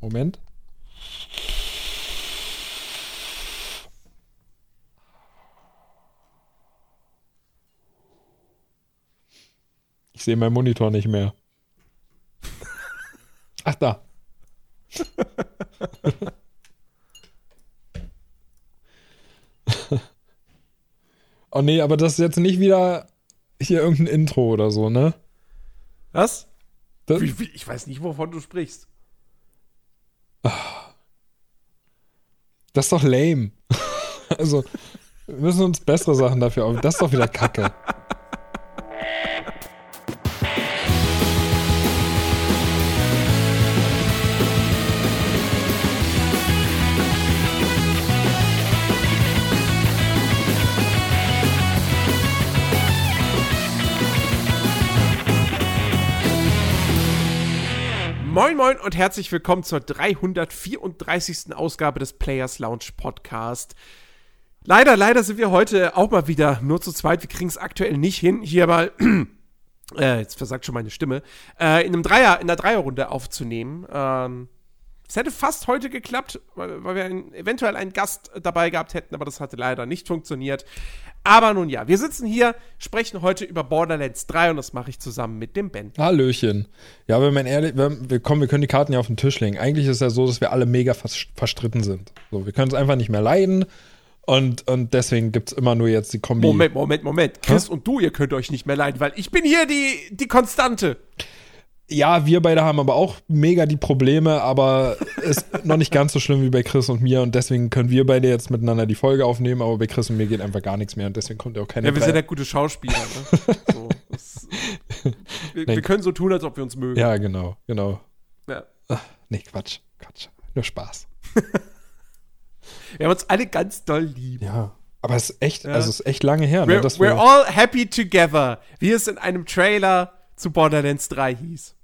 Moment. Ich sehe meinen Monitor nicht mehr. Ach da. oh nee, aber das ist jetzt nicht wieder hier irgendein Intro oder so, ne? Was? Das, wie, ich weiß nicht, wovon du sprichst. Das ist doch lame. also, wir müssen uns bessere Sachen dafür auf. Das ist doch wieder Kacke. Moin Moin und herzlich willkommen zur 334. Ausgabe des Players Lounge Podcast. Leider, leider sind wir heute auch mal wieder nur zu zweit. Wir kriegen es aktuell nicht hin, hier mal, äh, jetzt versagt schon meine Stimme, äh, in einem Dreier, in der Dreierrunde aufzunehmen. Ähm, es hätte fast heute geklappt, weil, weil wir ein, eventuell einen Gast dabei gehabt hätten, aber das hatte leider nicht funktioniert. Aber nun ja, wir sitzen hier, sprechen heute über Borderlands 3 und das mache ich zusammen mit dem Ben. Hallöchen. Ja, wenn man ehrlich, wenn, wir, kommen, wir können die Karten ja auf den Tisch legen. Eigentlich ist es ja so, dass wir alle mega vers verstritten sind. So, wir können es einfach nicht mehr leiden. Und, und deswegen gibt es immer nur jetzt die Kombi. Moment, Moment, Moment. Chris und du, ihr könnt euch nicht mehr leiden, weil ich bin hier die, die Konstante. Ja, wir beide haben aber auch mega die Probleme, aber ist noch nicht ganz so schlimm wie bei Chris und mir und deswegen können wir beide jetzt miteinander die Folge aufnehmen, aber bei Chris und mir geht einfach gar nichts mehr und deswegen kommt ja auch keine Ja, wir drei- sind ja gute Schauspieler. Ne? So, das, wir, wir können so tun, als ob wir uns mögen. Ja, genau, genau. Ja. Ach, nee, Quatsch, Quatsch. Nur Spaß. Wir haben uns alle ganz doll lieb. Ja. Aber es ist echt, Ja. also es ist echt lange her, ne, We're, dass we're wir. all happy together, wie es in einem Trailer zu Borderlands 3 hieß.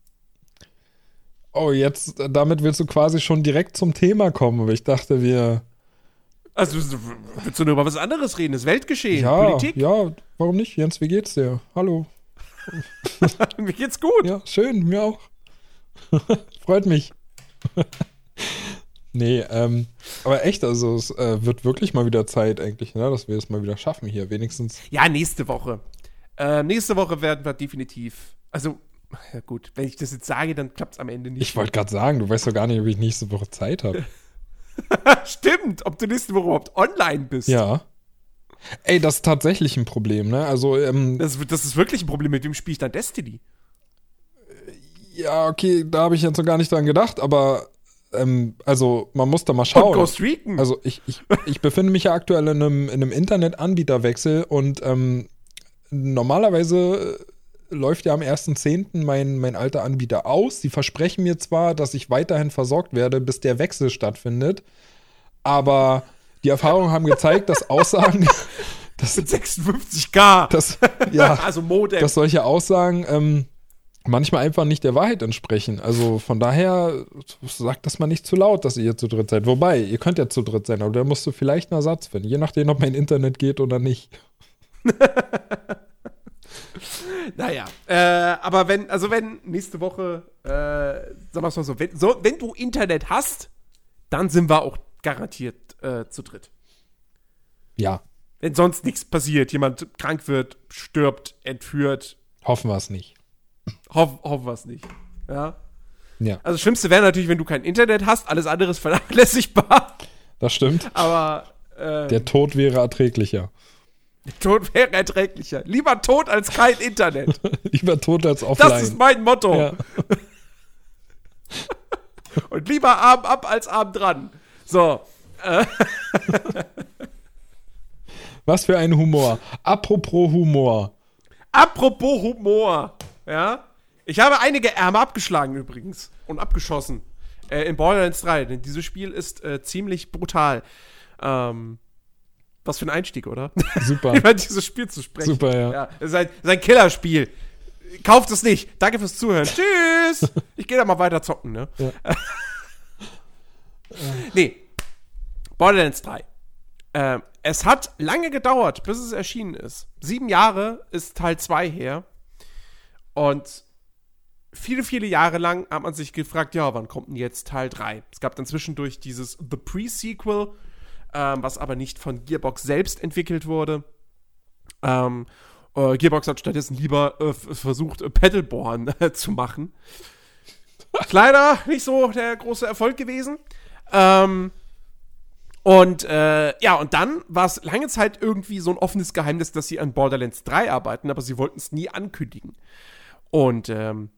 Oh, jetzt, äh, damit willst du quasi schon direkt zum Thema kommen, aber ich dachte, wir. Also, willst du nur über was anderes reden? Das Weltgeschehen, Ja, Politik? ja, warum nicht? Jens, wie geht's dir? Hallo. Mir geht's gut. Ja, schön, mir auch. Freut mich. nee, ähm, aber echt, also es äh, wird wirklich mal wieder Zeit eigentlich, ne, dass wir es mal wieder schaffen hier, wenigstens. Ja, nächste Woche. Äh, nächste Woche werden wir definitiv. Also, ja gut, wenn ich das jetzt sage, dann klappt es am Ende nicht. Ich wollte gerade sagen, du weißt doch gar nicht, ob ich nächste Woche Zeit habe. Stimmt, ob du nächste Woche überhaupt online bist. ja. Ey, das ist tatsächlich ein Problem, ne? Also, ähm, Das, das ist wirklich ein Problem. Mit wem spiele ich dann Destiny? ja, okay, da habe ich jetzt so gar nicht dran gedacht, aber ähm, also man muss da mal schauen. Und Ghost Recon. Also ich, ich, ich befinde mich ja aktuell in einem, in einem Internetanbieterwechsel und ähm, normalerweise äh, läuft ja am 1.10. Mein, mein alter Anbieter aus. Sie versprechen mir zwar, dass ich weiterhin versorgt werde, bis der Wechsel stattfindet, aber die Erfahrungen haben gezeigt, dass Aussagen, dass, mit 56k. dass, ja, also Modem. dass solche Aussagen ähm, manchmal einfach nicht der Wahrheit entsprechen. Also von daher sagt das mal nicht zu laut, dass ihr zu dritt seid. Wobei, ihr könnt ja zu dritt sein, aber da musst du vielleicht einen Ersatz finden, je nachdem, ob mein Internet geht oder nicht. naja, äh, aber wenn, also wenn nächste Woche, äh, sagen wir es mal so wenn, so, wenn du Internet hast, dann sind wir auch garantiert äh, zu dritt. Ja, Wenn sonst nichts passiert, jemand krank wird, stirbt, entführt, hoffen wir es nicht. hoff, hoffen wir es nicht. Ja. Ja, Also das Schlimmste wäre natürlich, wenn du kein Internet hast, alles andere ist vernachlässigbar. das stimmt. Aber äh, Der Tod wäre erträglicher. Tod wäre erträglicher. Lieber tot als kein Internet. Lieber tot als offline. Das ist mein Motto. ja. Und lieber Arm ab als Arm dran. So. Was für ein Humor. Apropos Humor. Apropos Humor. Ja. Ich habe einige Ärmel abgeschlagen übrigens. Und abgeschossen. Äh, in Borderlands 3. Denn dieses Spiel ist äh, ziemlich brutal. Ähm, was für ein Einstieg, oder? Super. Über dieses Spiel zu sprechen. Super, ja. Ja, es ist ein, es ist ein Killerspiel. Kauft es nicht. Danke fürs Zuhören. Tschüss. Ich gehe da mal weiter zocken, ne? Ja. nee. Borderlands 3. Ähm, es hat lange gedauert, bis es erschienen ist. Sieben Jahre ist Teil 2 her. Und viele, viele Jahre lang hat man sich gefragt, ja, wann kommt denn jetzt Teil 3? Es gab dann zwischendurch dieses The Pre-Sequel, ähm, was aber nicht von Gearbox selbst entwickelt wurde. Ähm, äh, Gearbox hat stattdessen lieber äh, versucht, äh, Paddleborn äh, zu machen. Leider nicht so der große Erfolg gewesen. Ähm, und äh, ja, und dann war es lange Zeit irgendwie so ein offenes Geheimnis, dass sie an Borderlands 3 arbeiten, aber sie wollten es nie ankündigen. Und ähm,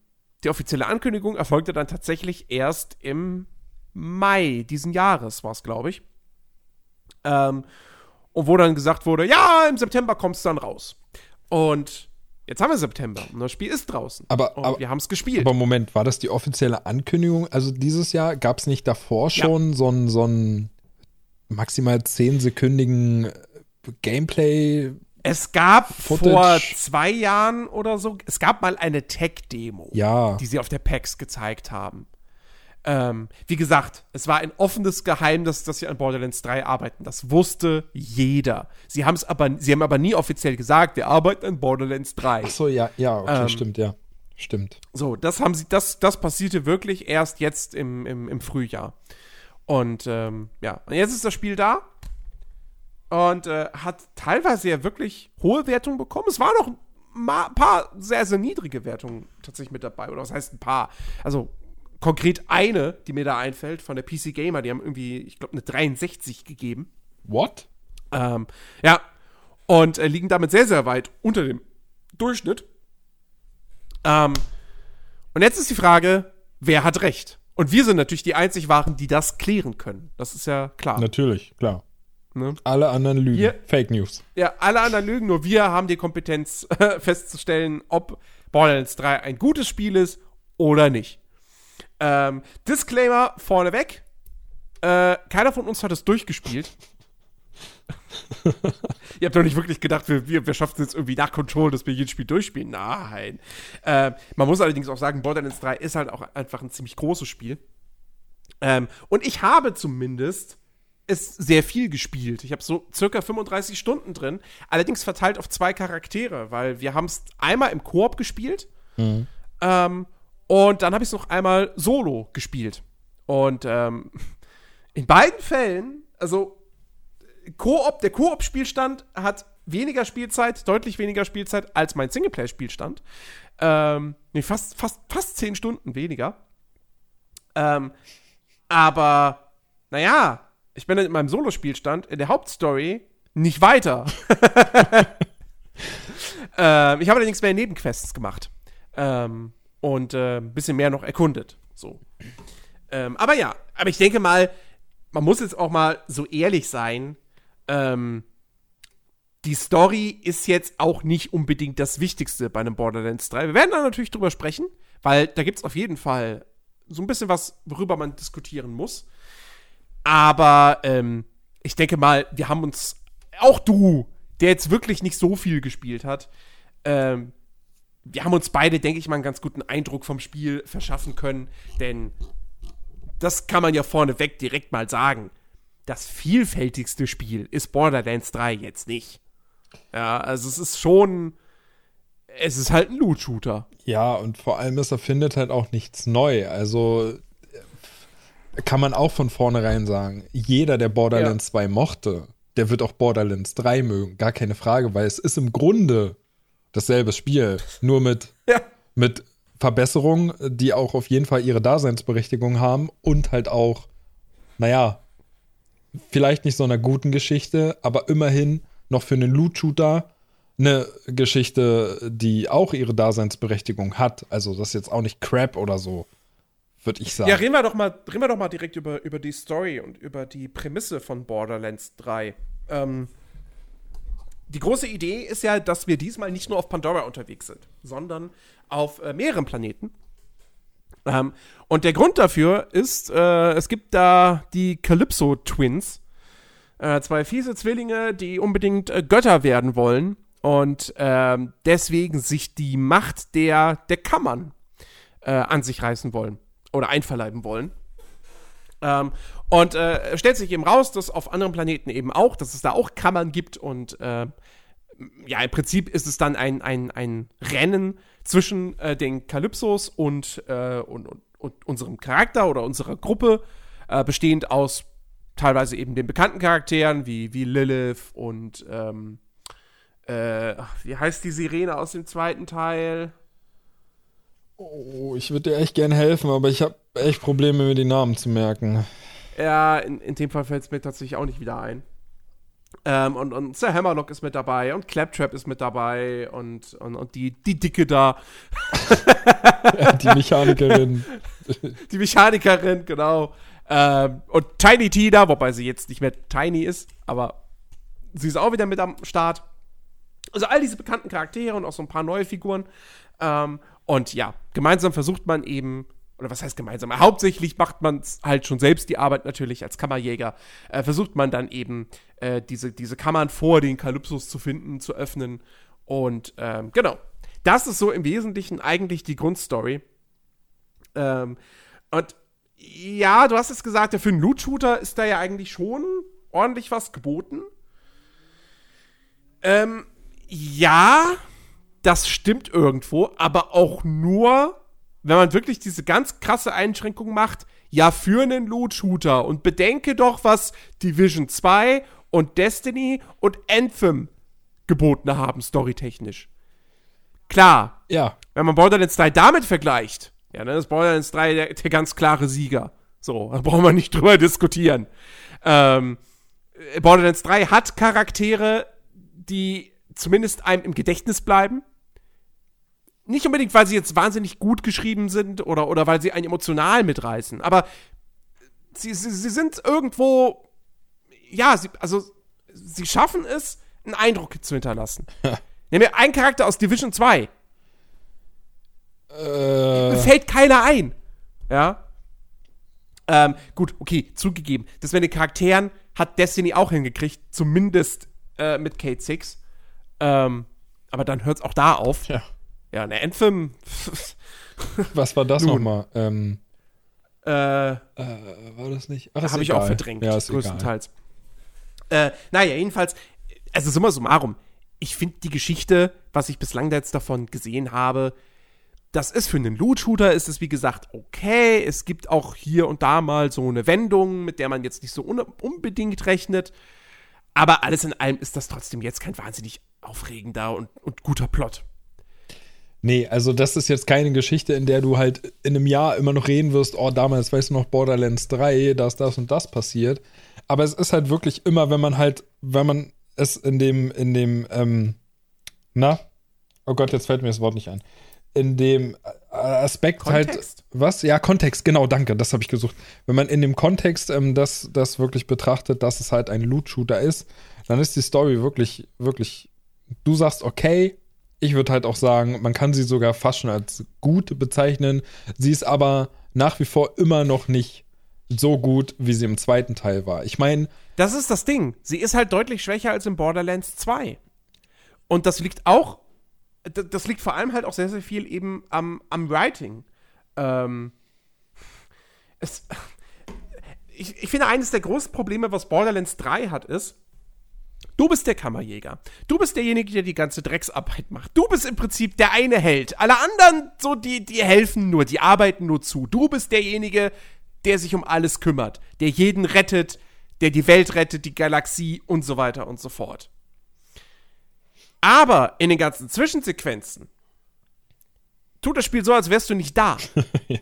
die offizielle Ankündigung erfolgte dann tatsächlich erst im Mai diesen Jahres, war es, glaube ich. Ähm, und wo dann gesagt wurde, ja, im September kommt es dann raus. Und jetzt haben wir September und das Spiel ist draußen. Aber, und aber wir haben es gespielt. Aber Moment, war das die offizielle Ankündigung? Also dieses Jahr gab es nicht davor schon ja. so einen so maximal 10-sekündigen Gameplay? Es gab Footage. vor zwei Jahren oder so, es gab mal eine Tech-Demo, ja. die sie auf der PAX gezeigt haben. Ähm, wie gesagt, es war ein offenes Geheimnis, dass sie an Borderlands 3 arbeiten. Das wusste jeder. Sie haben es aber, sie haben aber nie offiziell gesagt, wir arbeiten an Borderlands 3. Ach so, ja, ja, okay, ähm, stimmt, ja. Stimmt. So, das haben sie, das, das passierte wirklich erst jetzt im, im, im Frühjahr. Und ähm, ja, und jetzt ist das Spiel da und äh, hat teilweise ja wirklich hohe Wertungen bekommen. Es waren noch ein paar sehr, sehr niedrige Wertungen tatsächlich mit dabei. Oder was heißt ein paar? Also konkret eine, die mir da einfällt, von der PC Gamer, die haben irgendwie, ich glaube, eine 63 gegeben. What? Ähm, ja. Und äh, liegen damit sehr, sehr weit unter dem Durchschnitt. Ähm, und jetzt ist die Frage, wer hat recht? Und wir sind natürlich die einzig Waren, die das klären können. Das ist ja klar. Natürlich, klar. Ne? Alle anderen lügen. Wir, Fake News. Ja, alle anderen lügen, nur wir haben die Kompetenz festzustellen, ob Borderlands 3 ein gutes Spiel ist oder nicht. Ähm, Disclaimer vorneweg. Äh, keiner von uns hat es durchgespielt. Ihr habt doch nicht wirklich gedacht, wir, wir, wir schaffen es jetzt irgendwie nach Control, dass wir jedes Spiel durchspielen. Nein. Äh, man muss allerdings auch sagen, Borderlands 3 ist halt auch einfach ein ziemlich großes Spiel. Ähm, und ich habe zumindest es sehr viel gespielt. Ich habe so circa 35 Stunden drin, allerdings verteilt auf zwei Charaktere, weil wir haben es einmal im Koop gespielt mhm. ähm, und dann habe ich es noch einmal solo gespielt. Und ähm, in beiden Fällen, also Koop, der Koop-Spielstand hat weniger Spielzeit, deutlich weniger Spielzeit als mein Singleplayer-Spielstand. Ähm, nee, fast, fast, fast zehn Stunden weniger. Ähm, aber, naja, ich bin in meinem Solo-Spielstand in der Hauptstory nicht weiter. ähm, ich habe allerdings mehr Nebenquests gemacht. Ähm, und äh, ein bisschen mehr noch erkundet. So. Ähm, aber ja, aber ich denke mal, man muss jetzt auch mal so ehrlich sein ähm, die Story ist jetzt auch nicht unbedingt das Wichtigste bei einem Borderlands 3. Wir werden da natürlich drüber sprechen, weil da gibt es auf jeden Fall so ein bisschen was, worüber man diskutieren muss. Aber ähm, ich denke mal, wir haben uns, auch du, der jetzt wirklich nicht so viel gespielt hat, ähm, wir haben uns beide, denke ich mal, einen ganz guten Eindruck vom Spiel verschaffen können, denn das kann man ja vorneweg direkt mal sagen das vielfältigste Spiel ist Borderlands 3 jetzt nicht. Ja, also es ist schon. Es ist halt ein Loot-Shooter. Ja, und vor allem ist er findet halt auch nichts neu. Also kann man auch von vornherein sagen, jeder, der Borderlands ja. 2 mochte, der wird auch Borderlands 3 mögen. Gar keine Frage, weil es ist im Grunde dasselbe Spiel. Nur mit, ja. mit Verbesserungen, die auch auf jeden Fall ihre Daseinsberechtigung haben und halt auch, naja, vielleicht nicht so einer guten Geschichte, aber immerhin noch für einen Loot-Shooter eine Geschichte, die auch ihre Daseinsberechtigung hat. Also das ist jetzt auch nicht Crap oder so, würde ich sagen. Ja, reden wir doch mal, reden wir doch mal direkt über, über die Story und über die Prämisse von Borderlands 3. Ähm, die große Idee ist ja, dass wir diesmal nicht nur auf Pandora unterwegs sind, sondern auf äh, mehreren Planeten. Ähm, und der Grund dafür ist, äh, es gibt da die Calypso Twins. Äh, zwei fiese Zwillinge, die unbedingt äh, Götter werden wollen und ähm, deswegen sich die Macht der, der Kammern äh, an sich reißen wollen oder einverleiben wollen. Ähm, und äh, stellt sich eben raus, dass auf anderen Planeten eben auch, dass es da auch Kammern gibt und äh, ja, im Prinzip ist es dann ein, ein, ein Rennen zwischen äh, den Kalypsos und, äh, und, und, und, unserem Charakter oder unserer Gruppe, äh, bestehend aus teilweise eben den bekannten Charakteren wie, wie Lilith und ähm, äh, wie heißt die Sirene aus dem zweiten Teil? Oh, ich würde dir echt gerne helfen, aber ich habe echt Probleme, mir die Namen zu merken. Ja, in, in dem Fall fällt es mir tatsächlich auch nicht wieder ein. Ähm, und, und Sir Hammerlock ist mit dabei und Claptrap ist mit dabei und, und, und die, die Dicke da. die Mechanikerin. die Mechanikerin, genau. Ähm, und Tiny Tina, wobei sie jetzt nicht mehr Tiny ist, aber sie ist auch wieder mit am Start. Also all diese bekannten Charaktere und auch so ein paar neue Figuren. Ähm, und ja, gemeinsam versucht man eben, oder was heißt gemeinsam? Hauptsächlich macht man halt schon selbst die Arbeit natürlich als Kammerjäger. Äh, versucht man dann eben äh, diese, diese Kammern vor den Kalypsos zu finden, zu öffnen. Und ähm, genau. Das ist so im Wesentlichen eigentlich die Grundstory. Ähm, und ja, du hast es gesagt, ja, für einen Loot-Shooter ist da ja eigentlich schon ordentlich was geboten. Ähm, ja, das stimmt irgendwo, aber auch nur, wenn man wirklich diese ganz krasse Einschränkung macht, ja, für einen Loot-Shooter. Und bedenke doch, was Division 2 und Destiny und Anthem geboten haben, storytechnisch. Klar. Ja. Wenn man Borderlands 3 damit vergleicht, ja, dann ist Borderlands 3 der, der ganz klare Sieger. So, da brauchen wir nicht drüber diskutieren. Ähm, Borderlands 3 hat Charaktere, die zumindest einem im Gedächtnis bleiben. Nicht unbedingt, weil sie jetzt wahnsinnig gut geschrieben sind oder, oder weil sie einen emotional mitreißen, aber sie, sie, sie sind irgendwo, ja, sie, also sie schaffen es, einen Eindruck zu hinterlassen. Nimm mir einen Charakter aus Division 2. Äh. Mir fällt keiner ein. Ja. Ähm, gut, okay, zugegeben. Das mit den Charakteren hat Destiny auch hingekriegt, zumindest äh, mit Kate Six. Ähm, aber dann hört es auch da auf. Ja. Ja, eine Anthem. Was war das nochmal? Ähm, äh, äh, war das nicht? Habe ich auch verdrängt, ja, ist größtenteils. Äh, naja, jedenfalls, also summa summarum, ich finde die Geschichte, was ich bislang jetzt davon gesehen habe, das ist für einen Loot-Shooter, ist es wie gesagt okay. Es gibt auch hier und da mal so eine Wendung, mit der man jetzt nicht so unbedingt rechnet. Aber alles in allem ist das trotzdem jetzt kein wahnsinnig aufregender und, und guter Plot. Nee, also das ist jetzt keine Geschichte, in der du halt in einem Jahr immer noch reden wirst, oh, damals weißt du noch Borderlands 3, dass das und das passiert. Aber es ist halt wirklich immer, wenn man halt, wenn man es in dem, in dem, ähm, na, oh Gott, jetzt fällt mir das Wort nicht ein in dem äh, Aspekt halt Kontext? halt. Was? Ja, Kontext, genau, danke, das habe ich gesucht. Wenn man in dem Kontext ähm, das, das wirklich betrachtet, dass es halt ein Loot-Shooter ist, dann ist die Story wirklich, wirklich. Du sagst okay, ich würde halt auch sagen, man kann sie sogar fast schon als gut bezeichnen. Sie ist aber nach wie vor immer noch nicht so gut, wie sie im zweiten Teil war. Ich meine. Das ist das Ding. Sie ist halt deutlich schwächer als in Borderlands 2. Und das liegt auch das liegt vor allem halt auch sehr, sehr viel eben am, am Writing. Ähm, es, ich, ich finde, eines der großen Probleme, was Borderlands 3 hat, ist, Du bist der Kammerjäger. Du bist derjenige, der die ganze Drecksarbeit macht. Du bist im Prinzip der eine Held. Alle anderen, so, die, die helfen nur, die arbeiten nur zu. Du bist derjenige, der sich um alles kümmert, der jeden rettet, der die Welt rettet, die Galaxie und so weiter und so fort. Aber in den ganzen Zwischensequenzen tut das Spiel so, als wärst du nicht da. ja.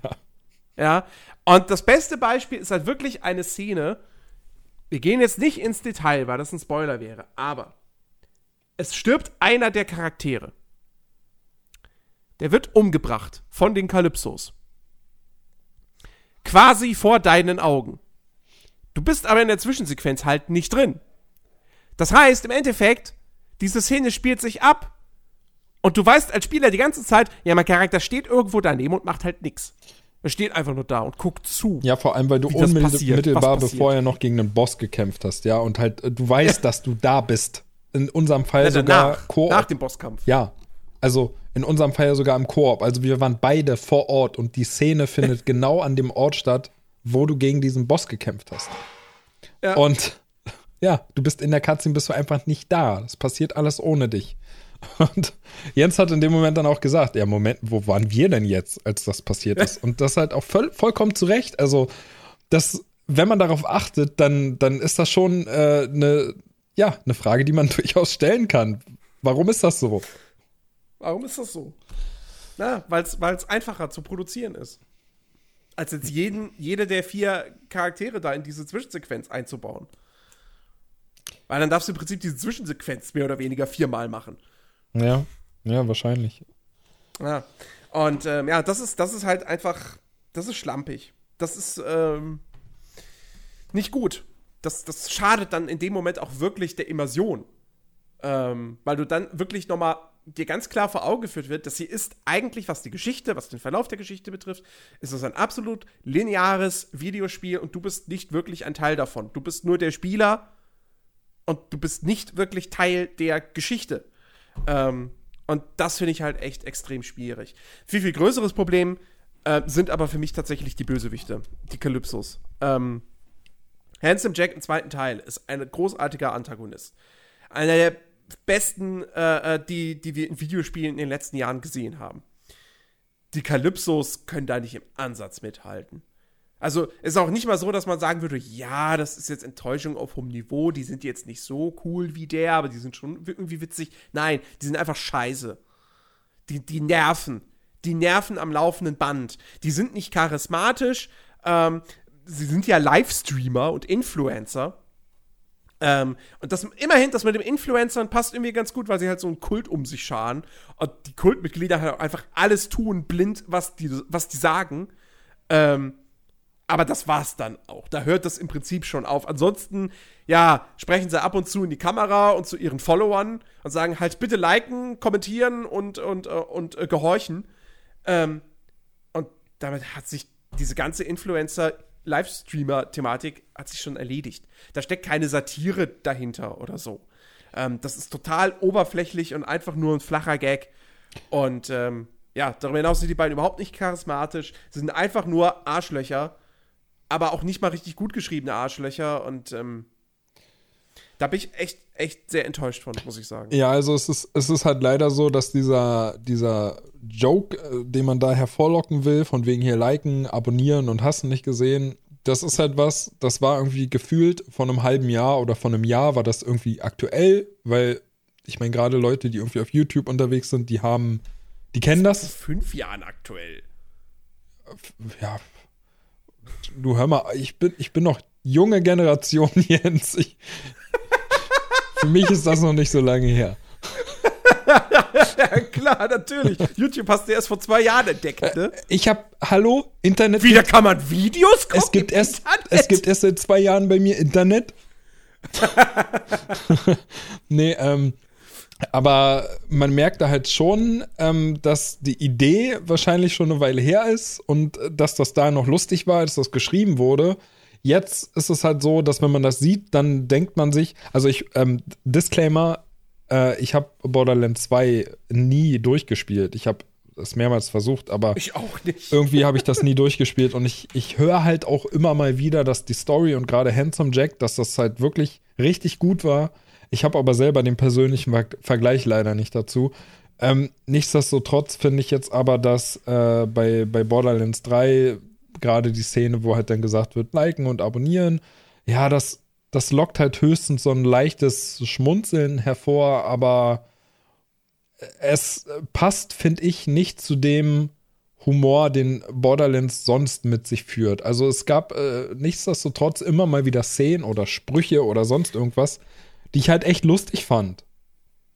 Ja. Und das beste Beispiel ist halt wirklich eine Szene. Wir gehen jetzt nicht ins Detail, weil das ein Spoiler wäre, aber es stirbt einer der Charaktere. Der wird umgebracht von den Kalypsos. Quasi vor deinen Augen. Du bist aber in der Zwischensequenz halt nicht drin. Das heißt, im Endeffekt diese Szene spielt sich ab. Und du weißt als Spieler die ganze Zeit, ja, mein Charakter steht irgendwo daneben und macht halt nichts. Er steht einfach nur da und guckt zu. Ja, vor allem, weil du unmittelbar bevor er noch gegen einen Boss gekämpft hast, ja, und halt, äh, du weißt, dass du da bist. In unserem Fall ja, sogar Koop. Nach dem Bosskampf. Ja. Also in unserem Fall sogar im Koop. Also wir waren beide vor Ort und die Szene findet genau an dem Ort statt, wo du gegen diesen Boss gekämpft hast. Ja. Und ja, du bist in der Cutscene, bist du einfach nicht da. Das passiert alles ohne dich. Und Jens hat in dem Moment dann auch gesagt, ja, Moment, wo waren wir denn jetzt, als das passiert ist? Und das halt auch voll, vollkommen zu Recht. Also, das, wenn man darauf achtet, dann, dann ist das schon äh, eine, ja, eine Frage, die man durchaus stellen kann. Warum ist das so? Warum ist das so? Na, weil es einfacher zu produzieren ist. Als jetzt jeden, jede der vier Charaktere da in diese Zwischensequenz einzubauen. Weil dann darfst du im Prinzip diese Zwischensequenz mehr oder weniger viermal machen. Ja, ja, wahrscheinlich. Ja. Und ähm, ja, das ist, das ist halt einfach, das ist schlampig. Das ist ähm, nicht gut. Das, das schadet dann in dem Moment auch wirklich der Immersion. Ähm, weil du dann wirklich nochmal dir ganz klar vor Augen geführt wird, dass sie ist eigentlich, was die Geschichte, was den Verlauf der Geschichte betrifft, ist es ein absolut lineares Videospiel und du bist nicht wirklich ein Teil davon. Du bist nur der Spieler und du bist nicht wirklich Teil der Geschichte. Ähm, und das finde ich halt echt extrem schwierig. Viel, viel größeres Problem äh, sind aber für mich tatsächlich die Bösewichte, die Kalypsos. Ähm, Handsome Jack im zweiten Teil ist ein großartiger Antagonist. Einer der besten, äh, äh, die, die wir in Videospielen in den letzten Jahren gesehen haben. Die Kalypsos können da nicht im Ansatz mithalten. Also ist auch nicht mal so, dass man sagen würde, ja, das ist jetzt Enttäuschung auf hohem Niveau, die sind jetzt nicht so cool wie der, aber die sind schon irgendwie witzig. Nein, die sind einfach scheiße. Die, die nerven. Die nerven am laufenden Band. Die sind nicht charismatisch. Ähm, sie sind ja Livestreamer und Influencer. Ähm, und das immerhin, das mit den Influencern passt irgendwie ganz gut, weil sie halt so einen Kult um sich scharen. Und die Kultmitglieder halt einfach alles tun, blind, was die, was die sagen. Ähm, aber das war's dann auch. Da hört das im Prinzip schon auf. Ansonsten, ja, sprechen sie ab und zu in die Kamera und zu ihren Followern und sagen halt bitte liken, kommentieren und, und, und, und äh, gehorchen. Ähm, und damit hat sich diese ganze Influencer- Livestreamer-Thematik hat sich schon erledigt. Da steckt keine Satire dahinter oder so. Ähm, das ist total oberflächlich und einfach nur ein flacher Gag. Und ähm, ja, darüber hinaus sind die beiden überhaupt nicht charismatisch. Sie sind einfach nur Arschlöcher aber auch nicht mal richtig gut geschriebene Arschlöcher und ähm, da bin ich echt, echt sehr enttäuscht von, muss ich sagen. Ja, also es ist, es ist halt leider so, dass dieser, dieser Joke, äh, den man da hervorlocken will, von wegen hier liken, abonnieren und hast nicht gesehen, das ist halt was, das war irgendwie gefühlt von einem halben Jahr oder von einem Jahr war das irgendwie aktuell, weil ich meine, gerade Leute, die irgendwie auf YouTube unterwegs sind, die haben, die kennen das. das. Fünf Jahren aktuell. Ja, du hör mal, ich bin, ich bin noch junge Generation, Jens. Ich, für mich ist das noch nicht so lange her. ja, klar, natürlich. YouTube hast du erst vor zwei Jahren entdeckt, ne? Äh, ich hab, hallo, Internet. Wieder kann man Videos gucken? Es gibt, erst, es gibt erst seit zwei Jahren bei mir Internet. nee, ähm, aber man merkt da halt schon, ähm, dass die Idee wahrscheinlich schon eine Weile her ist und äh, dass das da noch lustig war, als das geschrieben wurde. Jetzt ist es halt so, dass wenn man das sieht, dann denkt man sich, also ich, ähm, Disclaimer, äh, ich habe Borderlands 2 nie durchgespielt. Ich habe es mehrmals versucht, aber ich auch nicht. irgendwie habe ich das nie durchgespielt und ich, ich höre halt auch immer mal wieder, dass die Story und gerade Handsome Jack, dass das halt wirklich richtig gut war ich habe aber selber den persönlichen Vergleich leider nicht dazu. Ähm, nichtsdestotrotz finde ich jetzt aber, dass äh, bei, bei Borderlands 3 gerade die Szene, wo halt dann gesagt wird, liken und abonnieren, ja, das, das lockt halt höchstens so ein leichtes Schmunzeln hervor, aber es passt, finde ich, nicht zu dem Humor, den Borderlands sonst mit sich führt. Also es gab äh, nichtsdestotrotz immer mal wieder Szenen oder Sprüche oder sonst irgendwas, die ich halt echt lustig fand.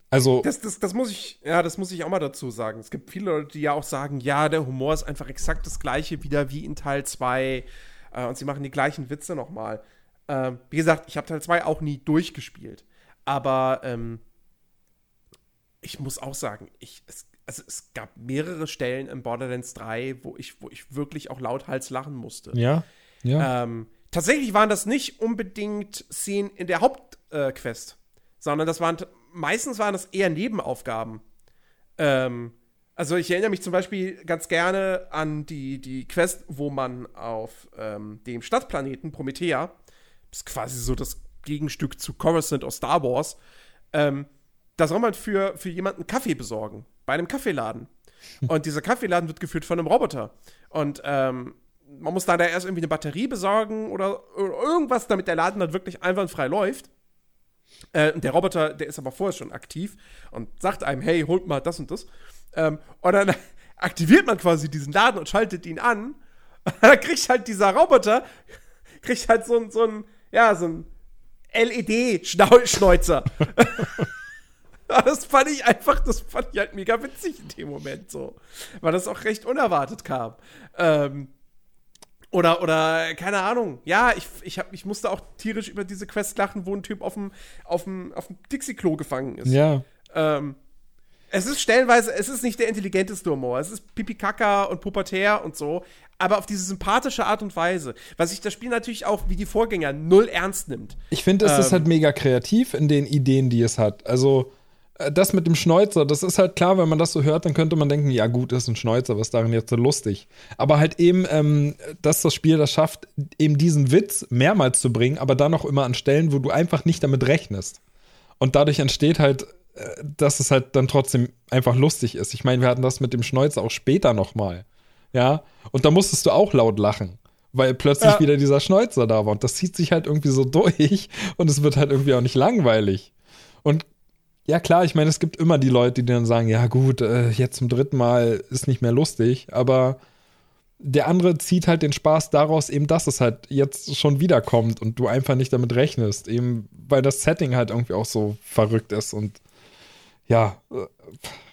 Also. Das, das, das muss ich, ja, das muss ich auch mal dazu sagen. Es gibt viele Leute, die ja auch sagen, ja, der Humor ist einfach exakt das gleiche wieder wie in Teil 2 äh, und sie machen die gleichen Witze nochmal. Ähm, wie gesagt, ich habe Teil 2 auch nie durchgespielt. Aber ähm, ich muss auch sagen, ich, es, also es gab mehrere Stellen in Borderlands 3, wo ich, wo ich wirklich auch lauthals lachen musste. Ja. Ja. Ähm, tatsächlich waren das nicht unbedingt Szenen in der Haupt äh, Quest, sondern das waren meistens waren das eher Nebenaufgaben. Ähm, also ich erinnere mich zum Beispiel ganz gerne an die, die Quest, wo man auf ähm, dem Stadtplaneten Promethea, das ist quasi so das Gegenstück zu Coruscant aus Star Wars, ähm, da soll man für, für jemanden Kaffee besorgen, bei einem Kaffeeladen. Und dieser Kaffeeladen wird geführt von einem Roboter. Und ähm, man muss da, da erst irgendwie eine Batterie besorgen oder, oder irgendwas, damit der Laden dann wirklich einwandfrei läuft. Äh, der Roboter, der ist aber vorher schon aktiv und sagt einem, hey, holt mal das und das. Ähm, und dann aktiviert man quasi diesen Laden und schaltet ihn an. Und dann kriegt halt dieser Roboter, kriegt halt so ein, so ein ja, so ein LED-Schneuzer. das fand ich einfach, das fand ich halt mega witzig in dem Moment so. Weil das auch recht unerwartet kam. Ähm, oder, oder, keine Ahnung. Ja, ich, ich, hab, ich musste auch tierisch über diese Quest lachen, wo ein Typ auf dem, auf dem, auf dem Dixie-Klo gefangen ist. Ja. Ähm, es ist stellenweise, es ist nicht der intelligenteste Humor. Es ist Pipi Kaka und Pubertär und so, aber auf diese sympathische Art und Weise, was sich das Spiel natürlich auch wie die Vorgänger null ernst nimmt. Ich finde, es ähm, ist halt mega kreativ in den Ideen, die es hat. Also, das mit dem Schneuzer, das ist halt klar, wenn man das so hört, dann könnte man denken, ja gut, das ist ein Schneuzer, was darin jetzt so lustig. Aber halt eben, ähm, dass das Spiel das schafft, eben diesen Witz mehrmals zu bringen, aber dann auch immer an Stellen, wo du einfach nicht damit rechnest. Und dadurch entsteht halt, äh, dass es halt dann trotzdem einfach lustig ist. Ich meine, wir hatten das mit dem Schneuzer auch später noch mal. Ja, und da musstest du auch laut lachen weil plötzlich ja. wieder dieser Schneuzer da war. Und das zieht sich halt irgendwie so durch und es wird halt irgendwie auch nicht langweilig. Und ja, klar, ich meine, es gibt immer die Leute, die dann sagen, ja gut, äh, jetzt zum dritten Mal ist nicht mehr lustig, aber der andere zieht halt den Spaß daraus, eben, dass es halt jetzt schon wiederkommt und du einfach nicht damit rechnest, eben weil das Setting halt irgendwie auch so verrückt ist und ja, äh,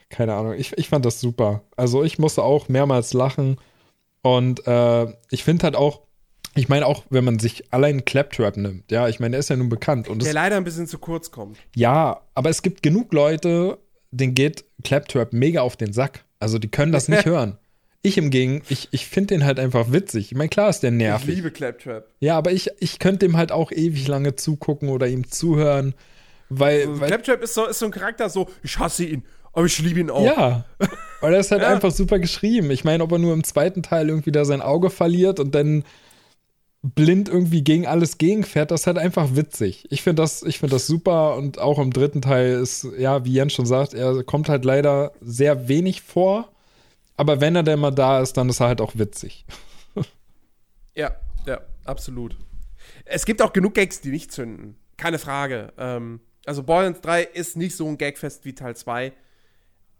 keine Ahnung, ich, ich fand das super. Also ich musste auch mehrmals lachen und äh, ich finde halt auch, ich meine auch, wenn man sich allein Claptrap nimmt, ja, ich meine, der ist ja nun bekannt. Und der leider ein bisschen zu kurz kommt. Ja, aber es gibt genug Leute, denen geht Claptrap mega auf den Sack. Also die können das nicht hören. Ich im Gegen, ich, ich finde den halt einfach witzig. Ich meine, klar ist der nervig. Ich liebe Claptrap. Ja, aber ich, ich könnte dem halt auch ewig lange zugucken oder ihm zuhören. Weil, also, weil Claptrap ist so, ist so ein Charakter, so, ich hasse ihn, aber ich liebe ihn auch. Ja, weil er ist halt ja. einfach super geschrieben. Ich meine, ob er nur im zweiten Teil irgendwie da sein Auge verliert und dann blind irgendwie gegen alles gegenfährt, das ist halt einfach witzig. Ich finde das, find das super und auch im dritten Teil ist, ja, wie Jens schon sagt, er kommt halt leider sehr wenig vor. Aber wenn er denn mal da ist, dann ist er halt auch witzig. ja, ja, absolut. Es gibt auch genug Gags, die nicht zünden. Keine Frage. Ähm, also Borderlands 3 ist nicht so ein Gagfest wie Teil 2.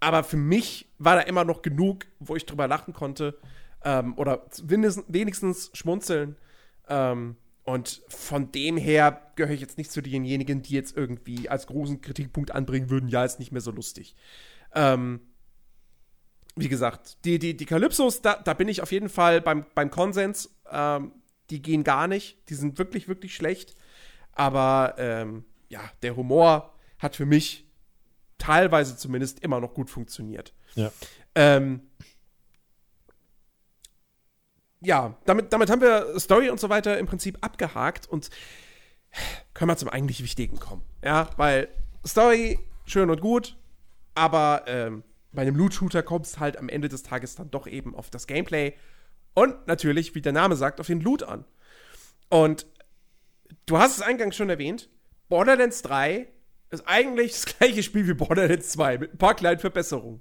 Aber für mich war da immer noch genug, wo ich drüber lachen konnte. Ähm, oder wenigstens schmunzeln. Ähm, und von dem her gehöre ich jetzt nicht zu denjenigen, die jetzt irgendwie als großen Kritikpunkt anbringen würden, ja, ist nicht mehr so lustig. Ähm, wie gesagt, die, die, die Calypsos, da, da bin ich auf jeden Fall beim, beim Konsens. Ähm, die gehen gar nicht. Die sind wirklich, wirklich schlecht. Aber ähm, ja, der Humor hat für mich teilweise zumindest immer noch gut funktioniert. Ja. Ähm, ja, damit, damit haben wir Story und so weiter im Prinzip abgehakt und können wir zum eigentlich Wichtigen kommen. Ja, weil Story schön und gut, aber ähm, bei einem Loot-Shooter kommt es halt am Ende des Tages dann doch eben auf das Gameplay und natürlich, wie der Name sagt, auf den Loot an. Und du hast es eingangs schon erwähnt, Borderlands 3 ist eigentlich das gleiche Spiel wie Borderlands 2 mit ein paar kleinen Verbesserungen.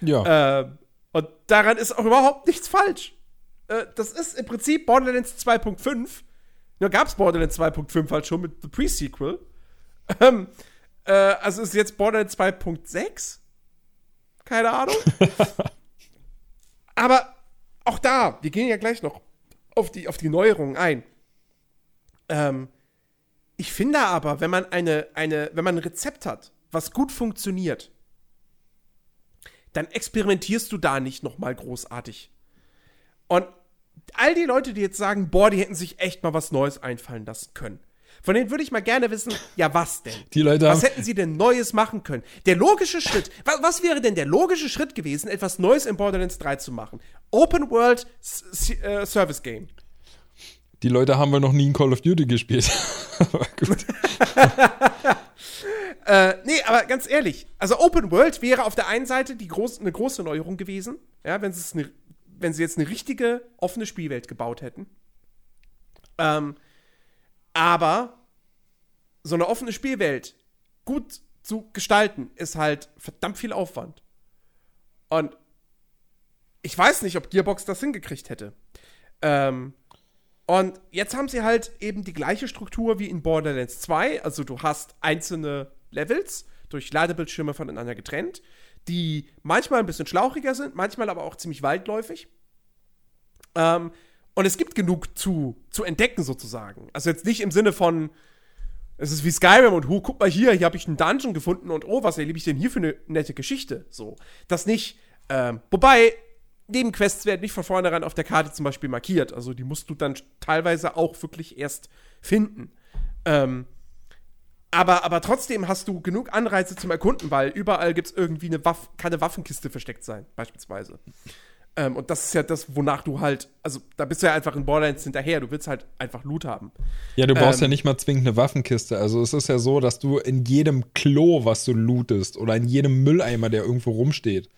Ja. Ähm, und daran ist auch überhaupt nichts falsch. Äh, das ist im Prinzip Borderlands 2.5. Nur gab es Borderlands 2.5 halt schon mit The Pre-Sequel. Ähm, äh, also ist jetzt Borderlands 2.6? Keine Ahnung. Aber auch da, wir gehen ja gleich noch auf die, auf die Neuerungen ein. Ähm, ich finde aber, wenn man eine, eine, wenn man ein Rezept hat, was gut funktioniert, dann experimentierst du da nicht noch mal großartig. Und all die Leute, die jetzt sagen, boah, die hätten sich echt mal was Neues einfallen lassen können. Von denen würde ich mal gerne wissen, ja, was denn? Die Leute was hätten sie denn Neues machen können? Der logische Schritt, was, was, wäre denn der logische Schritt gewesen, etwas Neues in Borderlands 3 zu machen? Open World S äh, Service Game. Die Leute haben wir noch nie in Call of Duty gespielt. aber gut. äh, nee, aber ganz ehrlich, also Open World wäre auf der einen Seite die groß, eine große Neuerung gewesen, ja, wenn es eine wenn sie jetzt eine richtige offene Spielwelt gebaut hätten. Ähm, aber so eine offene Spielwelt gut zu gestalten, ist halt verdammt viel Aufwand. Und ich weiß nicht, ob Gearbox das hingekriegt hätte. Ähm, und jetzt haben sie halt eben die gleiche Struktur wie in Borderlands 2. Also du hast einzelne Levels durch Ladebildschirme voneinander getrennt, die manchmal ein bisschen schlauchiger sind, manchmal aber auch ziemlich weitläufig. Ähm, und es gibt genug zu, zu entdecken sozusagen. Also jetzt nicht im Sinne von, es ist wie Skyrim und, oh, guck mal hier, hier habe ich einen Dungeon gefunden und oh, was erlebe ich denn hier für eine nette Geschichte? So. Das nicht. Ähm, wobei, Nebenquests werden nicht von vornherein auf der Karte zum Beispiel markiert. Also die musst du dann teilweise auch wirklich erst finden. Ähm, aber, aber trotzdem hast du genug Anreize zum Erkunden, weil überall gibt es irgendwie eine Waff kann eine Waffenkiste versteckt sein, beispielsweise. Ähm, und das ist ja das, wonach du halt, also da bist du ja einfach in Borderlands hinterher, du willst halt einfach Loot haben. Ja, du brauchst ähm, ja nicht mal zwingend eine Waffenkiste. Also es ist ja so, dass du in jedem Klo, was du lootest, oder in jedem Mülleimer, der irgendwo rumsteht,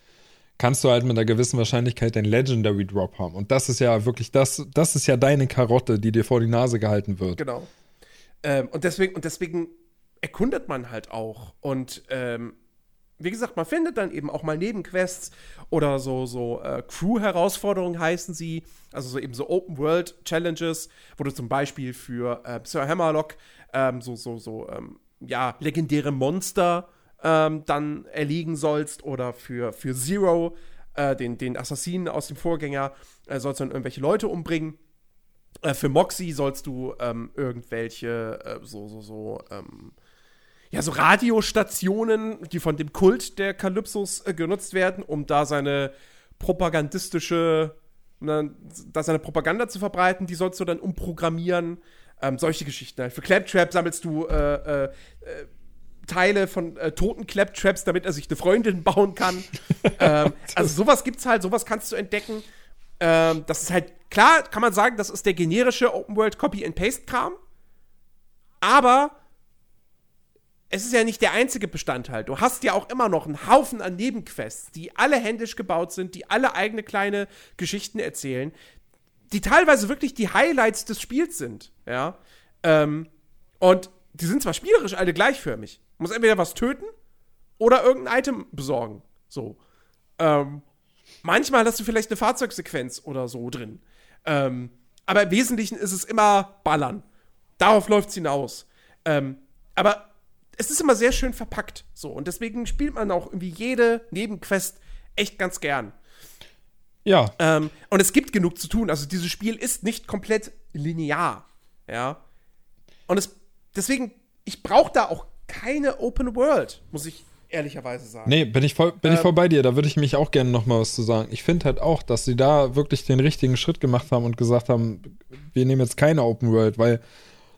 kannst du halt mit einer gewissen Wahrscheinlichkeit den Legendary Drop haben. Und das ist ja wirklich, das, das ist ja deine Karotte, die dir vor die Nase gehalten wird. Genau. Ähm, und deswegen, und deswegen erkundet man halt auch. Und ähm, wie gesagt, man findet dann eben auch mal Nebenquests oder so, so äh, Crew-Herausforderungen heißen sie, also so eben so Open-World-Challenges, wo du zum Beispiel für äh, Sir Hammerlock ähm, so, so, so, ähm, ja, legendäre Monster ähm, dann erliegen sollst oder für, für Zero, äh, den, den Assassinen aus dem Vorgänger, äh, sollst du dann irgendwelche Leute umbringen. Äh, für Moxie sollst du ähm, irgendwelche, äh, so, so, so, ähm, ja, so Radiostationen, die von dem Kult der Kalypsos äh, genutzt werden, um da seine propagandistische, ne, da seine Propaganda zu verbreiten, die sollst du dann umprogrammieren. Ähm, solche Geschichten. Halt. Für Claptrap sammelst du äh, äh, Teile von äh, toten Claptraps, damit er sich eine Freundin bauen kann. ähm, also sowas gibt's halt, sowas kannst du entdecken. Ähm, das ist halt, klar, kann man sagen, das ist der generische Open World Copy and Paste Kram. Aber es ist ja nicht der einzige Bestandteil. Du hast ja auch immer noch einen Haufen an Nebenquests, die alle händisch gebaut sind, die alle eigene kleine Geschichten erzählen, die teilweise wirklich die Highlights des Spiels sind. Ja. Ähm, und die sind zwar spielerisch alle gleichförmig. Du musst entweder was töten oder irgendein Item besorgen. So. Ähm, manchmal hast du vielleicht eine Fahrzeugsequenz oder so drin. Ähm, aber im Wesentlichen ist es immer Ballern. Darauf läuft es hinaus. Ähm, aber es ist immer sehr schön verpackt. So. Und deswegen spielt man auch irgendwie jede Nebenquest echt ganz gern. Ja. Ähm, und es gibt genug zu tun. Also dieses Spiel ist nicht komplett linear. Ja. Und es, deswegen, ich brauche da auch keine Open World, muss ich ehrlicherweise sagen. Nee, bin ich voll, bin ähm, ich voll bei dir. Da würde ich mich auch gerne noch mal was zu sagen. Ich finde halt auch, dass sie da wirklich den richtigen Schritt gemacht haben und gesagt haben, wir nehmen jetzt keine Open World, weil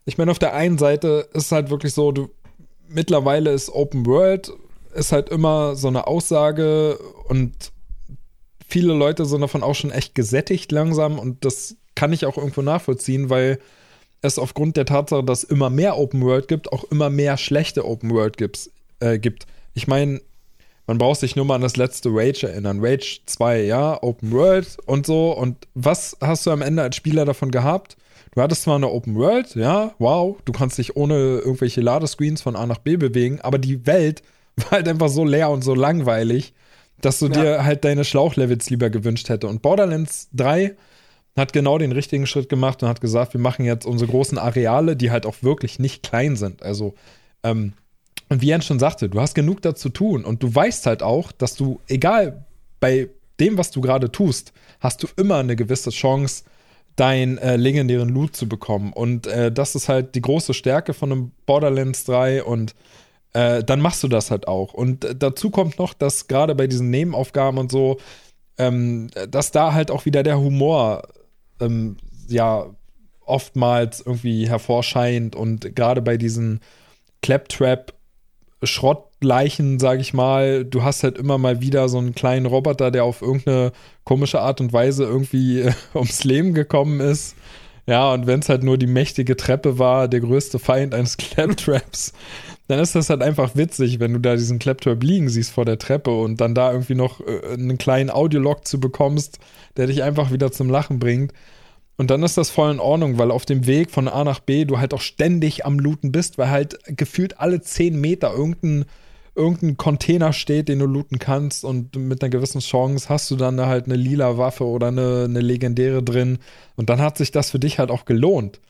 ich meine, auf der einen Seite ist es halt wirklich so, du, mittlerweile ist Open World ist halt immer so eine Aussage und viele Leute sind davon auch schon echt gesättigt langsam und das kann ich auch irgendwo nachvollziehen, weil es aufgrund der Tatsache, dass immer mehr Open World gibt, auch immer mehr schlechte Open World gibt's, äh, gibt. Ich meine, man braucht sich nur mal an das letzte Rage erinnern. Rage 2, ja, Open World und so. Und was hast du am Ende als Spieler davon gehabt? Du hattest zwar eine Open World, ja, wow, du kannst dich ohne irgendwelche Ladescreens von A nach B bewegen, aber die Welt war halt einfach so leer und so langweilig, dass du ja. dir halt deine Schlauchlevels lieber gewünscht hätte. Und Borderlands 3 hat genau den richtigen Schritt gemacht und hat gesagt, wir machen jetzt unsere großen Areale, die halt auch wirklich nicht klein sind. Also, ähm, und wie Jens schon sagte, du hast genug dazu tun und du weißt halt auch, dass du, egal bei dem, was du gerade tust, hast du immer eine gewisse Chance, deinen äh, legendären Loot zu bekommen. Und äh, das ist halt die große Stärke von einem Borderlands 3 und äh, dann machst du das halt auch. Und äh, dazu kommt noch, dass gerade bei diesen Nebenaufgaben und so, ähm, dass da halt auch wieder der Humor ähm, ja oftmals irgendwie hervorscheint und gerade bei diesen Claptrap Schrottleichen, sag ich mal. Du hast halt immer mal wieder so einen kleinen Roboter, der auf irgendeine komische Art und Weise irgendwie ums Leben gekommen ist. Ja, und wenn es halt nur die mächtige Treppe war, der größte Feind eines Claptraps, dann ist das halt einfach witzig, wenn du da diesen Claptrap liegen siehst vor der Treppe und dann da irgendwie noch äh, einen kleinen Audiolog zu bekommst, der dich einfach wieder zum Lachen bringt. Und dann ist das voll in Ordnung, weil auf dem Weg von A nach B du halt auch ständig am Looten bist, weil halt gefühlt alle zehn Meter irgendein irgendein Container steht, den du looten kannst und mit einer gewissen Chance hast du dann halt eine lila Waffe oder eine, eine legendäre drin und dann hat sich das für dich halt auch gelohnt.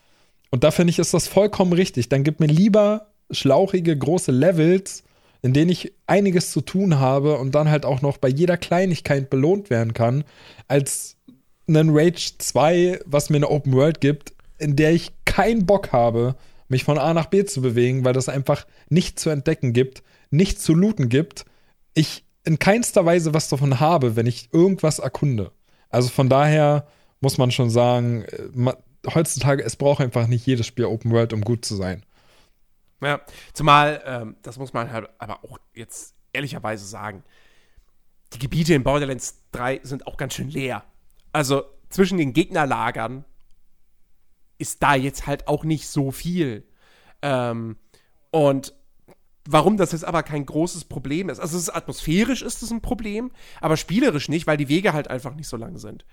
Und da finde ich, ist das vollkommen richtig. Dann gib mir lieber schlauchige, große Levels, in denen ich einiges zu tun habe und dann halt auch noch bei jeder Kleinigkeit belohnt werden kann, als einen Rage 2, was mir eine Open World gibt, in der ich keinen Bock habe, mich von A nach B zu bewegen, weil das einfach nichts zu entdecken gibt, nichts zu looten gibt. Ich in keinster Weise was davon habe, wenn ich irgendwas erkunde. Also von daher muss man schon sagen, äh, heutzutage, es braucht einfach nicht jedes Spiel Open World, um gut zu sein. Ja, zumal, ähm, das muss man halt aber auch jetzt ehrlicherweise sagen, die Gebiete in Borderlands 3 sind auch ganz schön leer. Also zwischen den Gegnerlagern ist da jetzt halt auch nicht so viel. Ähm, und warum das jetzt aber kein großes Problem ist. Also ist, atmosphärisch ist es ein Problem, aber spielerisch nicht, weil die Wege halt einfach nicht so lang sind.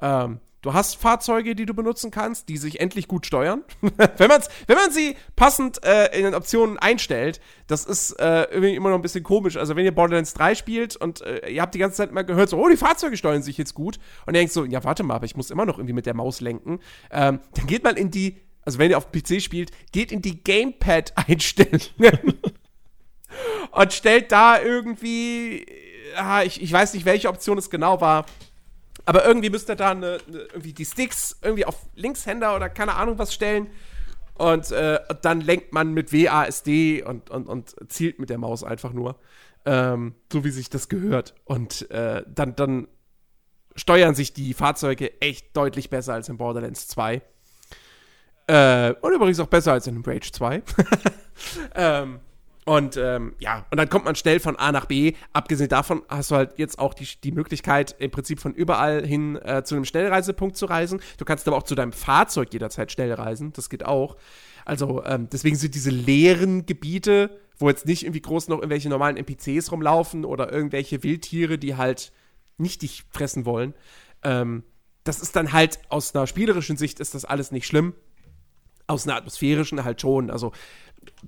Ähm, du hast Fahrzeuge, die du benutzen kannst, die sich endlich gut steuern. wenn, man's, wenn man sie passend äh, in den Optionen einstellt, das ist äh, irgendwie immer noch ein bisschen komisch. Also wenn ihr Borderlands 3 spielt und äh, ihr habt die ganze Zeit immer gehört, so, oh, die Fahrzeuge steuern sich jetzt gut. Und ihr denkt so, ja, warte mal, aber ich muss immer noch irgendwie mit der Maus lenken. Ähm, dann geht mal in die, also wenn ihr auf PC spielt, geht in die Gamepad-Einstellungen. und stellt da irgendwie, ah, ich, ich weiß nicht, welche Option es genau war aber irgendwie müsst ihr da eine, eine, irgendwie die Sticks irgendwie auf Linkshänder oder keine Ahnung was stellen. Und äh, dann lenkt man mit WASD und, und, und zielt mit der Maus einfach nur. Ähm, so wie sich das gehört. Und äh, dann, dann steuern sich die Fahrzeuge echt deutlich besser als in Borderlands 2. Äh, und übrigens auch besser als in Rage 2. ähm, und ähm, ja, und dann kommt man schnell von A nach B. Abgesehen davon hast du halt jetzt auch die, die Möglichkeit, im Prinzip von überall hin äh, zu einem Schnellreisepunkt zu reisen. Du kannst aber auch zu deinem Fahrzeug jederzeit schnell reisen. Das geht auch. Also ähm, deswegen sind diese leeren Gebiete, wo jetzt nicht irgendwie groß noch irgendwelche normalen NPCs rumlaufen oder irgendwelche Wildtiere, die halt nicht dich fressen wollen. Ähm, das ist dann halt aus einer spielerischen Sicht ist das alles nicht schlimm. Aus einer atmosphärischen halt schon. Also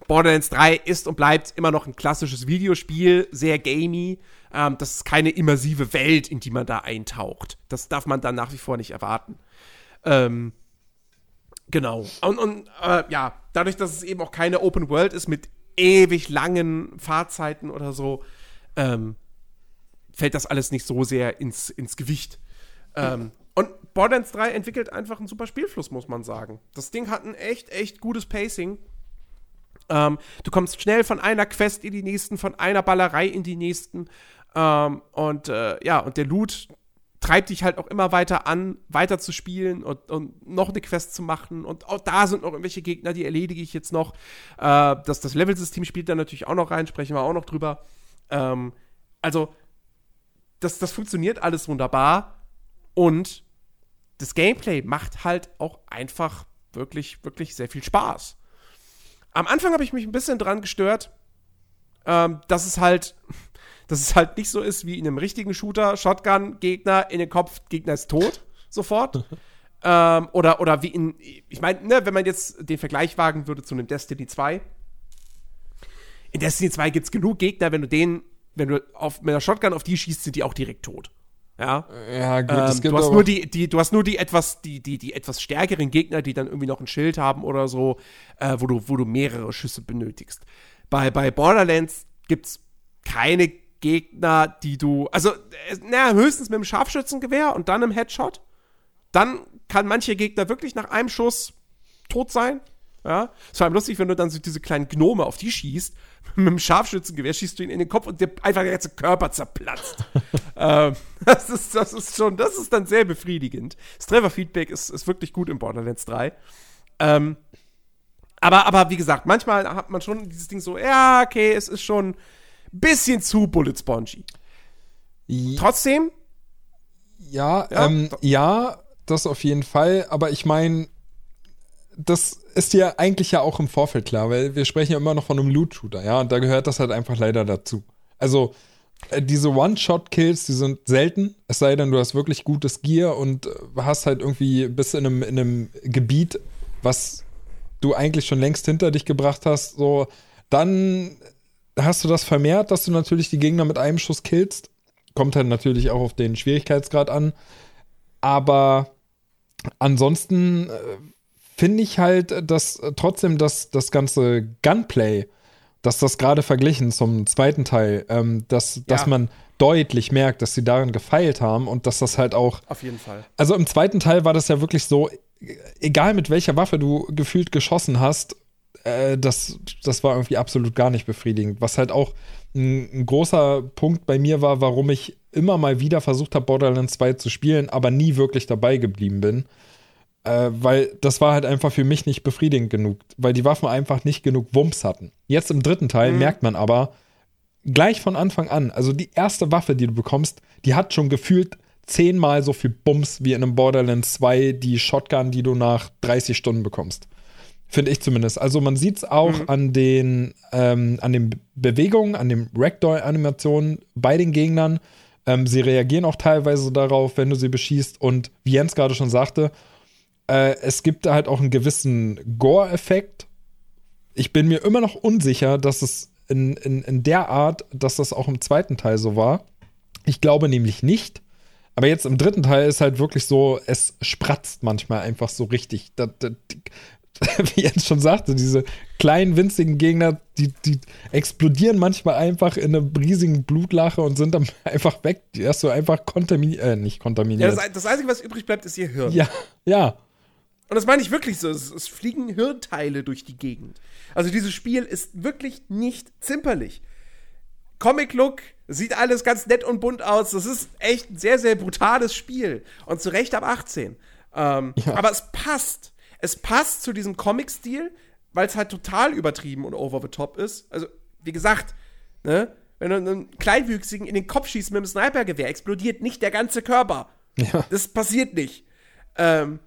Borderlands 3 ist und bleibt immer noch ein klassisches Videospiel, sehr gamey. Ähm, das ist keine immersive Welt, in die man da eintaucht. Das darf man dann nach wie vor nicht erwarten. Ähm, genau. Und, und äh, ja, dadurch, dass es eben auch keine Open World ist mit ewig langen Fahrzeiten oder so, ähm, fällt das alles nicht so sehr ins, ins Gewicht. Ähm, und Borderlands 3 entwickelt einfach einen super Spielfluss, muss man sagen. Das Ding hat ein echt, echt gutes Pacing. Ähm, du kommst schnell von einer Quest in die nächsten, von einer Ballerei in die nächsten. Ähm, und äh, ja, und der Loot treibt dich halt auch immer weiter an, weiter zu spielen und, und noch eine Quest zu machen. Und auch da sind noch irgendwelche Gegner, die erledige ich jetzt noch. Äh, das, das Level-System spielt da natürlich auch noch rein, sprechen wir auch noch drüber. Ähm, also, das, das funktioniert alles wunderbar. Und das Gameplay macht halt auch einfach wirklich, wirklich sehr viel Spaß. Am Anfang habe ich mich ein bisschen dran gestört, ähm, dass es halt, dass es halt nicht so ist wie in einem richtigen Shooter, Shotgun, Gegner in den Kopf, Gegner ist tot, sofort. ähm, oder, oder wie in, ich meine, ne, wenn man jetzt den Vergleich wagen würde zu einem Destiny 2. In Destiny 2 gibt es genug Gegner, wenn du den, wenn du auf, mit einer Shotgun auf die schießt, sind die auch direkt tot. Ja, ja gut, ähm, du hast nur die, die, du hast nur die etwas, die, die, die etwas stärkeren Gegner, die dann irgendwie noch ein Schild haben oder so, äh, wo, du, wo du mehrere Schüsse benötigst. Bei, bei Borderlands gibt es keine Gegner, die du. Also, äh, naja, höchstens mit dem Scharfschützengewehr und dann im Headshot. Dann kann manche Gegner wirklich nach einem Schuss tot sein. Ja, es war lustig, wenn du dann so diese kleinen Gnome auf die schießt. Mit dem Scharfschützengewehr schießt du ihn in den Kopf und der einfach der ganze Körper zerplatzt. ähm, das, ist, das ist schon, das ist dann sehr befriedigend. Das Treffer-Feedback ist, ist wirklich gut in Borderlands 3. Ähm, aber, aber wie gesagt, manchmal hat man schon dieses Ding so, ja, okay, es ist schon ein bisschen zu bullet spongy. Trotzdem. Ja, ja, ähm, ja, das auf jeden Fall. Aber ich meine, das ist ja eigentlich ja auch im Vorfeld klar, weil wir sprechen ja immer noch von einem Loot-Shooter, ja, und da gehört das halt einfach leider dazu. Also, äh, diese One-Shot-Kills, die sind selten, es sei denn, du hast wirklich gutes Gear und äh, hast halt irgendwie bis in einem, in einem Gebiet, was du eigentlich schon längst hinter dich gebracht hast, so, dann hast du das vermehrt, dass du natürlich die Gegner mit einem Schuss killst. Kommt halt natürlich auch auf den Schwierigkeitsgrad an. Aber ansonsten äh, finde ich halt, dass äh, trotzdem das, das ganze Gunplay, dass das gerade verglichen zum zweiten Teil, ähm, dass, ja. dass man deutlich merkt, dass sie darin gefeilt haben und dass das halt auch. Auf jeden Fall. Also im zweiten Teil war das ja wirklich so, egal mit welcher Waffe du gefühlt geschossen hast, äh, das, das war irgendwie absolut gar nicht befriedigend. Was halt auch ein, ein großer Punkt bei mir war, warum ich immer mal wieder versucht habe, Borderlands 2 zu spielen, aber nie wirklich dabei geblieben bin. Äh, weil das war halt einfach für mich nicht befriedigend genug, weil die Waffen einfach nicht genug Wumms hatten. Jetzt im dritten Teil mhm. merkt man aber gleich von Anfang an, also die erste Waffe, die du bekommst, die hat schon gefühlt zehnmal so viel Bums wie in einem Borderlands 2 die Shotgun, die du nach 30 Stunden bekommst. Finde ich zumindest. Also man sieht es auch mhm. an den, ähm, an den Bewegungen, an den Ragdoll-Animationen bei den Gegnern. Ähm, sie reagieren auch teilweise darauf, wenn du sie beschießt. Und wie Jens gerade schon sagte, äh, es gibt halt auch einen gewissen Gore-Effekt. Ich bin mir immer noch unsicher, dass es in, in, in der Art, dass das auch im zweiten Teil so war. Ich glaube nämlich nicht. Aber jetzt im dritten Teil ist halt wirklich so, es spratzt manchmal einfach so richtig. Das, das, wie Jens schon sagte, diese kleinen, winzigen Gegner, die, die explodieren manchmal einfach in einer riesigen Blutlache und sind dann einfach weg. Die hast du einfach kontaminiert, äh, nicht kontaminiert. Ja, das, das, Einzige, was übrig bleibt, ist ihr Hirn. Ja, ja. Und das meine ich wirklich so. Es, es fliegen Hirnteile durch die Gegend. Also dieses Spiel ist wirklich nicht zimperlich. Comic-Look, sieht alles ganz nett und bunt aus. Das ist echt ein sehr, sehr brutales Spiel. Und zu Recht ab 18. Ähm, ja. Aber es passt es passt zu diesem Comic-Stil, weil es halt total übertrieben und over the top ist. Also, wie gesagt, ne? Wenn du einen Kleinwüchsigen in den Kopf schießt mit einem Snipergewehr, explodiert nicht der ganze Körper. Ja. Das passiert nicht. Ähm,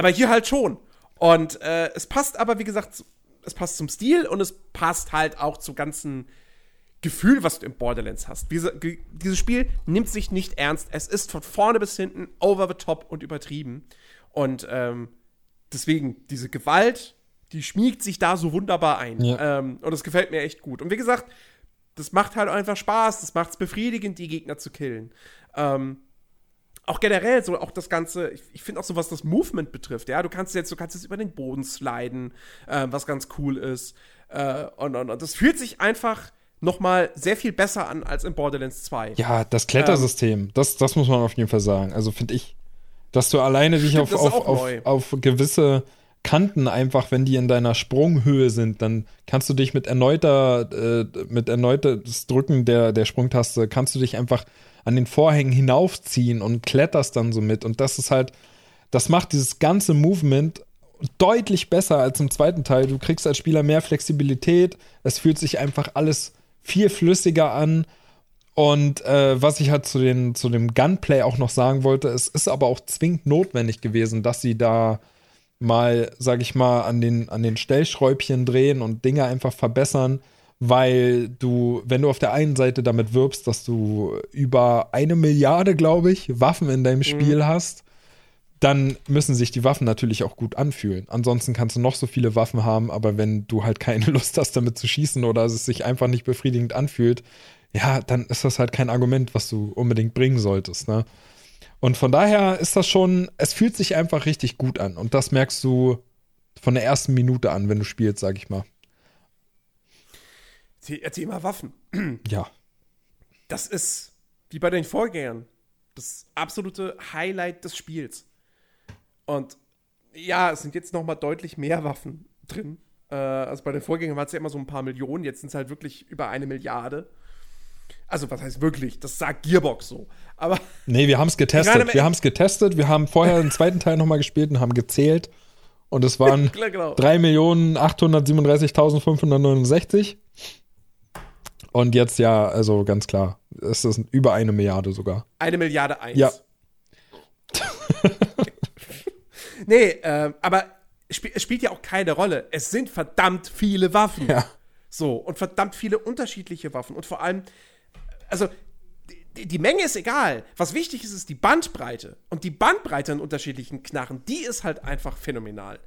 aber hier halt schon. Und äh, es passt aber, wie gesagt, es passt zum Stil und es passt halt auch zum ganzen Gefühl, was du im Borderlands hast. Diese, dieses Spiel nimmt sich nicht ernst. Es ist von vorne bis hinten over the top und übertrieben. Und ähm, deswegen, diese Gewalt, die schmiegt sich da so wunderbar ein. Ja. Ähm, und das gefällt mir echt gut. Und wie gesagt, das macht halt einfach Spaß, das macht es befriedigend, die Gegner zu killen. Ähm, auch generell, so auch das Ganze, ich, ich finde auch so, was das Movement betrifft, ja, du kannst jetzt, du kannst jetzt über den Boden sliden, äh, was ganz cool ist. Äh, und, und, und das fühlt sich einfach nochmal sehr viel besser an als in Borderlands 2. Ja, das Klettersystem, ähm, das, das muss man auf jeden Fall sagen. Also finde ich dass du alleine dich auf, auf, auf, auf, gewisse Kanten einfach, wenn die in deiner Sprunghöhe sind, dann kannst du dich mit erneuter, äh, mit erneutes Drücken der, der Sprungtaste, kannst du dich einfach an den Vorhängen hinaufziehen und kletterst dann so mit. Und das ist halt, das macht dieses ganze Movement deutlich besser als im zweiten Teil. Du kriegst als Spieler mehr Flexibilität, es fühlt sich einfach alles viel flüssiger an und äh, was ich halt zu, den, zu dem Gunplay auch noch sagen wollte, es ist aber auch zwingend notwendig gewesen, dass sie da mal, sag ich mal, an den, an den Stellschräubchen drehen und Dinge einfach verbessern, weil du, wenn du auf der einen Seite damit wirbst, dass du über eine Milliarde, glaube ich, Waffen in deinem Spiel mhm. hast, dann müssen sich die Waffen natürlich auch gut anfühlen. Ansonsten kannst du noch so viele Waffen haben, aber wenn du halt keine Lust hast, damit zu schießen oder es sich einfach nicht befriedigend anfühlt, ja, dann ist das halt kein Argument, was du unbedingt bringen solltest, ne? Und von daher ist das schon, es fühlt sich einfach richtig gut an. Und das merkst du von der ersten Minute an, wenn du spielst, sag ich mal. Erzähl mal Waffen. Ja. Das ist, wie bei den Vorgängern, das absolute Highlight des Spiels. Und ja, es sind jetzt noch mal deutlich mehr Waffen drin. Äh, also bei den Vorgängern war es ja immer so ein paar Millionen, jetzt sind es halt wirklich über eine Milliarde. Also, was heißt wirklich? Das sagt Gearbox so. Aber. Nee, wir haben es getestet. Wir haben es getestet. Wir haben vorher den zweiten Teil nochmal gespielt und haben gezählt. Und es waren genau. 3.837.569. Und jetzt ja, also ganz klar, es ist über eine Milliarde sogar. Eine Milliarde eins. Ja. nee, äh, aber es spielt ja auch keine Rolle. Es sind verdammt viele Waffen. Ja. So, und verdammt viele unterschiedliche Waffen. Und vor allem, also die, die, Menge ist egal. Was wichtig ist, ist die Bandbreite. Und die Bandbreite an unterschiedlichen Knarren, die ist halt einfach phänomenal.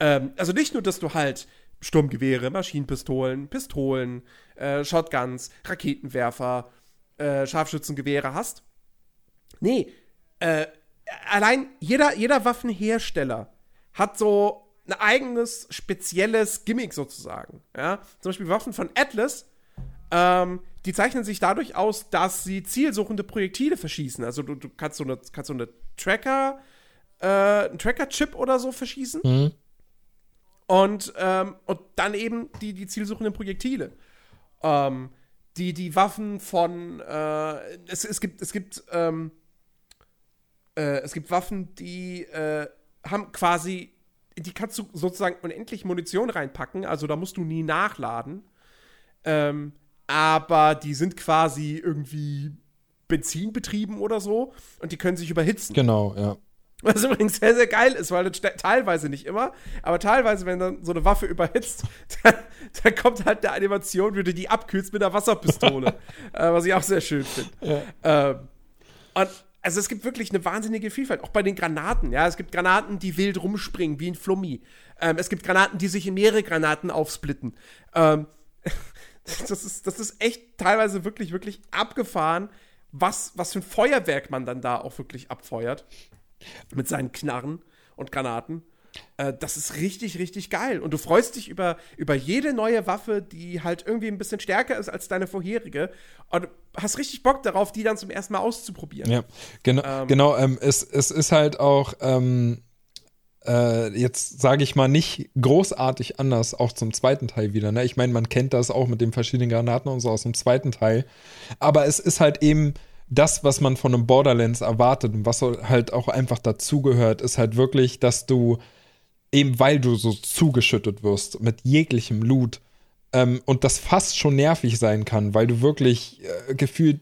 Ähm, also nicht nur, dass du halt Sturmgewehre, Maschinenpistolen, Pistolen, äh, Shotguns, Raketenwerfer, äh, Scharfschützengewehre hast. Nee, äh, allein jeder, jeder Waffenhersteller hat so ein eigenes spezielles Gimmick sozusagen. Ja? Zum Beispiel Waffen von Atlas, ähm, die zeichnen sich dadurch aus, dass sie zielsuchende Projektile verschießen. Also du, du kannst so eine, kannst so eine Tracker, äh, einen Tracker-Chip oder so verschießen. Mhm. Und, ähm, und dann eben die, die zielsuchenden Projektile. Ähm, die, die Waffen von, äh, es, es gibt, es gibt, ähm, äh, es gibt Waffen, die äh, haben quasi, die kannst du sozusagen unendlich Munition reinpacken, also da musst du nie nachladen. Ähm, aber die sind quasi irgendwie benzinbetrieben oder so und die können sich überhitzen. Genau, ja. Was übrigens sehr, sehr geil ist, weil teilweise nicht immer, aber teilweise, wenn dann so eine Waffe überhitzt, dann, dann kommt halt eine Animation, wie du die abkühlst mit einer Wasserpistole. äh, was ich auch sehr schön finde. Ja. Ähm, und also es gibt wirklich eine wahnsinnige Vielfalt, auch bei den Granaten. Ja, es gibt Granaten, die wild rumspringen, wie ein Flummi. Ähm, es gibt Granaten, die sich in mehrere Granaten aufsplitten. Ähm, das, ist, das ist echt teilweise wirklich, wirklich abgefahren, was, was für ein Feuerwerk man dann da auch wirklich abfeuert. Mit seinen Knarren und Granaten. Äh, das ist richtig, richtig geil. Und du freust dich über, über jede neue Waffe, die halt irgendwie ein bisschen stärker ist als deine vorherige. Und hast richtig Bock darauf, die dann zum ersten Mal auszuprobieren. Ja, genau. Ähm, genau ähm, es, es ist halt auch. Ähm äh, jetzt sage ich mal nicht großartig anders, auch zum zweiten Teil wieder. Ne? Ich meine, man kennt das auch mit den verschiedenen Granaten und so aus dem zweiten Teil. Aber es ist halt eben das, was man von einem Borderlands erwartet und was halt auch einfach dazugehört, ist halt wirklich, dass du eben weil du so zugeschüttet wirst mit jeglichem Loot ähm, und das fast schon nervig sein kann, weil du wirklich äh, gefühlt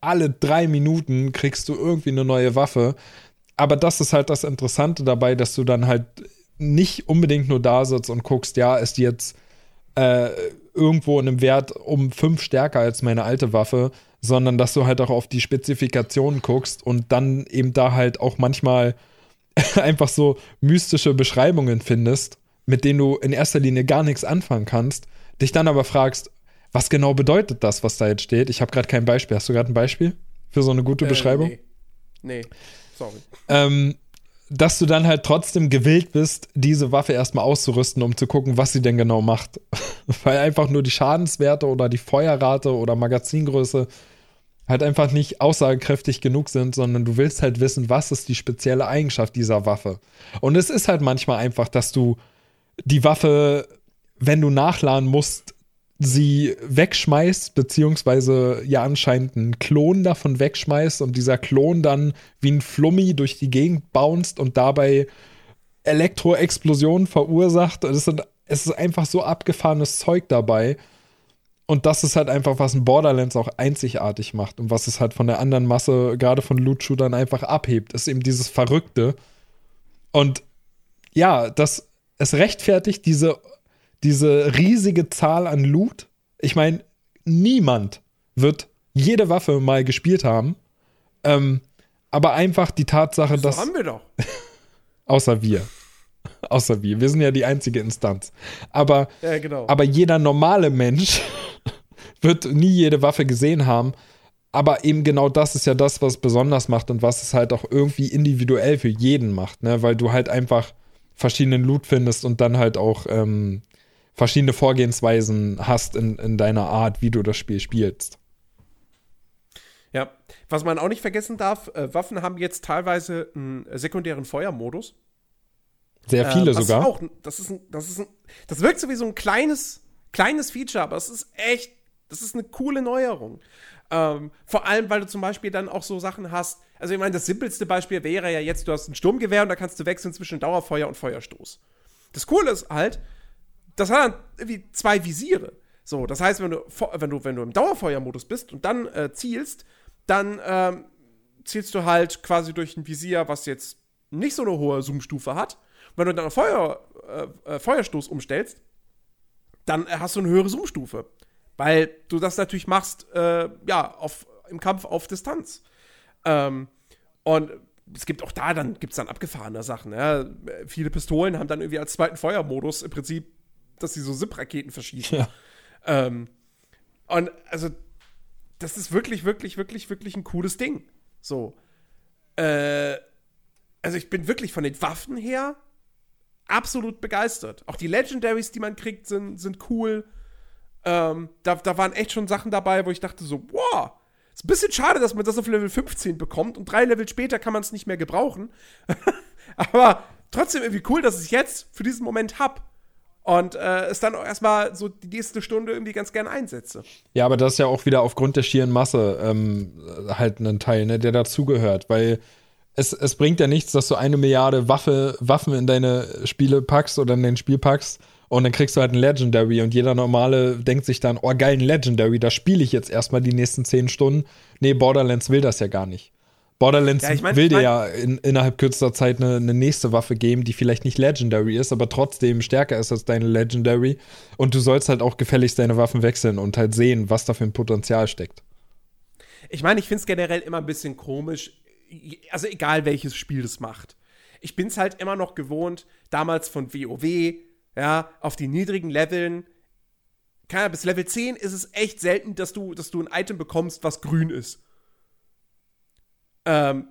alle drei Minuten kriegst du irgendwie eine neue Waffe. Aber das ist halt das Interessante dabei, dass du dann halt nicht unbedingt nur da sitzt und guckst, ja, ist jetzt äh, irgendwo in einem Wert um fünf stärker als meine alte Waffe, sondern dass du halt auch auf die Spezifikationen guckst und dann eben da halt auch manchmal einfach so mystische Beschreibungen findest, mit denen du in erster Linie gar nichts anfangen kannst, dich dann aber fragst, was genau bedeutet das, was da jetzt steht? Ich habe gerade kein Beispiel. Hast du gerade ein Beispiel für so eine gute äh, Beschreibung? Nee. nee. Sorry. Ähm, dass du dann halt trotzdem gewillt bist, diese Waffe erstmal auszurüsten, um zu gucken, was sie denn genau macht. Weil einfach nur die Schadenswerte oder die Feuerrate oder Magazingröße halt einfach nicht aussagekräftig genug sind, sondern du willst halt wissen, was ist die spezielle Eigenschaft dieser Waffe. Und es ist halt manchmal einfach, dass du die Waffe, wenn du nachladen musst, sie wegschmeißt, beziehungsweise ja anscheinend einen Klon davon wegschmeißt und dieser Klon dann wie ein Flummi durch die Gegend bounced und dabei Elektroexplosionen verursacht. Es, sind, es ist einfach so abgefahrenes Zeug dabei. Und das ist halt einfach, was ein Borderlands auch einzigartig macht und was es halt von der anderen Masse, gerade von Loot-Shootern, einfach abhebt, ist eben dieses Verrückte. Und ja, das, es rechtfertigt diese diese riesige Zahl an Loot. Ich meine, niemand wird jede Waffe mal gespielt haben. Ähm, aber einfach die Tatsache, das dass. haben wir doch. außer wir. Außer wir. Wir sind ja die einzige Instanz. Aber, ja, genau. aber jeder normale Mensch wird nie jede Waffe gesehen haben. Aber eben genau das ist ja das, was es besonders macht und was es halt auch irgendwie individuell für jeden macht, ne? Weil du halt einfach verschiedenen Loot findest und dann halt auch ähm, verschiedene Vorgehensweisen hast in, in deiner Art, wie du das Spiel spielst. Ja, was man auch nicht vergessen darf, äh, Waffen haben jetzt teilweise einen sekundären Feuermodus. Sehr viele äh, sogar. Auch, das, ist ein, das, ist ein, das wirkt so wie so ein kleines, kleines Feature, aber es ist echt, das ist eine coole Neuerung. Ähm, vor allem, weil du zum Beispiel dann auch so Sachen hast. Also, ich meine, das simpelste Beispiel wäre ja jetzt, du hast ein Sturmgewehr und da kannst du wechseln zwischen Dauerfeuer und Feuerstoß. Das Coole ist halt, das hat dann irgendwie zwei Visiere. So, das heißt, wenn du, wenn du, wenn du im Dauerfeuermodus bist und dann äh, zielst, dann ähm, zielst du halt quasi durch ein Visier, was jetzt nicht so eine hohe Zoomstufe hat. wenn du dann auf Feuer, äh, äh, Feuerstoß umstellst, dann hast du eine höhere Zoomstufe. Weil du das natürlich machst, äh, ja, auf, im Kampf auf Distanz. Ähm, und es gibt auch da, dann gibt es dann abgefahrene Sachen. Ja. Viele Pistolen haben dann irgendwie als zweiten Feuermodus im Prinzip dass sie so Zip-Raketen verschießen. Ja. Ähm, und also, das ist wirklich, wirklich, wirklich, wirklich ein cooles Ding. So. Äh, also ich bin wirklich von den Waffen her absolut begeistert. Auch die Legendaries, die man kriegt, sind, sind cool. Ähm, da, da waren echt schon Sachen dabei, wo ich dachte so, wow, ist ein bisschen schade, dass man das auf Level 15 bekommt und drei Level später kann man es nicht mehr gebrauchen. Aber trotzdem irgendwie cool, dass ich es jetzt für diesen Moment habe. Und äh, es dann auch erstmal so die nächste Stunde irgendwie ganz gerne einsetze. Ja, aber das ist ja auch wieder aufgrund der schieren Masse ähm, halt ein Teil, ne, der dazugehört, weil es, es bringt ja nichts, dass du eine Milliarde Waffe, Waffen in deine Spiele packst oder in dein Spiel packst und dann kriegst du halt ein Legendary und jeder normale denkt sich dann, oh geil, ein Legendary, da spiele ich jetzt erstmal die nächsten zehn Stunden. Nee, Borderlands will das ja gar nicht. Borderlands ja, ich mein, will dir ich mein, ja in, innerhalb kürzester Zeit eine, eine, nächste Waffe geben, die vielleicht nicht Legendary ist, aber trotzdem stärker ist als deine Legendary. Und du sollst halt auch gefälligst deine Waffen wechseln und halt sehen, was da für ein Potenzial steckt. Ich meine, ich finde es generell immer ein bisschen komisch, also egal welches Spiel das macht. Ich bin es halt immer noch gewohnt, damals von WoW, ja, auf die niedrigen Leveln. Keine, bis Level 10 ist es echt selten, dass du, dass du ein Item bekommst, was grün ist. Ähm,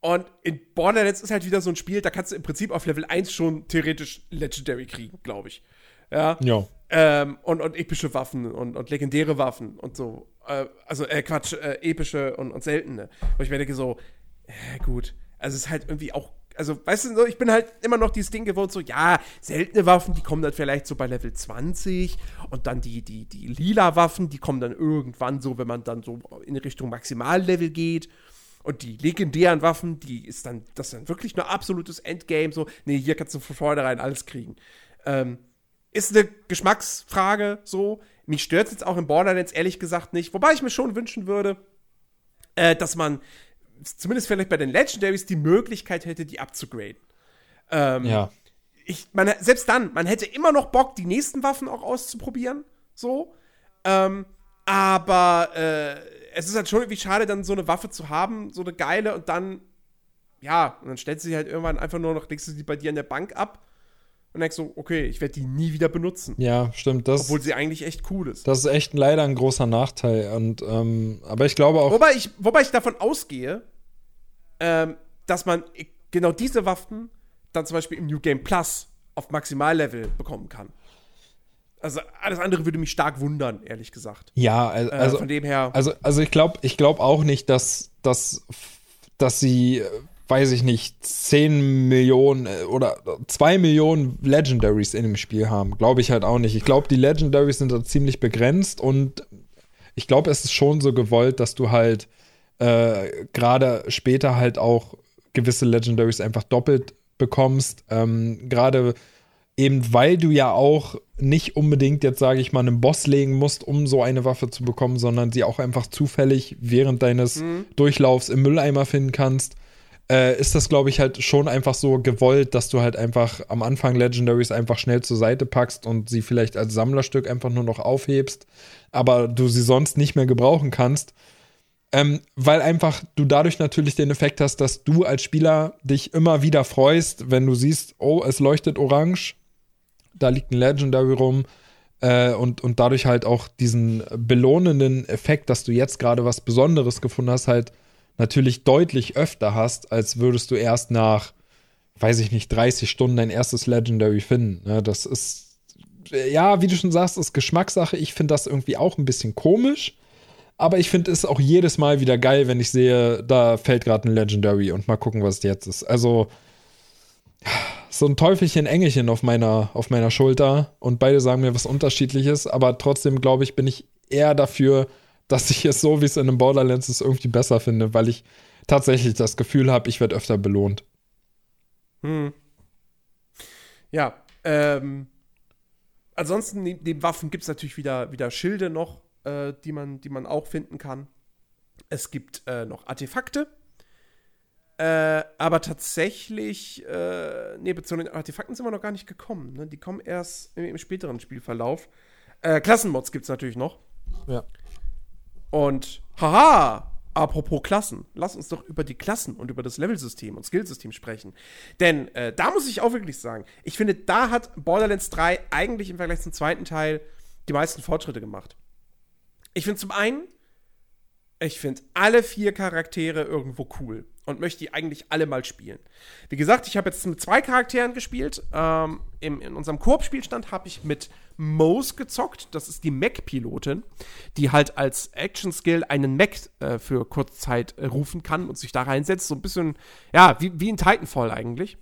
und in Borderlands ist halt wieder so ein Spiel, da kannst du im Prinzip auf Level 1 schon theoretisch Legendary kriegen, glaube ich. Ja. ja. Ähm, und, und epische Waffen und, und legendäre Waffen und so. Äh, also, äh, Quatsch, äh, epische und, und seltene. Wo ich mir denke, so, äh, gut. Also, es ist halt irgendwie auch also, weißt du, ich bin halt immer noch dieses Ding gewohnt, so, ja, seltene Waffen, die kommen dann vielleicht so bei Level 20 und dann die, die, die lila Waffen, die kommen dann irgendwann so, wenn man dann so in Richtung Maximallevel geht. Und die legendären Waffen, die ist dann, das ist dann wirklich nur absolutes Endgame, so, nee, hier kannst du von vornherein alles kriegen. Ähm, ist eine Geschmacksfrage, so. Mich stört es jetzt auch in Borderlands ehrlich gesagt nicht, wobei ich mir schon wünschen würde, äh, dass man zumindest vielleicht bei den Legendaries die Möglichkeit hätte, die abzugraden. Ähm, ja. Ich, man, selbst dann, man hätte immer noch Bock, die nächsten Waffen auch auszuprobieren. So. Ähm, aber äh, es ist halt schon irgendwie schade, dann so eine Waffe zu haben, so eine geile, und dann, ja, und dann stellt sie halt irgendwann einfach nur noch, legst du die bei dir an der Bank ab und denkst so, okay, ich werde die nie wieder benutzen. Ja, stimmt. Das, Obwohl sie eigentlich echt cool ist. Das ist echt leider ein großer Nachteil. Und, ähm, aber ich glaube auch. Wobei ich, wobei ich davon ausgehe, ähm, dass man genau diese Waffen dann zum Beispiel im New Game Plus auf Maximallevel bekommen kann. Also alles andere würde mich stark wundern, ehrlich gesagt. Ja, also, äh, von dem her. Also, also ich glaube, ich glaube auch nicht, dass, dass, dass sie weiß ich nicht, 10 Millionen äh, oder 2 Millionen Legendaries in dem Spiel haben. Glaube ich halt auch nicht. Ich glaube, die Legendaries sind da ziemlich begrenzt und ich glaube, es ist schon so gewollt, dass du halt äh, gerade später halt auch gewisse Legendaries einfach doppelt bekommst. Ähm, gerade eben weil du ja auch nicht unbedingt jetzt, sage ich mal, einen Boss legen musst, um so eine Waffe zu bekommen, sondern sie auch einfach zufällig während deines mhm. Durchlaufs im Mülleimer finden kannst äh, ist das, glaube ich, halt schon einfach so gewollt, dass du halt einfach am Anfang Legendaries einfach schnell zur Seite packst und sie vielleicht als Sammlerstück einfach nur noch aufhebst, aber du sie sonst nicht mehr gebrauchen kannst. Ähm, weil einfach du dadurch natürlich den Effekt hast, dass du als Spieler dich immer wieder freust, wenn du siehst, oh, es leuchtet orange, da liegt ein Legendary rum. Äh, und, und dadurch halt auch diesen belohnenden Effekt, dass du jetzt gerade was Besonderes gefunden hast, halt natürlich deutlich öfter hast, als würdest du erst nach, weiß ich nicht, 30 Stunden dein erstes Legendary finden. Ne? Das ist, ja, wie du schon sagst, ist Geschmackssache. Ich finde das irgendwie auch ein bisschen komisch. Aber ich finde es auch jedes Mal wieder geil, wenn ich sehe, da fällt gerade ein Legendary und mal gucken, was jetzt ist. Also so ein Teufelchen, Engelchen auf meiner, auf meiner Schulter und beide sagen mir was Unterschiedliches, aber trotzdem glaube ich, bin ich eher dafür, dass ich es so, wie es in einem Borderlands ist, irgendwie besser finde, weil ich tatsächlich das Gefühl habe, ich werde öfter belohnt. Hm. Ja, ähm, ansonsten neben den Waffen gibt es natürlich wieder, wieder Schilde noch, äh, die, man, die man auch finden kann. Es gibt äh, noch Artefakte. Äh, aber tatsächlich, äh, nee, zu den Artefakten sind wir noch gar nicht gekommen. Ne? Die kommen erst im, im späteren Spielverlauf. Äh, Klassenmods gibt es natürlich noch. Ja. Und haha, apropos Klassen, lass uns doch über die Klassen und über das Levelsystem und Skillsystem sprechen. Denn äh, da muss ich auch wirklich sagen, ich finde, da hat Borderlands 3 eigentlich im Vergleich zum zweiten Teil die meisten Fortschritte gemacht. Ich finde zum einen, ich finde alle vier Charaktere irgendwo cool und möchte die eigentlich alle mal spielen. Wie gesagt, ich habe jetzt mit zwei Charakteren gespielt. Ähm, im, in unserem Koop-Spielstand habe ich mit Mose gezockt. Das ist die Mech-Pilotin, die halt als Action-Skill einen Mech äh, für kurze Zeit äh, rufen kann und sich da reinsetzt. So ein bisschen, ja, wie, wie in Titanfall eigentlich.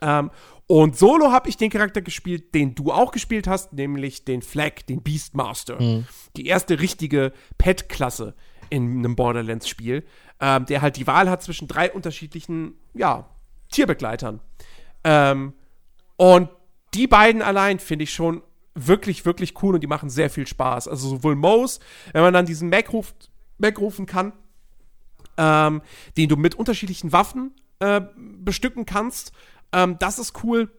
Ähm, und solo habe ich den Charakter gespielt, den du auch gespielt hast, nämlich den Flag, den Beastmaster. Mhm. Die erste richtige Pet-Klasse in einem Borderlands-Spiel, ähm, der halt die Wahl hat zwischen drei unterschiedlichen, ja, Tierbegleitern. Ähm, und die beiden allein finde ich schon wirklich, wirklich cool und die machen sehr viel Spaß. Also sowohl Mose, wenn man dann diesen Mac, ruft, Mac rufen kann, ähm, den du mit unterschiedlichen Waffen äh, bestücken kannst, ähm, das ist cool.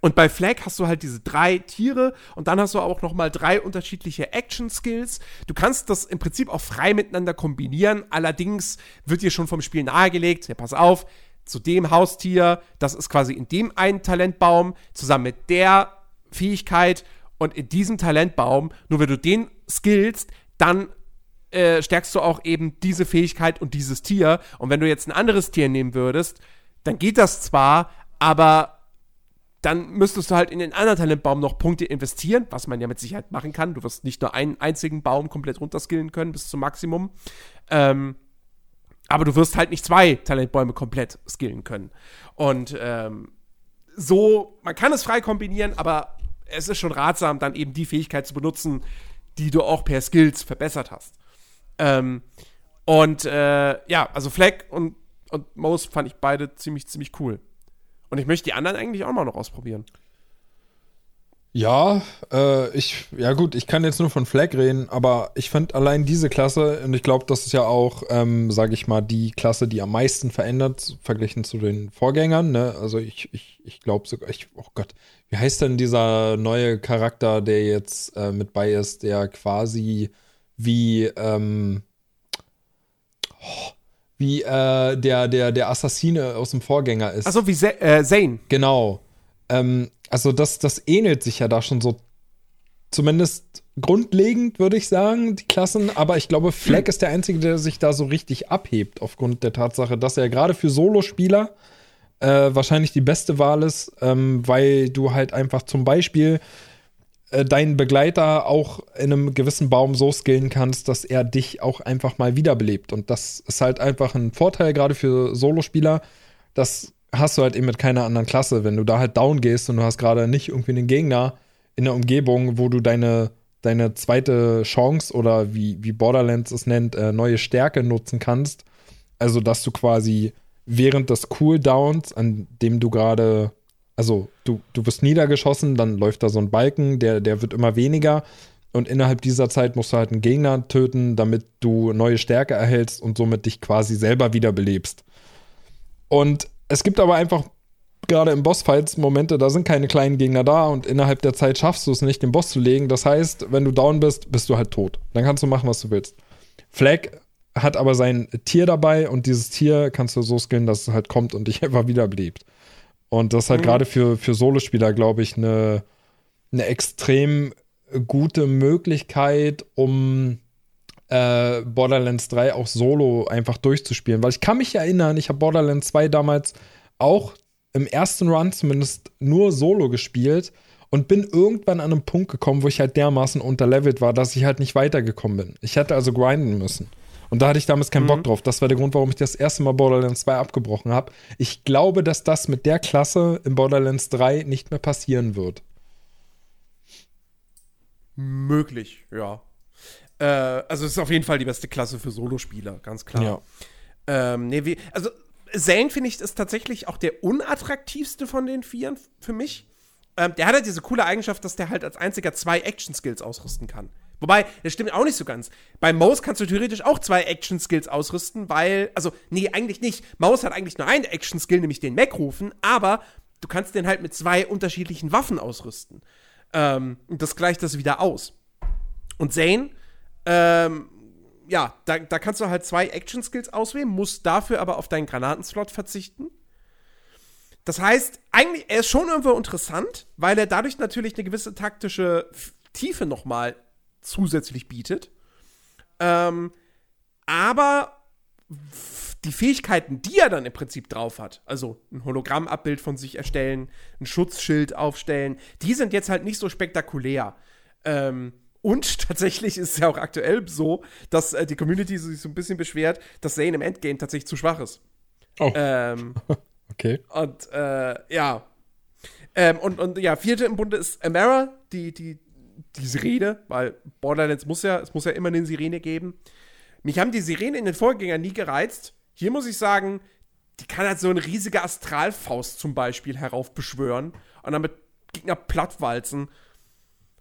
Und bei Flag hast du halt diese drei Tiere und dann hast du auch noch mal drei unterschiedliche Action-Skills. Du kannst das im Prinzip auch frei miteinander kombinieren. Allerdings wird dir schon vom Spiel nahegelegt, ja, pass auf, zu dem Haustier, das ist quasi in dem einen Talentbaum, zusammen mit der Fähigkeit und in diesem Talentbaum, nur wenn du den skillst, dann äh, stärkst du auch eben diese Fähigkeit und dieses Tier. Und wenn du jetzt ein anderes Tier nehmen würdest, dann geht das zwar, aber dann müsstest du halt in den anderen Talentbaum noch Punkte investieren, was man ja mit Sicherheit machen kann. Du wirst nicht nur einen einzigen Baum komplett runterskillen können bis zum Maximum. Ähm, aber du wirst halt nicht zwei Talentbäume komplett skillen können. Und ähm, so, man kann es frei kombinieren, aber es ist schon ratsam, dann eben die Fähigkeit zu benutzen, die du auch per Skills verbessert hast. Ähm, und äh, ja, also Fleck und und Mose fand ich beide ziemlich, ziemlich cool. Und ich möchte die anderen eigentlich auch mal noch ausprobieren. Ja, äh, ich, ja gut, ich kann jetzt nur von Flag reden, aber ich fand allein diese Klasse, und ich glaube, das ist ja auch, ähm, sage ich mal, die Klasse, die am meisten verändert, verglichen zu den Vorgängern, ne? Also ich, ich, ich glaube sogar, ich, oh Gott, wie heißt denn dieser neue Charakter, der jetzt äh, mit bei ist, der quasi wie, ähm, oh, wie äh, der, der, der Assassine aus dem Vorgänger ist. Achso, wie Z äh, Zane. Genau. Ähm, also das, das ähnelt sich ja da schon so zumindest grundlegend, würde ich sagen, die Klassen. Aber ich glaube, Fleck ist der Einzige, der sich da so richtig abhebt, aufgrund der Tatsache, dass er gerade für Solospieler äh, wahrscheinlich die beste Wahl ist, ähm, weil du halt einfach zum Beispiel äh, deinen Begleiter auch in einem gewissen Baum so skillen kannst, dass er dich auch einfach mal wiederbelebt. Und das ist halt einfach ein Vorteil, gerade für Solospieler. Das hast du halt eben mit keiner anderen Klasse. Wenn du da halt down gehst und du hast gerade nicht irgendwie einen Gegner in der Umgebung, wo du deine, deine zweite Chance oder wie, wie Borderlands es nennt, äh, neue Stärke nutzen kannst. Also, dass du quasi während des Cooldowns, an dem du gerade also du, du wirst niedergeschossen, dann läuft da so ein Balken, der, der wird immer weniger. Und innerhalb dieser Zeit musst du halt einen Gegner töten, damit du neue Stärke erhältst und somit dich quasi selber wiederbelebst. Und es gibt aber einfach gerade im Bossfights Momente, da sind keine kleinen Gegner da und innerhalb der Zeit schaffst du es nicht, den Boss zu legen. Das heißt, wenn du down bist, bist du halt tot. Dann kannst du machen, was du willst. Flag hat aber sein Tier dabei und dieses Tier kannst du so skillen, dass es halt kommt und dich einfach wiederbelebt. Und das ist halt mhm. gerade für, für Solospieler, glaube ich, eine, eine extrem gute Möglichkeit, um äh, Borderlands 3 auch solo einfach durchzuspielen. Weil ich kann mich erinnern, ich habe Borderlands 2 damals auch im ersten Run zumindest nur solo gespielt und bin irgendwann an einem Punkt gekommen, wo ich halt dermaßen unterlevelt war, dass ich halt nicht weitergekommen bin. Ich hätte also grinden müssen. Und da hatte ich damals keinen mhm. Bock drauf. Das war der Grund, warum ich das erste Mal Borderlands 2 abgebrochen habe. Ich glaube, dass das mit der Klasse in Borderlands 3 nicht mehr passieren wird. Möglich, ja. Äh, also es ist auf jeden Fall die beste Klasse für Solospieler, ganz klar. Ja. Ähm, nee, wie, also Zane finde ich ist tatsächlich auch der unattraktivste von den Vieren für mich. Ähm, der hat halt diese coole Eigenschaft, dass der halt als einziger zwei Action-Skills ausrüsten kann. Wobei, das stimmt auch nicht so ganz. Bei Maus kannst du theoretisch auch zwei Action-Skills ausrüsten, weil, also, nee, eigentlich nicht. Maus hat eigentlich nur einen Action-Skill, nämlich den Mac rufen, aber du kannst den halt mit zwei unterschiedlichen Waffen ausrüsten. Ähm, und das gleicht das wieder aus. Und Zane, ähm, ja, da, da kannst du halt zwei Action-Skills auswählen, musst dafür aber auf deinen Granatenslot verzichten. Das heißt, eigentlich, er ist schon irgendwo interessant, weil er dadurch natürlich eine gewisse taktische Tiefe nochmal zusätzlich bietet. Ähm, aber die Fähigkeiten, die er dann im Prinzip drauf hat, also ein Hologrammabbild von sich erstellen, ein Schutzschild aufstellen, die sind jetzt halt nicht so spektakulär. Ähm, und tatsächlich ist es ja auch aktuell so, dass äh, die Community sich so ein bisschen beschwert, dass Zane im Endgame tatsächlich zu schwach ist. Oh. Ähm, okay. Und äh, ja. Ähm, und, und ja, vierte im Bunde ist Amara, die, die, die Sirene, weil Borderlands muss ja, es muss ja immer eine Sirene geben. Mich haben die Sirene in den Vorgängern nie gereizt. Hier muss ich sagen, die kann halt so eine riesige Astralfaust zum Beispiel heraufbeschwören und damit Gegner plattwalzen.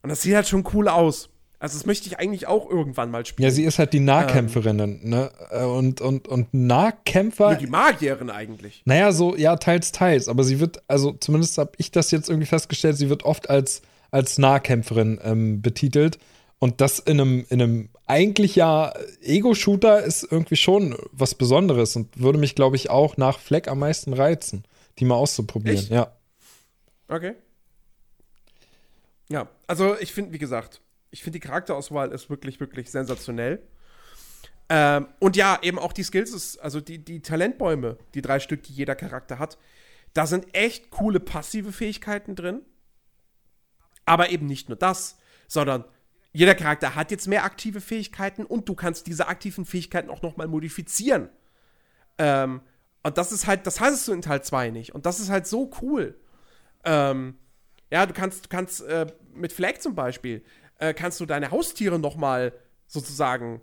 Und das sieht halt schon cool aus. Also, das möchte ich eigentlich auch irgendwann mal spielen. Ja, sie ist halt die Nahkämpferin, ähm, ne? Und, und, und Nahkämpfer. die Magierin eigentlich. Naja, so, ja, teils, teils. Aber sie wird, also zumindest habe ich das jetzt irgendwie festgestellt, sie wird oft als, als Nahkämpferin ähm, betitelt. Und das in einem, in einem eigentlich ja Ego-Shooter ist irgendwie schon was Besonderes und würde mich, glaube ich, auch nach Fleck am meisten reizen, die mal auszuprobieren. Echt? Ja. Okay. Ja, also ich finde, wie gesagt, ich finde die Charakterauswahl ist wirklich, wirklich sensationell. Ähm, und ja, eben auch die Skills, also die, die Talentbäume, die drei Stück, die jeder Charakter hat, da sind echt coole passive Fähigkeiten drin. Aber eben nicht nur das, sondern jeder Charakter hat jetzt mehr aktive Fähigkeiten und du kannst diese aktiven Fähigkeiten auch nochmal modifizieren. Ähm, und das ist halt, das hattest du in Teil 2 nicht. Und das ist halt so cool. Ähm, ja, du kannst, du kannst äh, mit Flag zum Beispiel, äh, kannst du deine Haustiere nochmal sozusagen,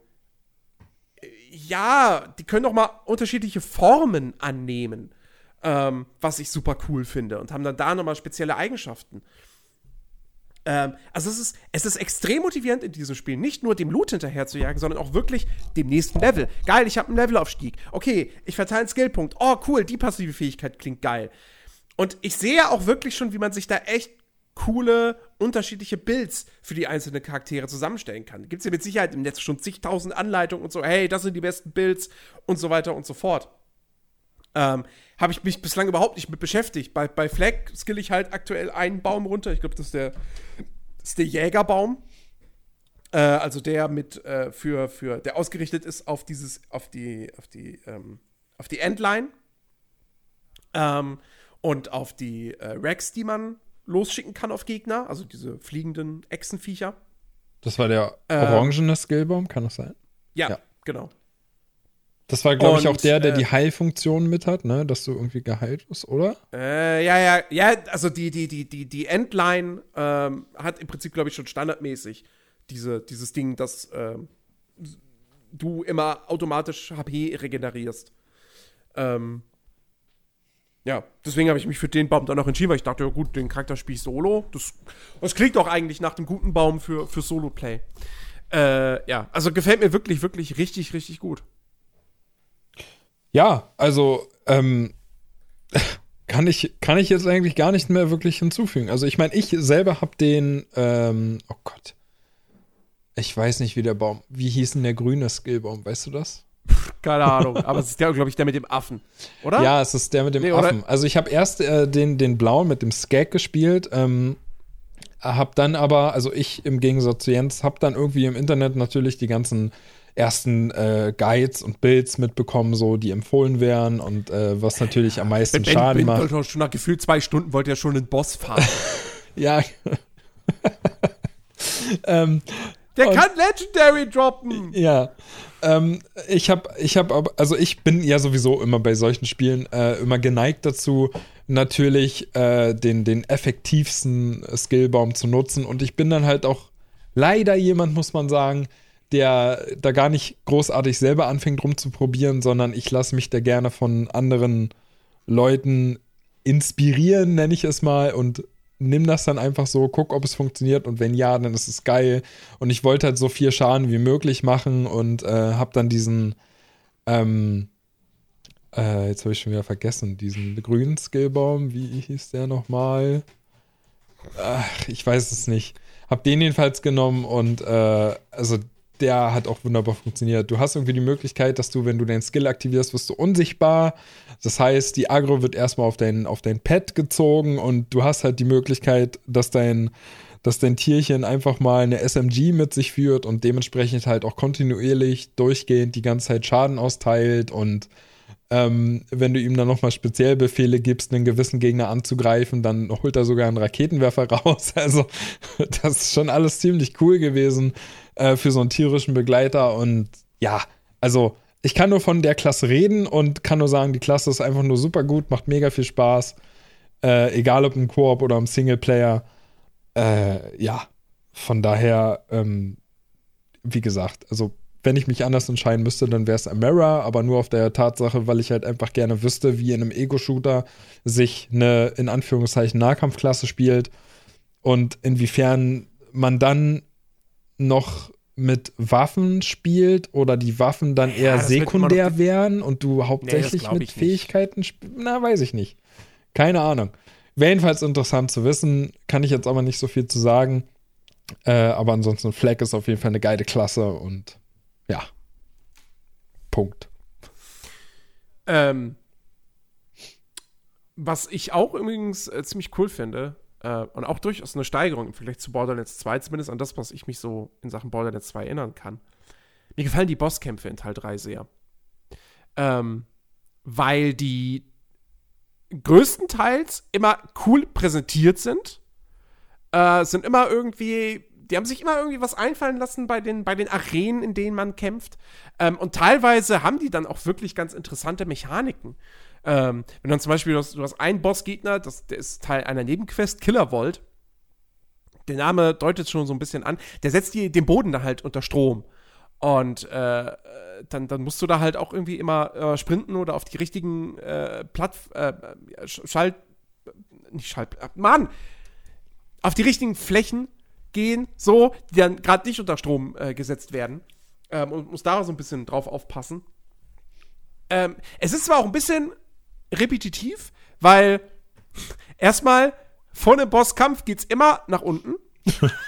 äh, ja, die können nochmal unterschiedliche Formen annehmen. Ähm, was ich super cool finde. Und haben dann da nochmal spezielle Eigenschaften. Ähm, also es ist, es ist extrem motivierend in diesem Spiel, nicht nur dem Loot hinterher zu jagen, sondern auch wirklich dem nächsten Level. Geil, ich habe einen Levelaufstieg. Okay, ich verteile einen Skillpunkt. Oh, cool, die passive Fähigkeit klingt geil. Und ich sehe auch wirklich schon, wie man sich da echt coole, unterschiedliche Builds für die einzelnen Charaktere zusammenstellen kann. Gibt es ja mit Sicherheit im Netz schon zigtausend Anleitungen und so, hey, das sind die besten Builds und so weiter und so fort. Ähm, Habe ich mich bislang überhaupt nicht mit beschäftigt. Bei, bei Flag skill ich halt aktuell einen Baum runter. Ich glaube, das ist der, das ist der Jägerbaum. Äh, also der mit äh, für, für, der ausgerichtet ist auf dieses, auf die, auf die, ähm, auf die Endline. Ähm, und auf die äh, Rex, die man losschicken kann auf Gegner, also diese fliegenden Echsenviecher. Das war der ähm, orangene Skillbaum, kann das sein? Ja, ja. genau. Das war, glaube ich, auch der, der äh, die Heilfunktion mit hat, ne? Dass du irgendwie geheilt bist, oder? Äh, ja, ja, ja, also die, die, die, die, die Endline ähm, hat im Prinzip, glaube ich, schon standardmäßig diese, dieses Ding, dass ähm, du immer automatisch HP regenerierst. Ähm, ja, deswegen habe ich mich für den Baum dann auch entschieden, weil ich dachte, ja gut, den Charakter spiele ich solo. Das, das klingt auch eigentlich nach dem guten Baum für, für Solo-Play. Äh, ja, also gefällt mir wirklich, wirklich richtig, richtig gut. Ja, also ähm, kann ich kann ich jetzt eigentlich gar nicht mehr wirklich hinzufügen. Also ich meine, ich selber habe den, ähm, oh Gott, ich weiß nicht, wie der Baum, wie hieß denn der grüne Skillbaum, weißt du das? Keine Ahnung, aber es ist der, glaube ich, der mit dem Affen, oder? Ja, es ist der mit dem nee, Affen. Oder? Also ich habe erst äh, den, den blauen mit dem Skag gespielt, ähm, hab dann aber, also ich im Gegensatz zu Jens, hab dann irgendwie im Internet natürlich die ganzen ersten äh, Guides und Builds mitbekommen, so die empfohlen wären und äh, was natürlich am meisten ben, Schaden ben, macht. Schon nach gefühlt zwei Stunden wollte er schon einen Boss fahren. ja. ähm, Der kann Legendary droppen. Ja. Ähm, ich habe, ich habe, also ich bin ja sowieso immer bei solchen Spielen äh, immer geneigt dazu, natürlich äh, den, den effektivsten Skillbaum zu nutzen. Und ich bin dann halt auch leider jemand, muss man sagen, der da gar nicht großartig selber anfängt rumzuprobieren, sondern ich lasse mich da gerne von anderen Leuten inspirieren, nenne ich es mal, und nimm das dann einfach so, guck, ob es funktioniert und wenn ja, dann ist es geil. Und ich wollte halt so viel Schaden wie möglich machen und äh, habe dann diesen, ähm, äh, jetzt habe ich schon wieder vergessen, diesen grünen Skillbaum, wie hieß der nochmal? Ach, ich weiß es nicht. Hab den jedenfalls genommen und äh, also der hat auch wunderbar funktioniert. Du hast irgendwie die Möglichkeit, dass du, wenn du deinen Skill aktivierst, wirst du unsichtbar. Das heißt, die Agro wird erstmal auf dein, auf dein Pad gezogen und du hast halt die Möglichkeit, dass dein, dass dein Tierchen einfach mal eine SMG mit sich führt und dementsprechend halt auch kontinuierlich durchgehend die ganze Zeit Schaden austeilt und ähm, wenn du ihm dann nochmal Speziellbefehle gibst, einen gewissen Gegner anzugreifen, dann holt er sogar einen Raketenwerfer raus. Also, das ist schon alles ziemlich cool gewesen äh, für so einen tierischen Begleiter. Und ja, also, ich kann nur von der Klasse reden und kann nur sagen, die Klasse ist einfach nur super gut, macht mega viel Spaß. Äh, egal ob im Koop oder im Singleplayer. Äh, ja, von daher, ähm, wie gesagt, also wenn ich mich anders entscheiden müsste, dann wäre es Amara, aber nur auf der Tatsache, weil ich halt einfach gerne wüsste, wie in einem Ego-Shooter sich eine, in Anführungszeichen, Nahkampfklasse spielt und inwiefern man dann noch mit Waffen spielt oder die Waffen dann eher ja, sekundär wären und du hauptsächlich nee, mit Fähigkeiten spielst. Na, weiß ich nicht. Keine Ahnung. Wäre jedenfalls interessant zu wissen, kann ich jetzt aber nicht so viel zu sagen. Äh, aber ansonsten, Flag ist auf jeden Fall eine geile Klasse und ja. Punkt. Ähm, was ich auch übrigens äh, ziemlich cool finde, äh, und auch durchaus eine Steigerung im Vergleich zu Borderlands 2, zumindest an das, was ich mich so in Sachen Borderlands 2 erinnern kann. Mir gefallen die Bosskämpfe in Teil 3 sehr. Ähm, weil die größtenteils immer cool präsentiert sind. Äh, sind immer irgendwie die haben sich immer irgendwie was einfallen lassen bei den, bei den Arenen, in denen man kämpft. Ähm, und teilweise haben die dann auch wirklich ganz interessante Mechaniken. Ähm, wenn dann zum Beispiel, du hast, du hast einen Bossgegner, das, der ist Teil einer Nebenquest, Killer Volt. Der Name deutet schon so ein bisschen an. Der setzt die, den Boden dann halt unter Strom. Und äh, dann, dann musst du da halt auch irgendwie immer äh, sprinten oder auf die richtigen äh, Platt, äh, Schalt, nicht Schalt, Mann, auf die richtigen Flächen gehen, so, die dann gerade nicht unter Strom äh, gesetzt werden. Ähm, und muss da so ein bisschen drauf aufpassen. Ähm, es ist zwar auch ein bisschen repetitiv, weil erstmal vor einem Bosskampf geht's immer nach unten.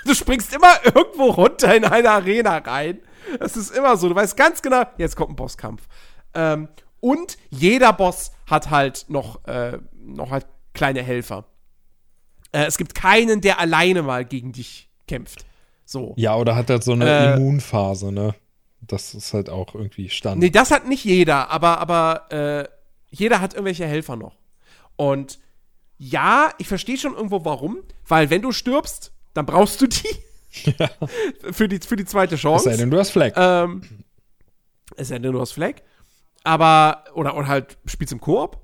du springst immer irgendwo runter in eine Arena rein. Das ist immer so. Du weißt ganz genau, jetzt kommt ein Bosskampf. Ähm, und jeder Boss hat halt noch, äh, noch halt kleine Helfer. Äh, es gibt keinen, der alleine mal gegen dich kämpft. So. Ja, oder hat er so eine äh, Immunphase, ne? Das ist halt auch irgendwie Standard. Nee, das hat nicht jeder, aber, aber äh, jeder hat irgendwelche Helfer noch. Und ja, ich verstehe schon irgendwo warum, weil wenn du stirbst, dann brauchst du die. Ja. für, die für die zweite Chance. Es sei denn, du hast Flag. Ähm, es sei denn, du hast Flag. Aber, oder, oder halt spielst im Koop.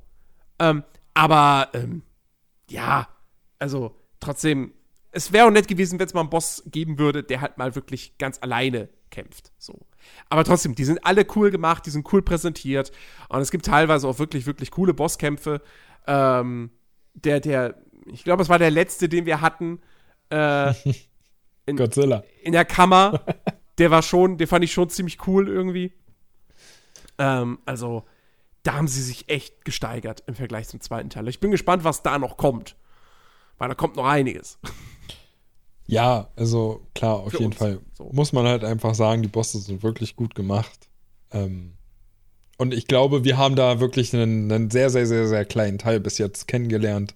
Ähm, aber, ähm, ja, also trotzdem, es wäre auch nett gewesen, wenn es mal einen Boss geben würde, der halt mal wirklich ganz alleine kämpft. So. Aber trotzdem, die sind alle cool gemacht, die sind cool präsentiert. Und es gibt teilweise auch wirklich, wirklich coole Bosskämpfe. Ähm, der, der, ich glaube, es war der letzte, den wir hatten. Äh, in, Godzilla. In der Kammer. Der war schon, den fand ich schon ziemlich cool irgendwie. Ähm, also, da haben sie sich echt gesteigert im Vergleich zum zweiten Teil. Ich bin gespannt, was da noch kommt. Weil da kommt noch einiges. Ja, also klar, auf jeden uns. Fall. So. Muss man halt einfach sagen, die Bosse sind wirklich gut gemacht. Ähm, und ich glaube, wir haben da wirklich einen, einen, sehr, sehr, sehr, sehr kleinen Teil bis jetzt kennengelernt.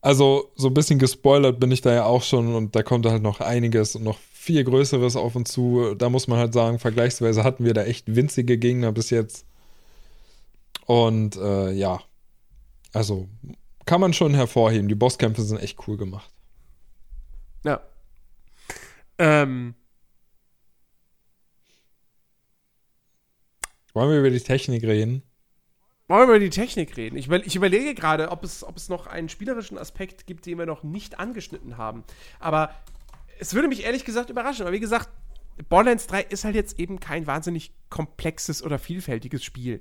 Also, so ein bisschen gespoilert bin ich da ja auch schon und da kommt halt noch einiges und noch viel Größeres auf uns zu. Da muss man halt sagen, vergleichsweise hatten wir da echt winzige Gegner bis jetzt. Und äh, ja, also kann man schon hervorheben. Die Bosskämpfe sind echt cool gemacht. Ja. Ähm. Wollen wir über die Technik reden? Wollen wir über die Technik reden? Ich, ich, überlege gerade, ob es, ob es noch einen spielerischen Aspekt gibt, den wir noch nicht angeschnitten haben. Aber es würde mich ehrlich gesagt überraschen. Aber wie gesagt, Borderlands 3 ist halt jetzt eben kein wahnsinnig komplexes oder vielfältiges Spiel.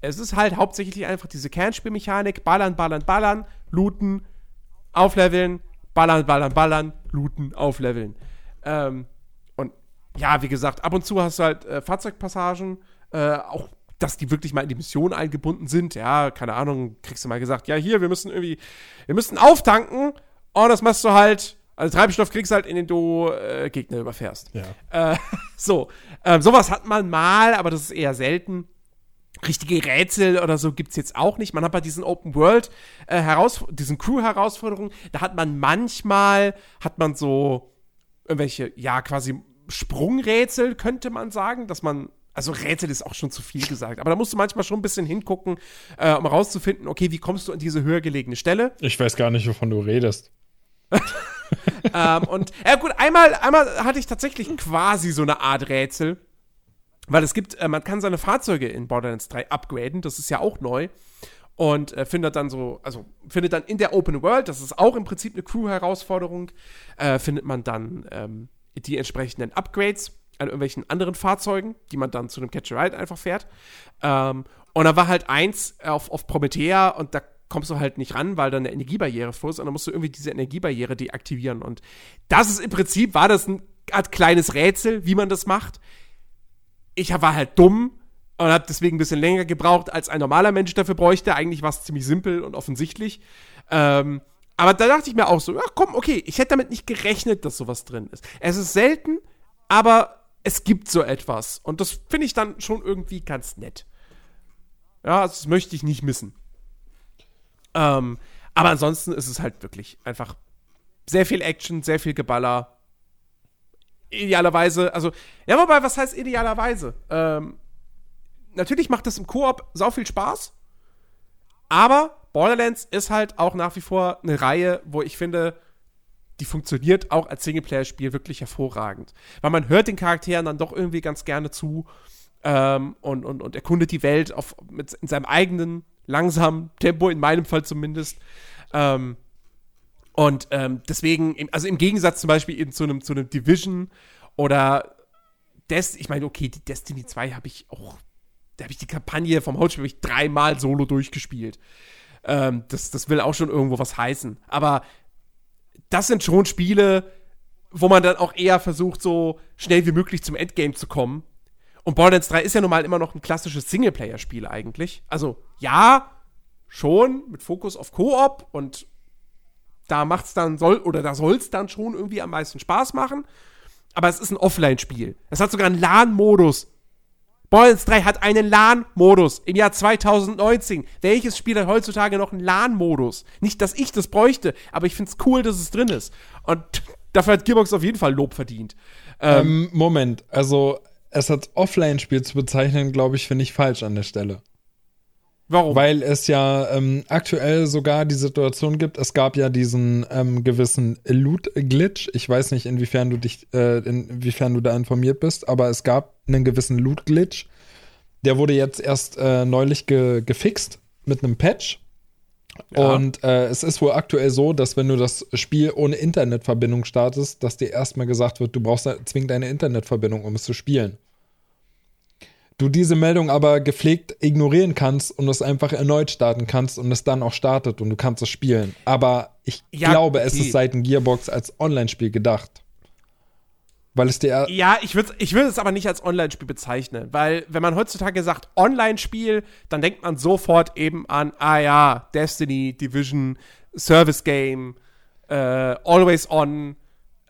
Es ist halt hauptsächlich einfach diese Kernspielmechanik: ballern, ballern, ballern, looten, aufleveln, ballern, ballern, ballern, looten, aufleveln. Ähm, und ja, wie gesagt, ab und zu hast du halt äh, Fahrzeugpassagen, äh, auch dass die wirklich mal in die Mission eingebunden sind. Ja, keine Ahnung, kriegst du mal gesagt, ja, hier, wir müssen irgendwie, wir müssen auftanken. Und das machst du halt Also Treibstoff kriegst du halt, indem du äh, Gegner überfährst. Ja. Äh, so, ähm, sowas hat man mal, aber das ist eher selten. Richtige Rätsel oder so gibt's jetzt auch nicht. Man hat bei diesen Open World äh, Heraus diesen Crew-Herausforderungen, da hat man manchmal, hat man so irgendwelche, ja, quasi Sprungrätsel, könnte man sagen, dass man also Rätsel ist auch schon zu viel gesagt, aber da musst du manchmal schon ein bisschen hingucken, äh, um herauszufinden, okay, wie kommst du an diese höher gelegene Stelle? Ich weiß gar nicht, wovon du redest. ähm, und ja gut, einmal, einmal hatte ich tatsächlich quasi so eine Art Rätsel. Weil es gibt, äh, man kann seine Fahrzeuge in Borderlands 3 upgraden, das ist ja auch neu. Und äh, findet dann so, also findet dann in der Open World, das ist auch im Prinzip eine Crew-Herausforderung, äh, findet man dann ähm, die entsprechenden Upgrades an irgendwelchen anderen Fahrzeugen, die man dann zu einem Catch-a-Ride einfach fährt. Ähm, und da war halt eins auf, auf Promethea und da kommst du halt nicht ran, weil da eine Energiebarriere vor ist und dann musst du irgendwie diese Energiebarriere deaktivieren. Und das ist im Prinzip, war das ein Art kleines Rätsel, wie man das macht ich war halt dumm und habe deswegen ein bisschen länger gebraucht, als ein normaler Mensch dafür bräuchte. Eigentlich war es ziemlich simpel und offensichtlich. Ähm, aber da dachte ich mir auch so, ja komm, okay, ich hätte damit nicht gerechnet, dass sowas drin ist. Es ist selten, aber es gibt so etwas. Und das finde ich dann schon irgendwie ganz nett. Ja, das möchte ich nicht missen. Ähm, aber ansonsten ist es halt wirklich einfach sehr viel Action, sehr viel Geballer, idealerweise, also, ja, wobei, was heißt idealerweise? Ähm, natürlich macht das im Koop sau viel Spaß, aber Borderlands ist halt auch nach wie vor eine Reihe, wo ich finde, die funktioniert auch als Singleplayer-Spiel wirklich hervorragend. Weil man hört den Charakteren dann doch irgendwie ganz gerne zu ähm, und, und, und erkundet die Welt auf, mit, in seinem eigenen langsamen Tempo, in meinem Fall zumindest. Ähm, und ähm, deswegen, also im Gegensatz zum Beispiel eben zu einem, zu Division oder Des ich meine, okay, die Destiny 2 habe ich auch, da habe ich die Kampagne vom Hauptspiel ich dreimal solo durchgespielt. Ähm, das, das will auch schon irgendwo was heißen. Aber das sind schon Spiele, wo man dann auch eher versucht, so schnell wie möglich zum Endgame zu kommen. Und Borderlands 3 ist ja nun mal immer noch ein klassisches Singleplayer-Spiel eigentlich. Also ja, schon mit Fokus auf Koop und da macht's dann soll oder da soll's dann schon irgendwie am meisten Spaß machen. Aber es ist ein Offline-Spiel. Es hat sogar einen LAN-Modus. Borderlands 3 hat einen LAN-Modus im Jahr 2019. Welches Spiel hat heutzutage noch einen LAN-Modus? Nicht, dass ich das bräuchte, aber ich find's cool, dass es drin ist. Und dafür hat Gearbox auf jeden Fall Lob verdient. Ähm, ähm, Moment, also es als Offline-Spiel zu bezeichnen, glaube ich, finde ich falsch an der Stelle. Warum? Weil es ja ähm, aktuell sogar die Situation gibt, es gab ja diesen ähm, gewissen Loot-Glitch. Ich weiß nicht, inwiefern du dich, äh, inwiefern du da informiert bist, aber es gab einen gewissen Loot-Glitch. Der wurde jetzt erst äh, neulich ge gefixt mit einem Patch. Ja. Und äh, es ist wohl aktuell so, dass wenn du das Spiel ohne Internetverbindung startest, dass dir erstmal gesagt wird, du brauchst zwingend eine Internetverbindung, um es zu spielen du diese Meldung aber gepflegt ignorieren kannst und es einfach erneut starten kannst und es dann auch startet und du kannst es spielen. Aber ich ja, glaube, okay. es ist seitens Gearbox als Online-Spiel gedacht. Weil es dir. Ja, ich würde ich würd es aber nicht als Online-Spiel bezeichnen, weil wenn man heutzutage sagt Online-Spiel, dann denkt man sofort eben an, ah ja, Destiny, Division, Service Game, äh, Always On,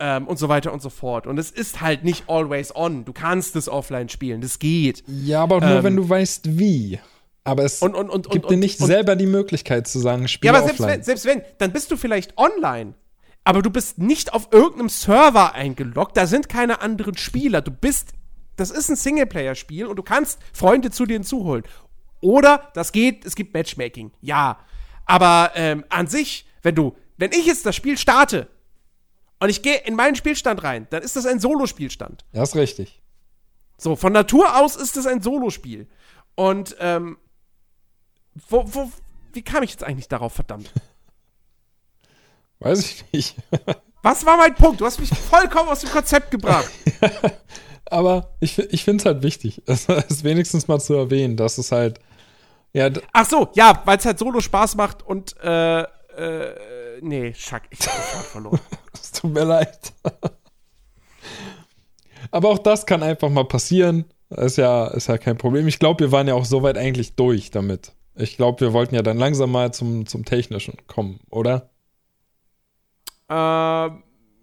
ähm, und so weiter und so fort. Und es ist halt nicht always on. Du kannst es offline spielen, das geht. Ja, aber nur ähm, wenn du weißt, wie. Aber es und, und, und, gibt dir nicht selber die Möglichkeit zu sagen, spiel Ja, aber selbst wenn, selbst wenn, dann bist du vielleicht online. Aber du bist nicht auf irgendeinem Server eingeloggt. Da sind keine anderen Spieler. Du bist, das ist ein Singleplayer-Spiel und du kannst Freunde zu dir hinzuholen. Oder das geht, es gibt Matchmaking. Ja. Aber ähm, an sich, wenn du, wenn ich jetzt das Spiel starte und ich gehe in meinen Spielstand rein, dann ist das ein Solospielstand. Das ist richtig. So, von Natur aus ist es ein Solospiel. Und, ähm, wo, wo, wie kam ich jetzt eigentlich darauf, verdammt? Weiß ich nicht. Was war mein Punkt? Du hast mich vollkommen aus dem Konzept gebracht. Aber ich, ich finde es halt wichtig, es wenigstens mal zu erwähnen, dass es halt. Ja, Ach so, ja, weil es halt Solo Spaß macht und äh, äh, nee, Schack, ich hab den verloren. Es tut mir leid. Aber auch das kann einfach mal passieren. Ist ja, ist ja kein Problem. Ich glaube, wir waren ja auch soweit eigentlich durch damit. Ich glaube, wir wollten ja dann langsam mal zum, zum Technischen kommen, oder? Äh,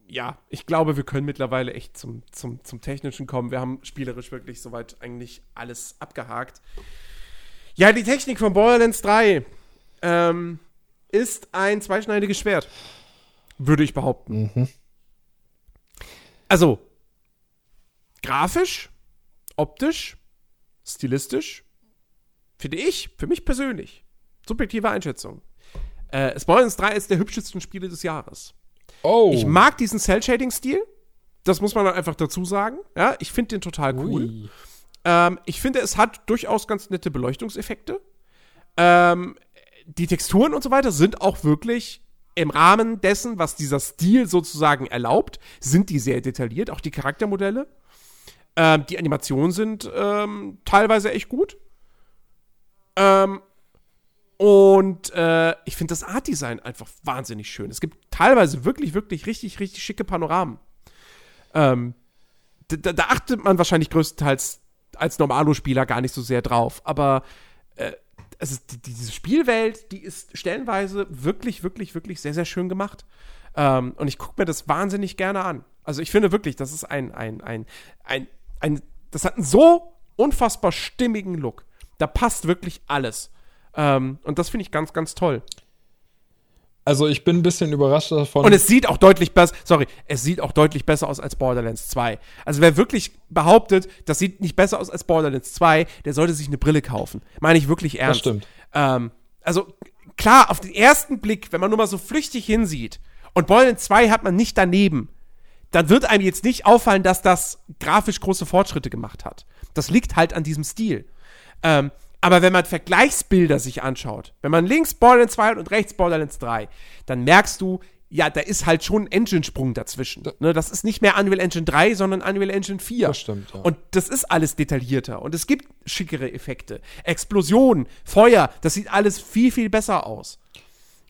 ja, ich glaube, wir können mittlerweile echt zum, zum, zum Technischen kommen. Wir haben spielerisch wirklich soweit eigentlich alles abgehakt. Ja, die Technik von Borderlands 3 ähm, ist ein zweischneidiges Schwert. Würde ich behaupten. Mhm. Also, grafisch, optisch, stilistisch, finde ich, für mich persönlich, subjektive Einschätzung. Äh, Borderlands 3 ist der hübschesten Spiele des Jahres. Oh. Ich mag diesen Cell-Shading-Stil. Das muss man dann einfach dazu sagen. Ja, ich finde den total cool. Ähm, ich finde, es hat durchaus ganz nette Beleuchtungseffekte. Ähm, die Texturen und so weiter sind auch wirklich im Rahmen dessen, was dieser Stil sozusagen erlaubt, sind die sehr detailliert, auch die Charaktermodelle. Ähm, die Animationen sind ähm, teilweise echt gut. Ähm, und äh, ich finde das Art-Design einfach wahnsinnig schön. Es gibt teilweise wirklich, wirklich richtig, richtig schicke Panoramen. Ähm, da, da, achtet man wahrscheinlich größtenteils als Normalo-Spieler gar nicht so sehr drauf. Aber äh, also die, diese Spielwelt, die ist stellenweise wirklich, wirklich, wirklich sehr, sehr schön gemacht. Ähm, und ich gucke mir das wahnsinnig gerne an. Also ich finde wirklich, das ist ein, ein, ein, ein, ein, das hat einen so unfassbar stimmigen Look. Da passt wirklich alles. Ähm, und das finde ich ganz, ganz toll. Also ich bin ein bisschen überrascht davon. Und es sieht auch deutlich besser, sorry, es sieht auch deutlich besser aus als Borderlands 2. Also wer wirklich behauptet, das sieht nicht besser aus als Borderlands 2, der sollte sich eine Brille kaufen. Meine ich wirklich ernst. Das stimmt. Ähm, also klar, auf den ersten Blick, wenn man nur mal so flüchtig hinsieht und Borderlands 2 hat man nicht daneben, dann wird einem jetzt nicht auffallen, dass das grafisch große Fortschritte gemacht hat. Das liegt halt an diesem Stil. Ähm, aber wenn man Vergleichsbilder sich anschaut, wenn man links Borderlands 2 hat und rechts Borderlands 3, dann merkst du, ja, da ist halt schon ein Engine-Sprung dazwischen. Ne, das ist nicht mehr Unreal Engine 3, sondern Unreal Engine 4. Das stimmt, ja. Und das ist alles detaillierter. Und es gibt schickere Effekte. Explosionen, Feuer, das sieht alles viel, viel besser aus.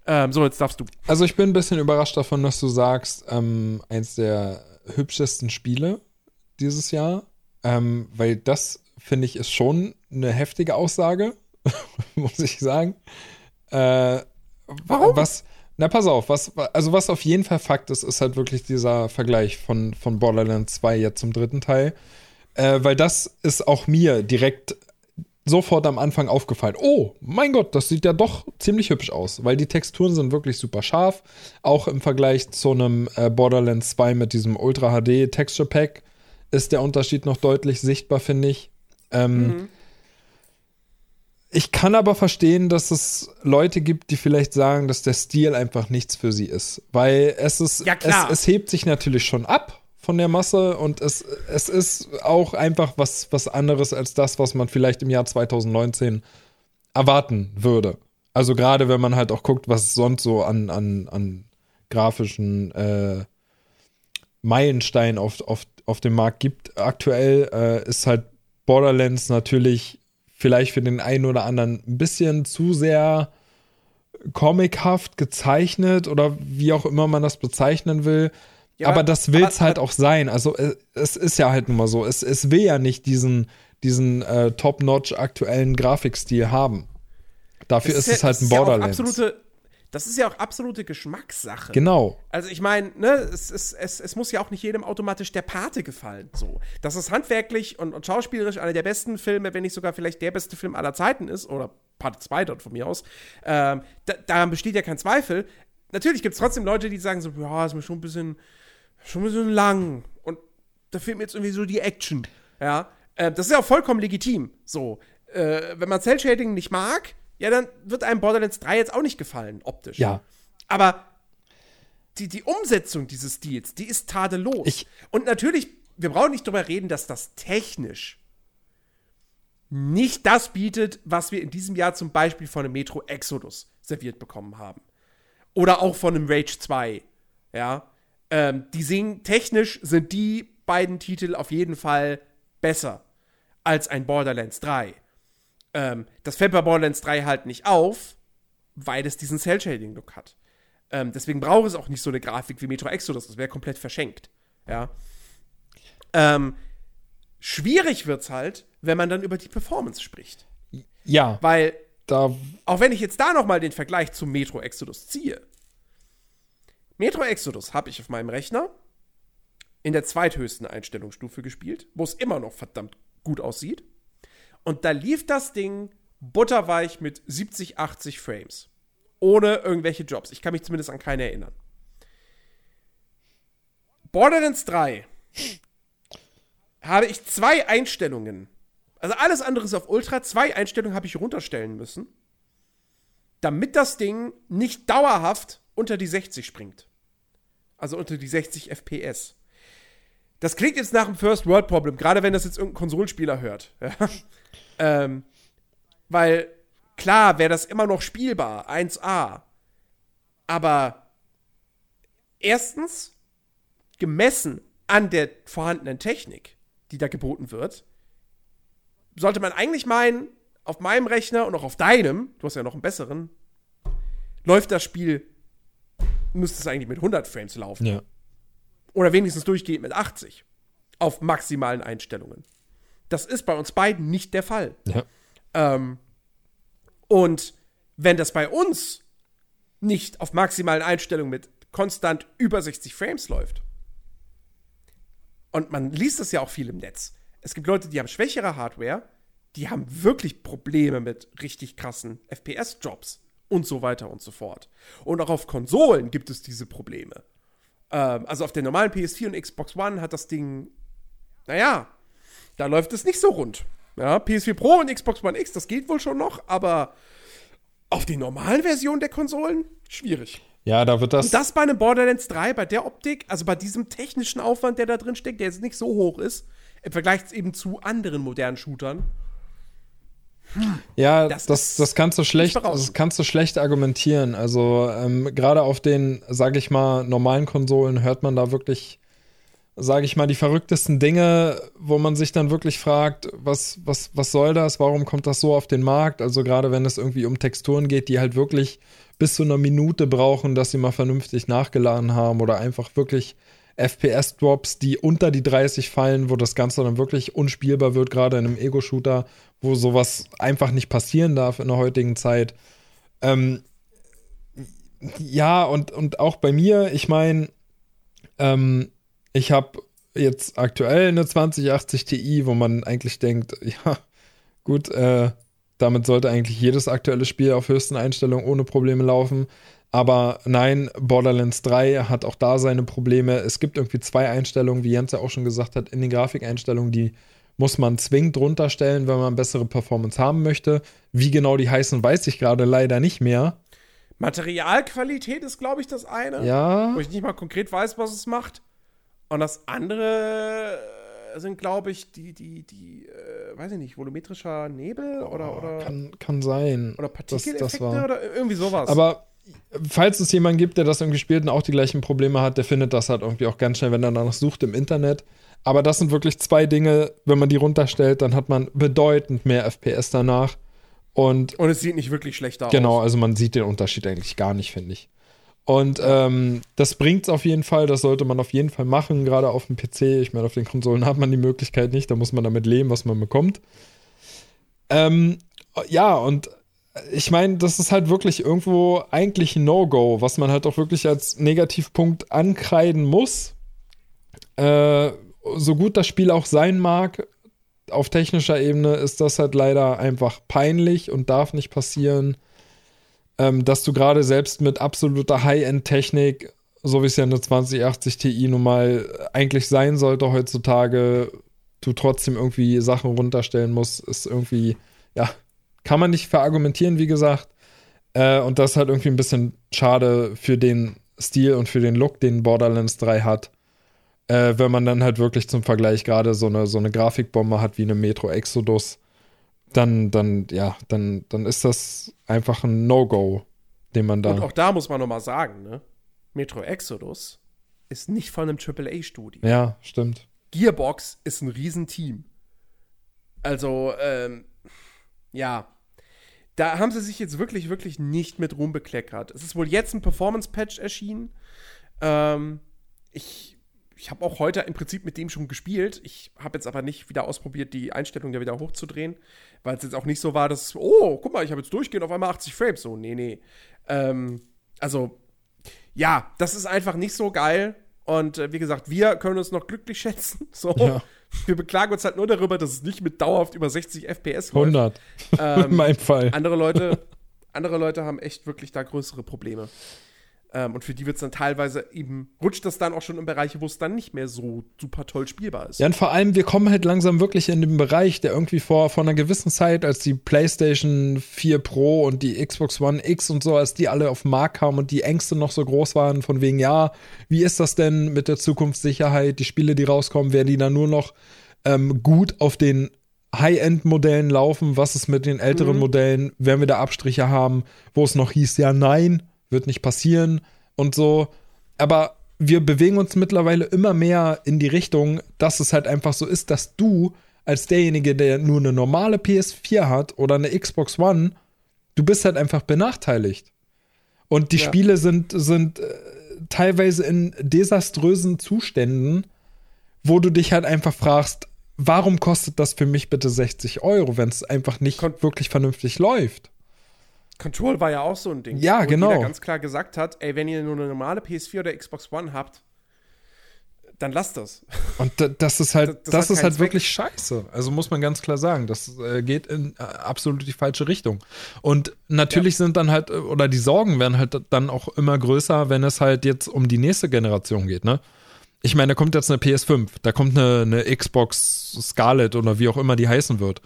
Ähm, so, jetzt darfst du. Also ich bin ein bisschen überrascht davon, dass du sagst, ähm, eins der hübschesten Spiele dieses Jahr. Ähm, weil das finde ich, ist schon eine heftige Aussage, muss ich sagen. Äh, Warum? Was, na, pass auf, was, also was auf jeden Fall Fakt ist, ist halt wirklich dieser Vergleich von, von Borderlands 2 jetzt zum dritten Teil. Äh, weil das ist auch mir direkt sofort am Anfang aufgefallen. Oh, mein Gott, das sieht ja doch ziemlich hübsch aus, weil die Texturen sind wirklich super scharf. Auch im Vergleich zu einem äh, Borderlands 2 mit diesem Ultra HD Texture Pack ist der Unterschied noch deutlich sichtbar, finde ich. Ähm, mhm. Ich kann aber verstehen, dass es Leute gibt, die vielleicht sagen, dass der Stil einfach nichts für sie ist. Weil es ist, ja, es, es, hebt sich natürlich schon ab von der Masse und es, es ist auch einfach was, was anderes als das, was man vielleicht im Jahr 2019 erwarten würde. Also gerade wenn man halt auch guckt, was es sonst so an, an, an grafischen äh, Meilensteinen auf, auf, auf dem Markt gibt. Aktuell äh, ist halt Borderlands natürlich vielleicht für den einen oder anderen ein bisschen zu sehr comichaft gezeichnet oder wie auch immer man das bezeichnen will. Ja, aber das will es halt auch sein. Also es, äh, es, ist ja halt nun mal so. Es, es will ja nicht diesen, diesen äh, top-notch aktuellen Grafikstil haben. Dafür ist, ist, es halt ein Borderlands. Ja absolute, das ist ja auch absolute Geschmackssache. Genau. Also ich meine, ne, es, es, es, es muss ja auch nicht jedem automatisch der Pate gefallen. So. Dass es handwerklich und, und schauspielerisch einer der besten Filme, wenn nicht sogar vielleicht der beste Film aller Zeiten ist, oder Part 2 dort von mir aus, ähm, da, daran besteht ja kein Zweifel. Natürlich gibt es trotzdem Leute, die sagen so, ja, ist mir schon ein bisschen, schon ein bisschen lang. Und da fehlt mir jetzt irgendwie so die Action. Ja. Äh, das ist ja auch vollkommen legitim. So. Äh, wenn man Cell-Shading nicht mag, ja, dann wird einem Borderlands 3 jetzt auch nicht gefallen, optisch. Ja. Aber die, die Umsetzung dieses Stils, die ist tadellos. Ich Und natürlich, wir brauchen nicht drüber reden, dass das technisch nicht das bietet, was wir in diesem Jahr zum Beispiel von einem Metro Exodus serviert bekommen haben. Oder auch von einem Rage 2. Ja. Ähm, die singen, technisch sind die beiden Titel auf jeden Fall besser als ein Borderlands 3. Ähm, das fällt bei Borderlands 3 halt nicht auf, weil es diesen Cell-Shading-Look hat. Ähm, deswegen braucht es auch nicht so eine Grafik wie Metro Exodus, das wäre komplett verschenkt. Ja. Ähm, schwierig wird's halt, wenn man dann über die Performance spricht. Ja. Weil, da auch wenn ich jetzt da nochmal den Vergleich zum Metro Exodus ziehe, Metro Exodus habe ich auf meinem Rechner in der zweithöchsten Einstellungsstufe gespielt, wo es immer noch verdammt gut aussieht. Und da lief das Ding butterweich mit 70, 80 Frames. Ohne irgendwelche Jobs. Ich kann mich zumindest an keine erinnern. Borderlands 3 habe ich zwei Einstellungen. Also alles andere ist auf Ultra. Zwei Einstellungen habe ich runterstellen müssen. Damit das Ding nicht dauerhaft unter die 60 springt. Also unter die 60 FPS. Das klingt jetzt nach einem First World Problem, gerade wenn das jetzt irgendein Konsolenspieler hört. Ähm, weil klar wäre das immer noch spielbar, 1A. Aber erstens, gemessen an der vorhandenen Technik, die da geboten wird, sollte man eigentlich meinen, auf meinem Rechner und auch auf deinem, du hast ja noch einen besseren, läuft das Spiel, müsste es eigentlich mit 100 Frames laufen. Ja. Oder wenigstens durchgehend mit 80 auf maximalen Einstellungen. Das ist bei uns beiden nicht der Fall. Ja. Ähm, und wenn das bei uns nicht auf maximalen Einstellungen mit konstant über 60 Frames läuft, und man liest das ja auch viel im Netz, es gibt Leute, die haben schwächere Hardware, die haben wirklich Probleme mit richtig krassen FPS-Drops und so weiter und so fort. Und auch auf Konsolen gibt es diese Probleme. Ähm, also auf der normalen PS4 und Xbox One hat das Ding, naja, da läuft es nicht so rund. Ja, PS4 Pro und Xbox One X, das geht wohl schon noch, aber auf die normalen Versionen der Konsolen schwierig. Ja, da wird das. Und das bei einem Borderlands 3, bei der Optik, also bei diesem technischen Aufwand, der da drin steckt, der jetzt nicht so hoch ist, im Vergleich eben zu anderen modernen Shootern. Ja, das, das, das kannst du schlecht, das kannst du schlecht argumentieren. Also ähm, gerade auf den, sag ich mal, normalen Konsolen hört man da wirklich, sag ich mal, die verrücktesten Dinge, wo man sich dann wirklich fragt, was, was, was soll das? Warum kommt das so auf den Markt? Also gerade wenn es irgendwie um Texturen geht, die halt wirklich bis zu einer Minute brauchen, dass sie mal vernünftig nachgeladen haben oder einfach wirklich FPS-Drops, die unter die 30 fallen, wo das Ganze dann wirklich unspielbar wird, gerade in einem Ego-Shooter, wo sowas einfach nicht passieren darf in der heutigen Zeit. Ähm, ja, und, und auch bei mir, ich meine, ähm, ich habe jetzt aktuell eine 2080 Ti, wo man eigentlich denkt, ja, gut, äh, damit sollte eigentlich jedes aktuelle Spiel auf höchsten Einstellungen ohne Probleme laufen. Aber nein, Borderlands 3 hat auch da seine Probleme. Es gibt irgendwie zwei Einstellungen, wie Jens ja auch schon gesagt hat, in den Grafikeinstellungen, die muss man zwingend runterstellen, wenn man bessere Performance haben möchte. Wie genau die heißen, weiß ich gerade leider nicht mehr. Materialqualität ist, glaube ich, das eine. Ja. Wo ich nicht mal konkret weiß, was es macht. Und das andere sind, glaube ich, die, die, die, äh, weiß ich nicht, volumetrischer Nebel oder, oder. Kann, kann sein. Oder Partikeleffekte oder irgendwie sowas. Aber falls es jemanden gibt, der das irgendwie spielt und auch die gleichen Probleme hat, der findet das halt irgendwie auch ganz schnell, wenn er danach sucht im Internet. Aber das sind wirklich zwei Dinge, wenn man die runterstellt, dann hat man bedeutend mehr FPS danach. Und, und es sieht nicht wirklich schlechter genau, aus. Genau, also man sieht den Unterschied eigentlich gar nicht, finde ich. Und ähm, das bringt es auf jeden Fall, das sollte man auf jeden Fall machen, gerade auf dem PC. Ich meine, auf den Konsolen hat man die Möglichkeit nicht, da muss man damit leben, was man bekommt. Ähm, ja, und ich meine, das ist halt wirklich irgendwo eigentlich ein No-Go, was man halt auch wirklich als Negativpunkt ankreiden muss. Äh, so gut das Spiel auch sein mag, auf technischer Ebene ist das halt leider einfach peinlich und darf nicht passieren, ähm, dass du gerade selbst mit absoluter High-End-Technik, so wie es ja eine 2080 Ti nun mal eigentlich sein sollte heutzutage, du trotzdem irgendwie Sachen runterstellen musst, ist irgendwie, ja, kann man nicht verargumentieren, wie gesagt. Äh, und das ist halt irgendwie ein bisschen schade für den Stil und für den Look, den Borderlands 3 hat. Äh, wenn man dann halt wirklich zum Vergleich gerade so eine, so eine Grafikbombe hat wie eine Metro Exodus, dann, dann, ja, dann, dann ist das einfach ein No-Go, den man da. Und auch da muss man nochmal sagen, ne? Metro Exodus ist nicht von einem AAA-Studio. Ja, stimmt. Gearbox ist ein Riesenteam. Also, ähm, ja, da haben sie sich jetzt wirklich, wirklich nicht mit Ruhm bekleckert. Es ist wohl jetzt ein Performance-Patch erschienen. Ähm, ich ich habe auch heute im Prinzip mit dem schon gespielt. Ich habe jetzt aber nicht wieder ausprobiert, die Einstellung da wieder hochzudrehen, weil es jetzt auch nicht so war, dass, oh, guck mal, ich habe jetzt durchgehend auf einmal 80 Frames. So, nee, nee. Ähm, also, ja, das ist einfach nicht so geil. Und äh, wie gesagt, wir können uns noch glücklich schätzen. So. Ja. Wir beklagen uns halt nur darüber, dass es nicht mit dauerhaft über 60 FPS läuft. 100. Ähm, In meinem Fall. andere Leute, andere Leute haben echt wirklich da größere Probleme. Ähm, und für die wird es dann teilweise eben, rutscht das dann auch schon in Bereiche, wo es dann nicht mehr so super toll spielbar ist. Ja, und vor allem, wir kommen halt langsam wirklich in den Bereich, der irgendwie vor, vor einer gewissen Zeit, als die PlayStation 4 Pro und die Xbox One X und so, als die alle auf den Markt kamen und die Ängste noch so groß waren, von wegen, ja, wie ist das denn mit der Zukunftssicherheit? Die Spiele, die rauskommen, werden die dann nur noch ähm, gut auf den High-End-Modellen laufen? Was ist mit den älteren Mhm. Modellen? Werden wir da Abstriche haben, wo es noch hieß, ja, nein, wird nicht passieren und so. Aber wir bewegen uns mittlerweile immer mehr in die Richtung, dass es halt einfach so ist, dass du als derjenige, der nur eine normale PS4 hat oder eine Xbox One, du bist halt einfach benachteiligt. Und die Ja. Spiele sind, sind äh, teilweise in desaströsen Zuständen, wo du dich halt einfach fragst, warum kostet das für mich bitte 60 Euro, wenn es einfach nicht Kon- wirklich vernünftig läuft? Control war ja auch so ein Ding. Ja, wo genau. jeder ganz klar gesagt hat, ey, wenn ihr nur eine normale PS4 oder Xbox One habt, dann lasst das. Und da- das ist halt, Das- das, das ist halt Zweck. wirklich scheiße. Also muss man ganz klar sagen, das äh, geht in äh, absolut die falsche Richtung. Und natürlich sind dann halt, äh, oder die Sorgen werden halt dann auch immer größer, wenn es halt jetzt um die nächste Generation geht, ne? Ich meine, da kommt jetzt eine PS5, da kommt eine, eine Xbox Scarlet oder wie auch immer die heißen wird.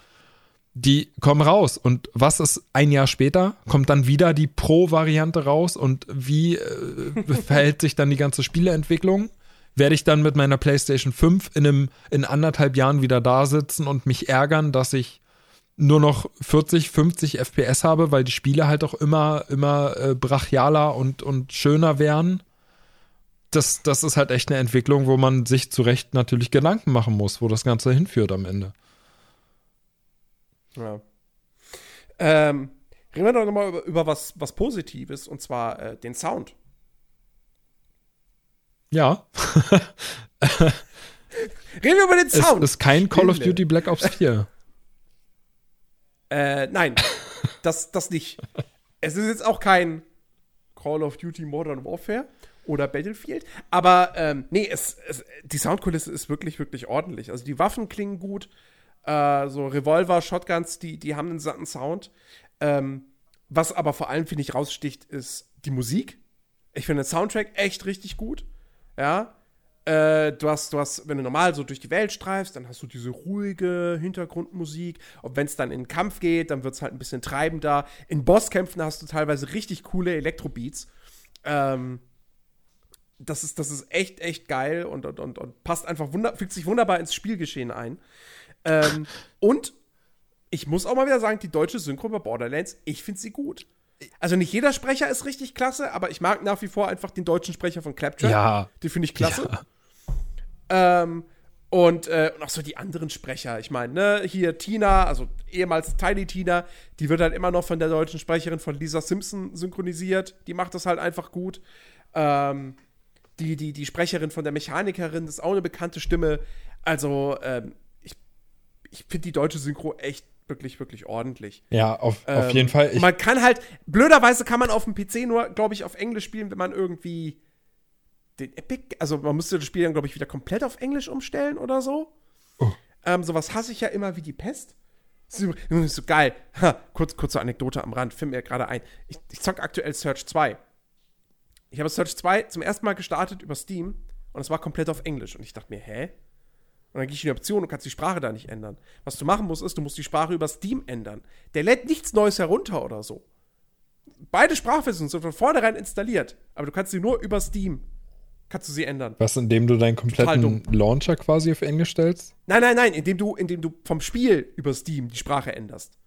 Die kommen raus. Und was ist ein Jahr später? Kommt dann wieder die Pro-Variante raus? Und wie äh, verhält sich dann die ganze Spieleentwicklung? Werde ich dann mit meiner PlayStation 5 in, einem, in anderthalb Jahren wieder da sitzen und mich ärgern, dass ich nur noch 40, 50 FPS habe, weil die Spiele halt auch immer, immer äh, brachialer und, und schöner wären? Das, das ist halt echt eine Entwicklung, wo man sich zu Recht natürlich Gedanken machen muss, wo das Ganze hinführt am Ende. Ja. Ähm, reden wir doch nochmal über, über was, was Positives, und zwar äh, den Sound. Ja, Reden wir über den es Sound. ist kein Call of. Duty Black Ops 4. Äh, nein, das, das nicht. Es ist jetzt auch kein Call of Duty Modern Warfare oder Battlefield, aber ähm, nee, es, es, die Soundkulisse ist wirklich, wirklich ordentlich. Also die Waffen klingen gut, äh, so Revolver, Shotguns, die, die haben einen satten Sound. Ähm, was aber vor allem, finde ich, raussticht, ist die Musik. Ich finde den Soundtrack echt richtig gut. Ja. Äh, du hast, du hast, wenn du normal so durch die Welt streifst, dann hast du diese ruhige Hintergrundmusik. Und wenn es dann in den Kampf geht, dann wird es halt ein bisschen treibender. In Bosskämpfen hast du teilweise richtig coole Elektrobeats. Ähm, das ist, das ist echt, echt geil und, und, und, und passt einfach wunder, fügt sich wunderbar ins Spielgeschehen ein. Ähm, und ich muss auch mal wieder sagen, die deutsche Synchro bei Borderlands, ich finde sie gut. Also nicht jeder Sprecher ist richtig klasse, aber ich mag nach wie vor einfach den deutschen Sprecher von Claptrap. Ja. Den finde ich klasse. Ja. Ähm, und, äh, und auch so die anderen Sprecher. Ich meine, ne, hier Tina, also ehemals Tiny Tina, die wird halt immer noch von der deutschen Sprecherin von Lisa Simpson synchronisiert. Die macht das halt einfach gut. Ähm, die, die, die Sprecherin von der Mechanikerin, das ist auch eine bekannte Stimme. Also, ähm, ich, finde die deutsche Synchro echt wirklich, wirklich ordentlich. Ja, auf, auf Ähm, jeden Fall. Ich, man kann halt, blöderweise kann man auf dem PC nur, glaube ich, auf Englisch spielen, wenn man irgendwie den Epic, also man müsste das Spiel dann, glaube ich, wieder komplett auf Englisch umstellen oder so. Oh. Ähm, sowas hasse ich ja immer wie die Pest. Das ist so geil. Ha, kurz, kurze Anekdote am Rand, fällt mir gerade ein. Ich, ich zock aktuell Search 2. Ich habe Search 2 zum ersten Mal gestartet über Steam und es war komplett auf Englisch. Und ich dachte mir, hä? Und dann gehe ich in die Option und kannst die Sprache da nicht ändern. Was du machen musst, ist, du musst die Sprache über Steam ändern. Der lädt nichts Neues herunter oder so. Beide Sprachversionen sind von vornherein installiert, aber du kannst sie nur über Steam, kannst du sie ändern. was, indem du deinen kompletten Launcher quasi auf Englisch stellst? Nein, nein, nein, indem du, indem du vom Spiel über Steam die Sprache änderst.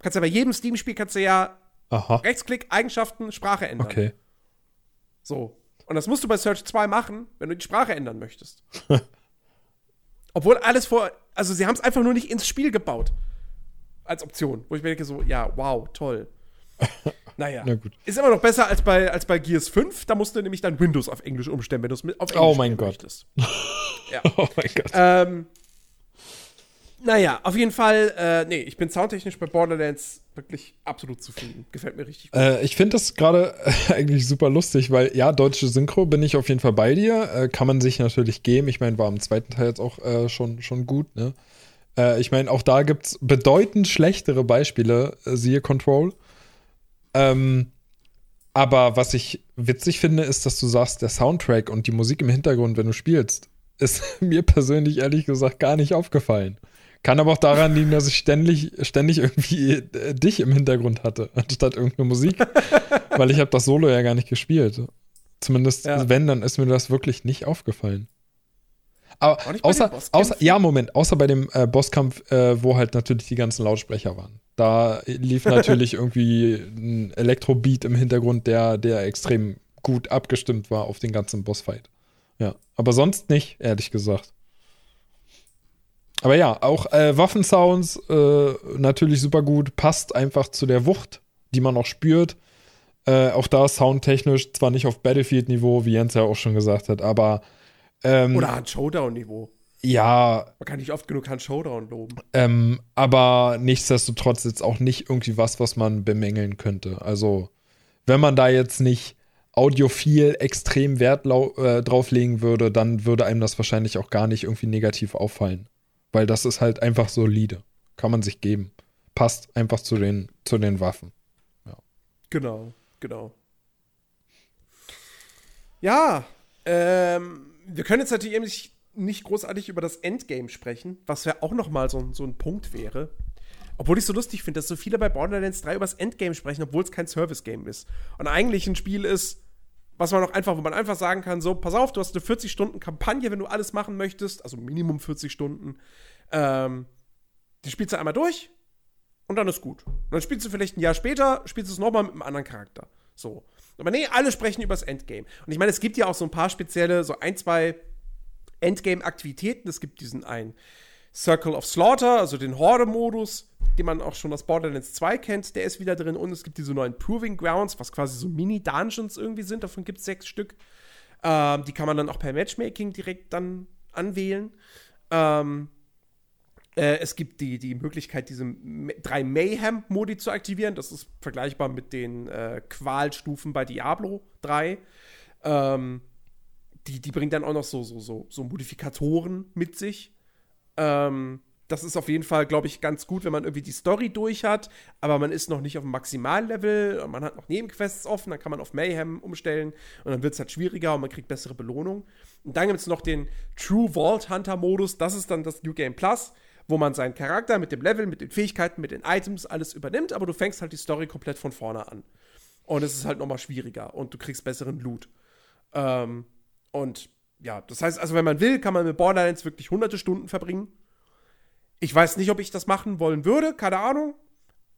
Kannst ja bei jedem Steam-Spiel kannst du ja Aha. Rechtsklick, Eigenschaften, Sprache ändern. Okay. So. Und das musst du bei Search 2 machen, wenn du die Sprache ändern möchtest. Obwohl alles vor, also sie haben es einfach nur nicht ins Spiel gebaut. Als Option. Wo ich mir denke so, ja, wow, toll. Naja. Na gut. Ist immer noch besser als bei, als bei Gears 5. Da musst du nämlich dann Windows auf Englisch umstellen, wenn du es mit auf Englisch Oh mein Gott. möchtest. ja. Oh mein Gott. Ähm, Naja, auf jeden Fall, äh, nee, ich bin soundtechnisch bei Borderlands wirklich absolut zufrieden. Gefällt mir richtig gut. Äh, ich finde das gerade eigentlich super lustig, weil ja, deutsche Synchro bin ich auf jeden Fall bei dir. Äh, kann man sich natürlich geben. Ich meine, war im zweiten Teil jetzt auch äh, schon, schon gut, ne? Äh, ich meine, auch da gibt es bedeutend schlechtere Beispiele, äh, siehe Control. Ähm, aber was ich witzig finde, ist, dass du sagst, der Soundtrack und die Musik im Hintergrund, wenn du spielst, ist mir persönlich ehrlich gesagt gar nicht aufgefallen. Kann aber auch daran liegen, dass ich ständig, ständig irgendwie äh, dich im Hintergrund hatte, anstatt irgendeine Musik. weil ich habe das Solo ja gar nicht gespielt. Zumindest, ja. wenn, dann ist mir das wirklich nicht aufgefallen. Aber außer, außer, ja, Moment, außer bei dem äh, Bosskampf, äh, wo halt natürlich die ganzen Lautsprecher waren. Da lief natürlich irgendwie ein Elektrobeat im Hintergrund, der, der extrem gut abgestimmt war auf den ganzen Bossfight. Ja, aber sonst nicht, ehrlich gesagt. Aber ja, auch äh, Waffensounds äh, natürlich super gut, passt einfach zu der Wucht, die man auch spürt. Äh, auch da soundtechnisch zwar nicht auf Battlefield-Niveau, wie Jens ja auch schon gesagt hat, aber. Ähm, Oder an Showdown-Niveau. Ja. Man kann nicht oft genug an Showdown loben. Ähm, aber nichtsdestotrotz jetzt auch nicht irgendwie was, was man bemängeln könnte. Also, wenn man da jetzt nicht audiophil extrem Wert äh, drauflegen würde, dann würde einem das wahrscheinlich auch gar nicht irgendwie negativ auffallen. Weil das ist halt einfach solide. Kann man sich geben. Passt einfach zu den, zu den Waffen. Ja. Genau, genau. Ja, ähm, wir können jetzt natürlich eben nicht großartig über das Endgame sprechen, was ja auch noch mal so, so ein Punkt wäre. Obwohl ich so lustig finde, dass so viele bei Borderlands 3 über das Endgame sprechen, obwohl es kein Service-Game ist. Und eigentlich ein Spiel ist, was man auch einfach, wo man einfach sagen kann, so, pass auf, du hast eine 40-Stunden-Kampagne, wenn du alles machen möchtest, also Minimum 40 Stunden. Ähm, die spielst du einmal durch und dann ist gut. Und dann spielst du vielleicht ein Jahr später, spielst du es nochmal mit einem anderen Charakter. So. Aber nee, alle sprechen über das Endgame. Und ich meine, es gibt ja auch so ein paar spezielle, so ein, zwei Endgame-Aktivitäten. Es gibt diesen einen Circle of Slaughter, also den Horde-Modus, den man auch schon aus Borderlands 2 kennt, der ist wieder drin. Und es gibt diese neuen Proving Grounds, was quasi so Mini-Dungeons irgendwie sind. Davon gibt es sechs Stück. Ähm, die kann man dann auch per Matchmaking direkt dann anwählen. Ähm, äh, es gibt die, die Möglichkeit, diese drei Mayhem-Modi zu aktivieren. Das ist vergleichbar mit den äh, Qualstufen bei Diablo 3. Ähm, die, die bringt dann auch noch so, so, so, so Modifikatoren mit sich. Ähm, das ist auf jeden Fall, glaube ich, ganz gut, wenn man irgendwie die Story durch hat, aber man ist noch nicht auf dem Maximallevel und man hat noch Nebenquests offen, dann kann man auf Mayhem umstellen und dann wird es halt schwieriger und man kriegt bessere Belohnung. Und dann gibt es noch den True Vault Hunter Modus, das ist dann das New Game Plus, wo man seinen Charakter mit dem Level, mit den Fähigkeiten, mit den Items alles übernimmt, aber du fängst halt die Story komplett von vorne an. Und es ist halt nochmal schwieriger und du kriegst besseren Loot. Ähm, und ja, das heißt, also wenn man will, kann man mit Borderlands wirklich hunderte Stunden verbringen. Ich weiß nicht, ob ich das machen wollen würde, keine Ahnung.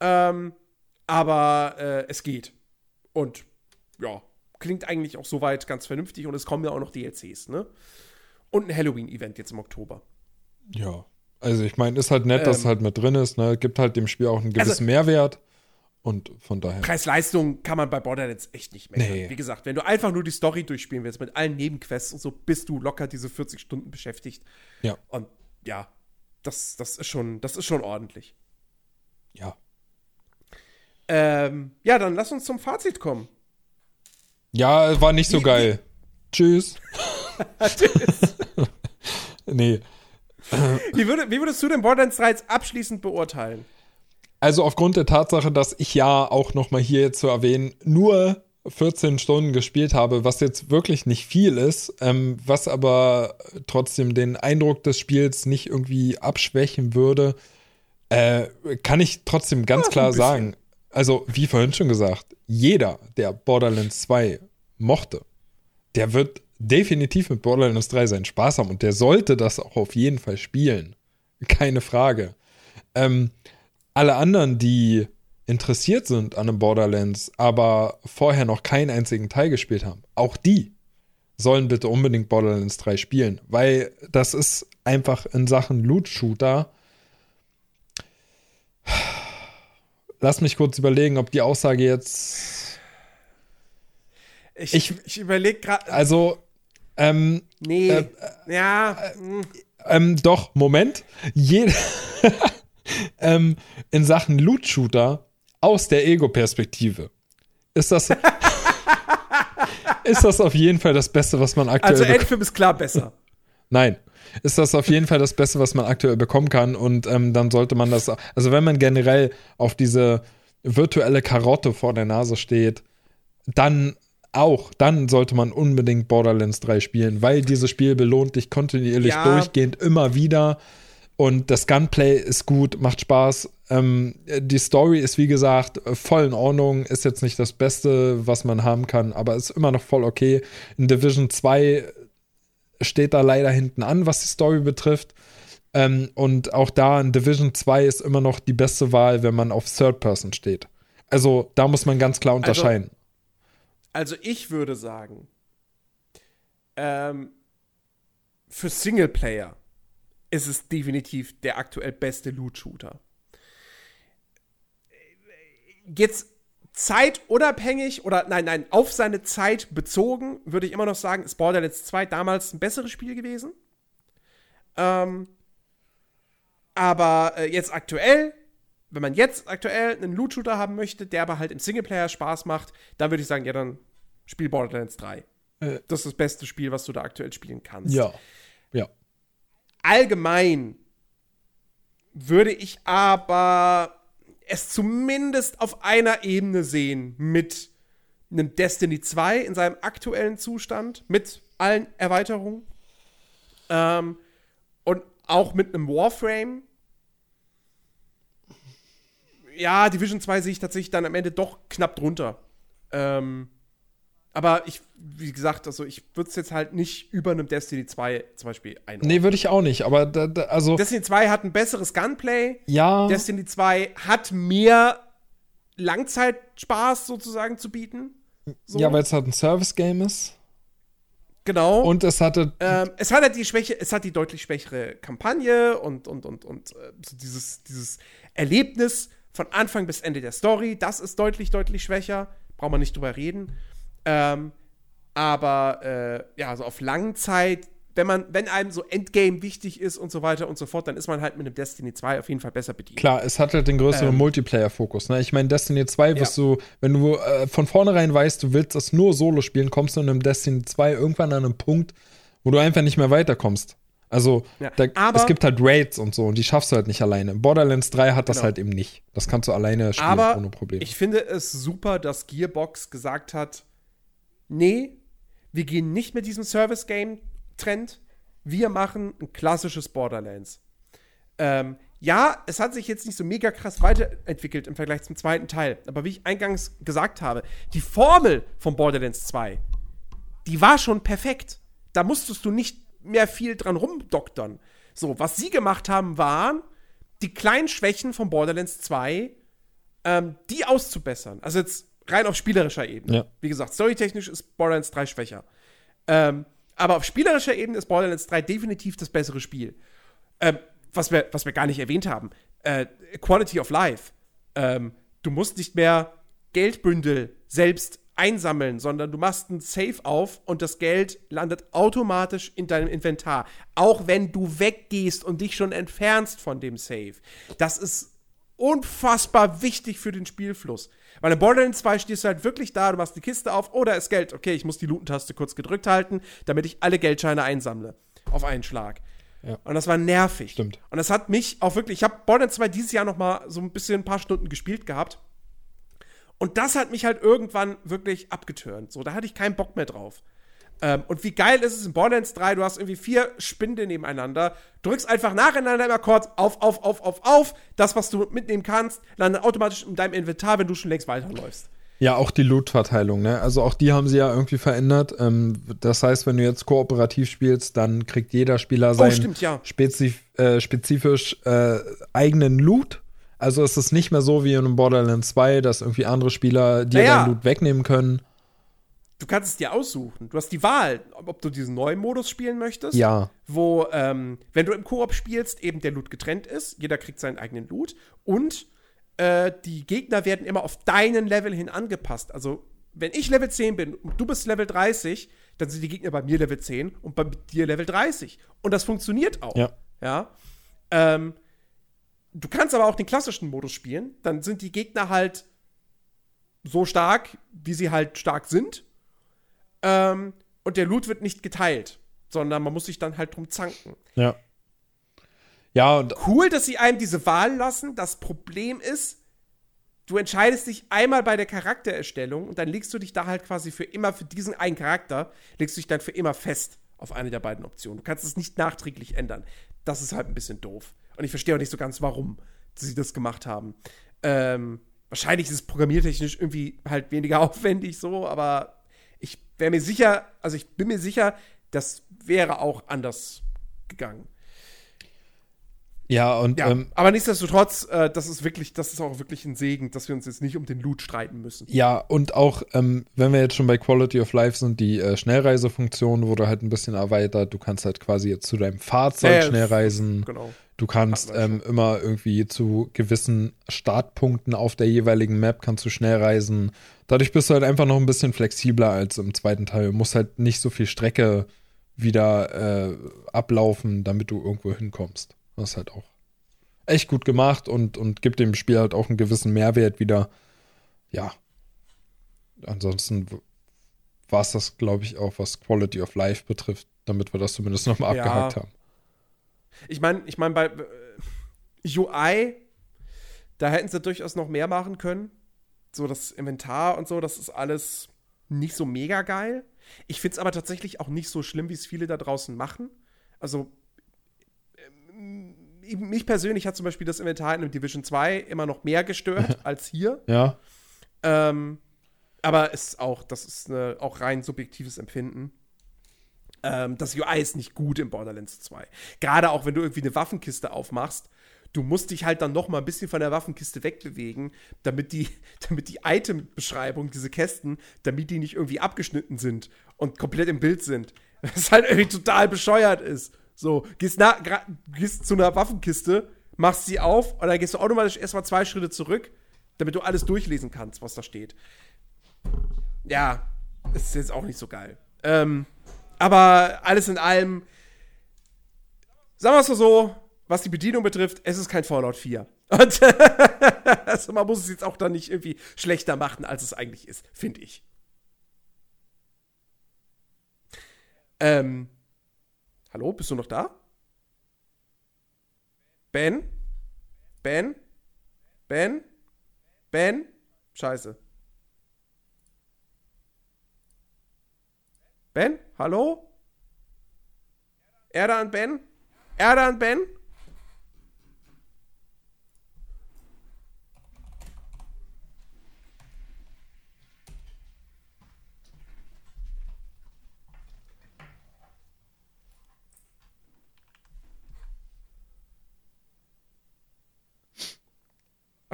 Ähm, aber äh, es geht. Und ja, klingt eigentlich auch soweit ganz vernünftig und es kommen ja auch noch DLCs, ne? Und ein Halloween-Event jetzt im Oktober. Ja. Also ich meine, ist halt nett, ähm, dass es halt mit drin ist, ne? Gibt halt dem Spiel auch einen gewissen also, Mehrwert. Und von daher. Preis-Leistung kann man bei Borderlands echt nicht mehr. Nee. Wie gesagt, wenn du einfach nur die Story durchspielen willst mit allen Nebenquests und so, bist du locker diese 40 Stunden beschäftigt. Ja. Und ja, das, das, ist, schon, das ist schon ordentlich. Ja. Ähm, ja, dann lass uns zum Fazit kommen. Ja, war nicht so geil. Tschüss. Tschüss. nee. Wie, würde, wie würdest du den Borderlands 3 jetzt abschließend beurteilen? Also aufgrund der Tatsache, dass ich ja auch noch mal hier jetzt zu erwähnen, nur 14 Stunden gespielt habe, was jetzt wirklich nicht viel ist, ähm, was aber trotzdem den Eindruck des Spiels nicht irgendwie abschwächen würde, äh, kann ich trotzdem ganz Ach, klar sagen. Also, wie vorhin schon gesagt, jeder, der Borderlands 2 mochte, der wird definitiv mit Borderlands 3 seinen Spaß haben und der sollte das auch auf jeden Fall spielen. Keine Frage. Ähm, alle anderen, die interessiert sind an einem Borderlands, aber vorher noch keinen einzigen Teil gespielt haben, auch die sollen bitte unbedingt Borderlands 3 spielen, weil das ist einfach in Sachen Loot-Shooter. Lass mich kurz überlegen, ob die Aussage jetzt. Ich, ich, ich überlege gerade. Also, ähm, nee. Äh, ja. Äh, ähm, doch, Moment. Jeder ähm, in Sachen Loot-Shooter aus der Ego-Perspektive ist das, ist das auf jeden Fall das Beste, was man aktuell Also Endfilm ist klar besser. Nein. Ist das auf jeden Fall das Beste, was man aktuell bekommen kann. Und ähm, dann sollte man das, also wenn man generell auf diese virtuelle Karotte vor der Nase steht, dann auch, dann sollte man unbedingt Borderlands 3 spielen, weil dieses Spiel belohnt dich kontinuierlich Ja. durchgehend immer wieder. Und das Gunplay ist gut, macht Spaß. Ähm, die Story ist, wie gesagt, voll in Ordnung. Ist jetzt nicht das Beste, was man haben kann, aber ist immer noch voll okay. In Division 2 steht da leider hinten an, was die Story betrifft. Ähm, und auch da in Division 2 ist immer noch die beste Wahl, wenn man auf Third Person steht. Also da muss man ganz klar unterscheiden. Also ich würde sagen, ähm, für Singleplayer ist es definitiv der aktuell beste Loot-Shooter. Jetzt zeitunabhängig oder nein, nein, auf seine Zeit bezogen, würde ich immer noch sagen, ist Borderlands 2 damals ein besseres Spiel gewesen. Ähm, aber äh, jetzt aktuell, wenn man jetzt aktuell einen Loot-Shooter haben möchte, der aber halt im Singleplayer Spaß macht, dann würde ich sagen, ja, dann spiel Borderlands 3. Äh. Das ist das beste Spiel, was du da aktuell spielen kannst. ja. Allgemein würde ich aber es zumindest auf einer Ebene sehen mit einem Destiny 2 in seinem aktuellen Zustand, mit allen Erweiterungen ähm, und auch mit einem Warframe. Ja, Division 2 sehe ich tatsächlich dann am Ende doch knapp drunter. Ähm, aber ich, wie gesagt, also ich würde es jetzt halt nicht über einem Destiny 2 zum Beispiel einordnen. Nee, würde ich auch nicht, aber da, da, also Destiny 2 hat ein besseres Gunplay. ja, Destiny 2 hat mehr Langzeitspaß sozusagen zu bieten. So. ja, weil es halt ein Service-Game ist. genau. Und es hatte, ähm, es hat halt die Schwäche, es hat die deutlich schwächere Kampagne und, und, und, und äh, so dieses, dieses Erlebnis von Anfang bis Ende der Story, das ist deutlich, deutlich schwächer. Braucht man nicht drüber reden. Ähm, aber äh, ja, so auf langen Zeit, wenn man, wenn einem so Endgame wichtig ist und so weiter und so fort, dann ist man halt mit einem Destiny 2 auf jeden Fall besser bedient. klar, es hat halt den größeren Ähm. Multiplayer-Fokus. Ne? Ich meine, Destiny 2 wirst du, wenn du äh, von vornherein weißt, du willst das nur Solo spielen, kommst du in einem Destiny 2 irgendwann an einen Punkt, wo du einfach nicht mehr weiterkommst. Also, Ja, da, es gibt halt Raids und so und die schaffst du halt nicht alleine. Borderlands 3 hat das Genau. halt eben nicht. Das kannst du alleine spielen Aber ohne Probleme. ich finde es super, dass Gearbox gesagt hat, nee, wir gehen nicht mit diesem Service-Game-Trend, wir machen ein klassisches Borderlands. Ähm, ja, es hat sich jetzt nicht so mega krass weiterentwickelt im Vergleich zum zweiten Teil, aber wie ich eingangs gesagt habe, die Formel von Borderlands 2, die war schon perfekt. Da musstest du nicht mehr viel dran rumdoktern. So, was sie gemacht haben, waren, die kleinen Schwächen von Borderlands 2 ähm, die auszubessern. Also jetzt rein auf spielerischer Ebene. Ja. Wie gesagt, storytechnisch ist Borderlands 3 schwächer. Ähm, aber auf spielerischer Ebene ist Borderlands 3 definitiv das bessere Spiel. Ähm, was, wir, was wir gar nicht erwähnt haben, äh, Quality of Life. Ähm, du musst nicht mehr Geldbündel selbst einsammeln, sondern du machst ein Safe auf und das Geld landet automatisch in deinem Inventar. Auch wenn du weggehst und dich schon entfernst von dem Safe. Das ist unfassbar wichtig für den Spielfluss. Weil in Borderlands 2 stehst du halt wirklich da, du machst die Kiste auf, oh, da ist Geld. Okay, ich muss die Looten-Taste kurz gedrückt halten, damit ich alle Geldscheine einsammle. Auf einen Schlag. Ja. Und das war nervig. Stimmt. Und das hat mich auch wirklich, ich habe Borderlands 2 dieses Jahr noch mal so ein bisschen ein paar Stunden gespielt gehabt. Und das hat mich halt irgendwann wirklich abgeturnt. So, da hatte ich keinen Bock mehr drauf. Ähm, und wie geil ist es in Borderlands 3? Du hast irgendwie vier Spinde nebeneinander, drückst einfach nacheinander immer kurz auf, auf, auf, auf, auf. Das, was du mitnehmen kannst, landet automatisch in deinem Inventar, wenn du schon längst weiterläufst. Ja, auch die Loot-Verteilung, ne? Also auch die haben sie ja irgendwie verändert. Ähm, das heißt, wenn du jetzt kooperativ spielst, dann kriegt jeder Spieler seinen Oh, stimmt, ja. spezif äh, spezifisch äh, eigenen Loot. Also es ist nicht mehr so wie in einem Borderlands 2, dass irgendwie andere Spieler dir Naja. deinen Loot wegnehmen können. Du kannst es dir aussuchen. Du hast die Wahl, ob du diesen neuen Modus spielen möchtest. Ja. wo, ähm, wenn du im Koop spielst, eben der Loot getrennt ist. Jeder kriegt seinen eigenen Loot. Und äh, die Gegner werden immer auf deinen Level hin angepasst. Also, wenn ich Level 10 bin und du bist Level 30, dann sind die Gegner bei mir Level 10 und bei dir Level 30. Und das funktioniert auch. Ja. ja? Ähm, du kannst aber auch den klassischen Modus spielen. Dann sind die Gegner halt so stark, wie sie halt stark sind. Ähm, und der Loot wird nicht geteilt, sondern man muss sich dann halt drum zanken. Ja. Ja, und Cool, dass sie einem diese Wahl lassen. Das Problem ist, du entscheidest dich einmal bei der Charaktererstellung und dann legst du dich da halt quasi für immer für diesen einen Charakter, legst du dich dann für immer fest auf eine der beiden Optionen. Du kannst es nicht nachträglich ändern. Das ist halt ein bisschen doof. Und ich verstehe auch nicht so ganz, warum sie das gemacht haben. Ähm, wahrscheinlich ist es programmiertechnisch irgendwie halt weniger aufwendig so, aber wäre mir sicher, also ich bin mir sicher, das wäre auch anders gegangen. Ja, und Ja, ähm, aber nichtsdestotrotz, äh, das ist wirklich, das ist auch wirklich ein Segen, dass wir uns jetzt nicht um den Loot streiten müssen. Ja, und auch, ähm, wenn wir jetzt schon bei Quality of Life sind, die äh, Schnellreisefunktion wurde halt ein bisschen erweitert. Du kannst halt quasi jetzt zu deinem Fahrzeug ja, schnell reisen. Genau. Du kannst ähm, immer irgendwie zu gewissen Startpunkten auf der jeweiligen Map kannst du schnell reisen. Dadurch bist du halt einfach noch ein bisschen flexibler als im zweiten Teil. Du musst halt nicht so viel Strecke wieder äh, ablaufen, damit du irgendwo hinkommst. Das ist halt auch echt gut gemacht und, und gibt dem Spiel halt auch einen gewissen Mehrwert wieder. Ja. Ansonsten war es das, glaube ich, auch, was Quality of Life betrifft, damit wir das zumindest nochmal Ja. abgehakt haben. Ich meine, ich meine, bei äh, UI, da hätten sie durchaus noch mehr machen können. So das Inventar und so, das ist alles nicht so mega geil. Ich finde es aber tatsächlich auch nicht so schlimm, wie es viele da draußen machen. Also, mich persönlich hat zum Beispiel das Inventar in Division 2 immer noch mehr gestört als hier. Ja. Ähm, aber es ist auch, das ist eine, auch rein subjektives Empfinden. Ähm, das UI ist nicht gut in Borderlands 2. Gerade auch, wenn du irgendwie eine Waffenkiste aufmachst, du musst dich halt dann noch mal ein bisschen von der Waffenkiste wegbewegen, damit die, damit die Item-Beschreibung, diese Kästen, damit die nicht irgendwie abgeschnitten sind und komplett im Bild sind. Was halt irgendwie total bescheuert ist. So, gehst, na, gehst zu einer Waffenkiste, machst sie auf und dann gehst du automatisch erstmal zwei Schritte zurück, damit du alles durchlesen kannst, was da steht. Ja, ist jetzt auch nicht so geil. Ähm, aber alles in allem, sagen wir es mal so, was die Bedienung betrifft, es ist kein Fallout 4. Und also man muss es jetzt auch dann nicht irgendwie schlechter machen, als es eigentlich ist, finde ich. Ähm, hallo, bist du noch da? Ben? Ben? Ben? Ben? Scheiße. Ben? Hallo? Erdan Ben? Erdan Ben?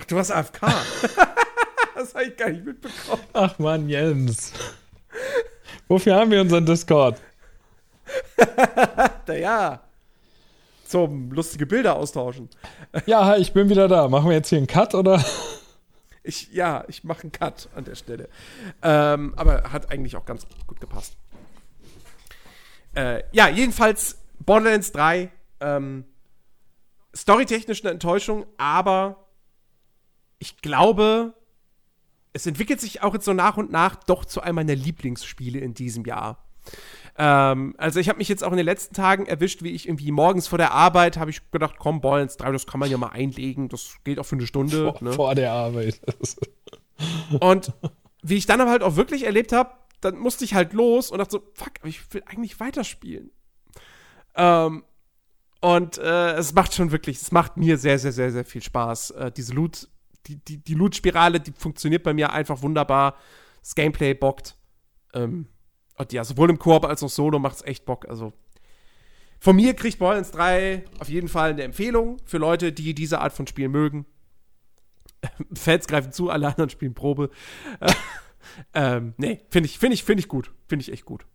Ach, du warst AFK. das habe ich gar nicht mitbekommen. Ach man, Jens. Wofür haben wir unseren Discord? Naja. Zum lustige Bilder austauschen. Ja, ich bin wieder da. Machen wir jetzt hier einen Cut oder? Ich, ja, ich mache einen Cut an der Stelle. Ähm, aber hat eigentlich auch ganz gut gepasst. Äh, ja, jedenfalls Borderlands 3. Ähm, storytechnisch eine Enttäuschung, aber ich glaube, es entwickelt sich auch jetzt so nach und nach doch zu einem meiner Lieblingsspiele in diesem Jahr. Ähm, also ich habe mich jetzt auch in den letzten Tagen erwischt, wie ich irgendwie morgens vor der Arbeit habe ich gedacht, komm, Borderlands 3, das kann man ja mal einlegen, das geht auch für eine Stunde. Vor, ne? vor der Arbeit. Und wie ich dann aber halt auch wirklich erlebt habe, dann musste ich halt los und dachte so, fuck, aber ich will eigentlich weiterspielen. Ähm, und äh, es macht schon wirklich, es macht mir sehr, sehr, sehr, sehr viel Spaß. Äh, diese Loot, die, die, die Loot-Spirale, die funktioniert bei mir einfach wunderbar. Das Gameplay bockt. Ähm, und ja, sowohl im Koop als auch Solo macht es echt Bock. Also von mir kriegt Borderlands 3 auf jeden Fall eine Empfehlung für Leute, die diese Art von Spielen mögen. Fans greifen zu, alle anderen spielen Probe. ähm, nee, finde ich, finde ich, finde ich gut. Finde ich echt gut.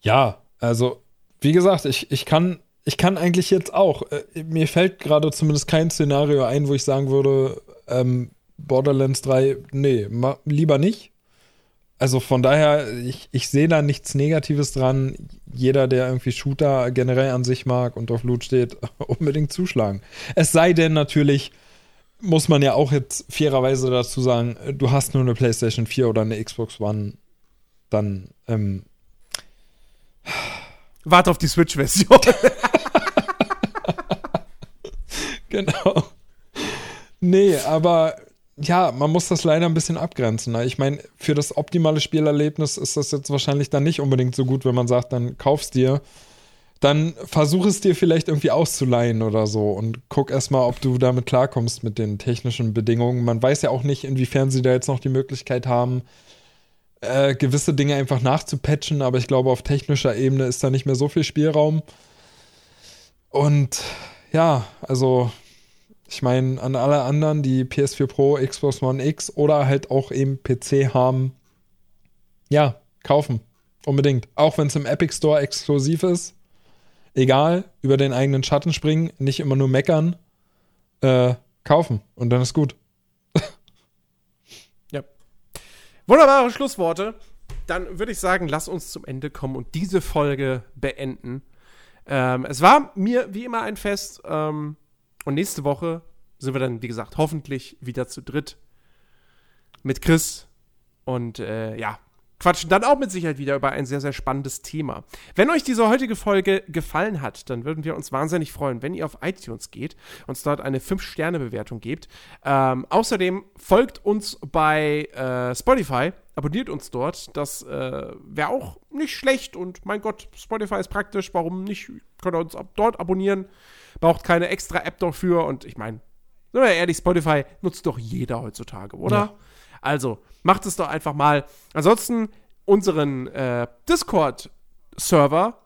Ja, also, wie gesagt, ich, ich kann, ich kann eigentlich jetzt auch. Äh, mir fällt gerade zumindest kein Szenario ein, wo ich sagen würde, ähm, Borderlands 3, nee, lieber nicht. also von daher, ich, ich sehe da nichts Negatives dran. Jeder, der irgendwie Shooter generell an sich mag und auf Loot steht, unbedingt zuschlagen. Es sei denn natürlich, muss man ja auch jetzt fairerweise dazu sagen, du hast nur eine PlayStation 4 oder eine Xbox One, dann ähm, Warte auf die Switch-Version. genau. Nee, aber ja, man muss das leider ein bisschen abgrenzen. Ne? Ich meine, für das optimale Spielerlebnis ist das jetzt wahrscheinlich dann nicht unbedingt so gut, wenn man sagt, dann kaufst dir. Dann versuch es dir vielleicht irgendwie auszuleihen oder so und guck erstmal, ob du damit klarkommst mit den technischen Bedingungen. Man weiß ja auch nicht, inwiefern sie da jetzt noch die Möglichkeit haben, äh, gewisse Dinge einfach nachzupatchen, aber ich glaube, auf technischer Ebene ist da nicht mehr so viel Spielraum. Und ja, also ich meine, an alle anderen, die PS4 Pro, Xbox One X oder halt auch eben PC haben, ja, kaufen. Unbedingt. Auch wenn es im Epic Store exklusiv ist. Egal, über den eigenen Schatten springen, nicht immer nur meckern. Äh, kaufen. Und dann ist gut. ja. Wunderbare Schlussworte. Dann würde ich sagen, lass uns zum Ende kommen und diese Folge beenden. Ähm, es war mir wie immer ein Fest. Ähm, und nächste Woche sind wir dann, wie gesagt, hoffentlich wieder zu dritt mit Chris. Und äh, ja, quatschen dann auch mit Sicherheit wieder über ein sehr, sehr spannendes Thema. Wenn euch diese heutige Folge gefallen hat, dann würden wir uns wahnsinnig freuen, wenn ihr auf iTunes geht, uns dort eine 5-Sterne-Bewertung gebt. Ähm, außerdem folgt uns bei äh, Spotify, abonniert uns dort. Das äh, wäre auch nicht schlecht und mein Gott, Spotify ist praktisch. Warum nicht? Könnt ihr uns ab dort abonnieren braucht keine extra App dafür und ich meine, sind wir ehrlich, Spotify nutzt doch jeder heutzutage, oder? Ja. Also, macht es doch einfach mal. Ansonsten, unseren äh, Discord-Server,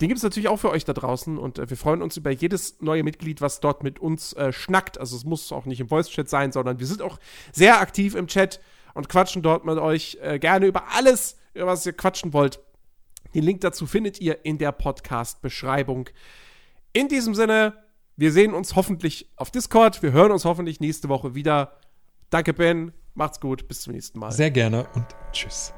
den gibt es natürlich auch für euch da draußen und äh, wir freuen uns über jedes neue Mitglied, was dort mit uns äh, schnackt. Also es muss auch nicht im Voice-Chat sein, sondern wir sind auch sehr aktiv im Chat und quatschen dort mit euch äh, gerne über alles, über was ihr quatschen wollt. Den Link dazu findet ihr in der Podcast-Beschreibung. In diesem Sinne, wir sehen uns hoffentlich auf Discord. Wir hören uns hoffentlich nächste Woche wieder. Danke, Ben. Macht's gut. Bis zum nächsten Mal. Sehr gerne und tschüss.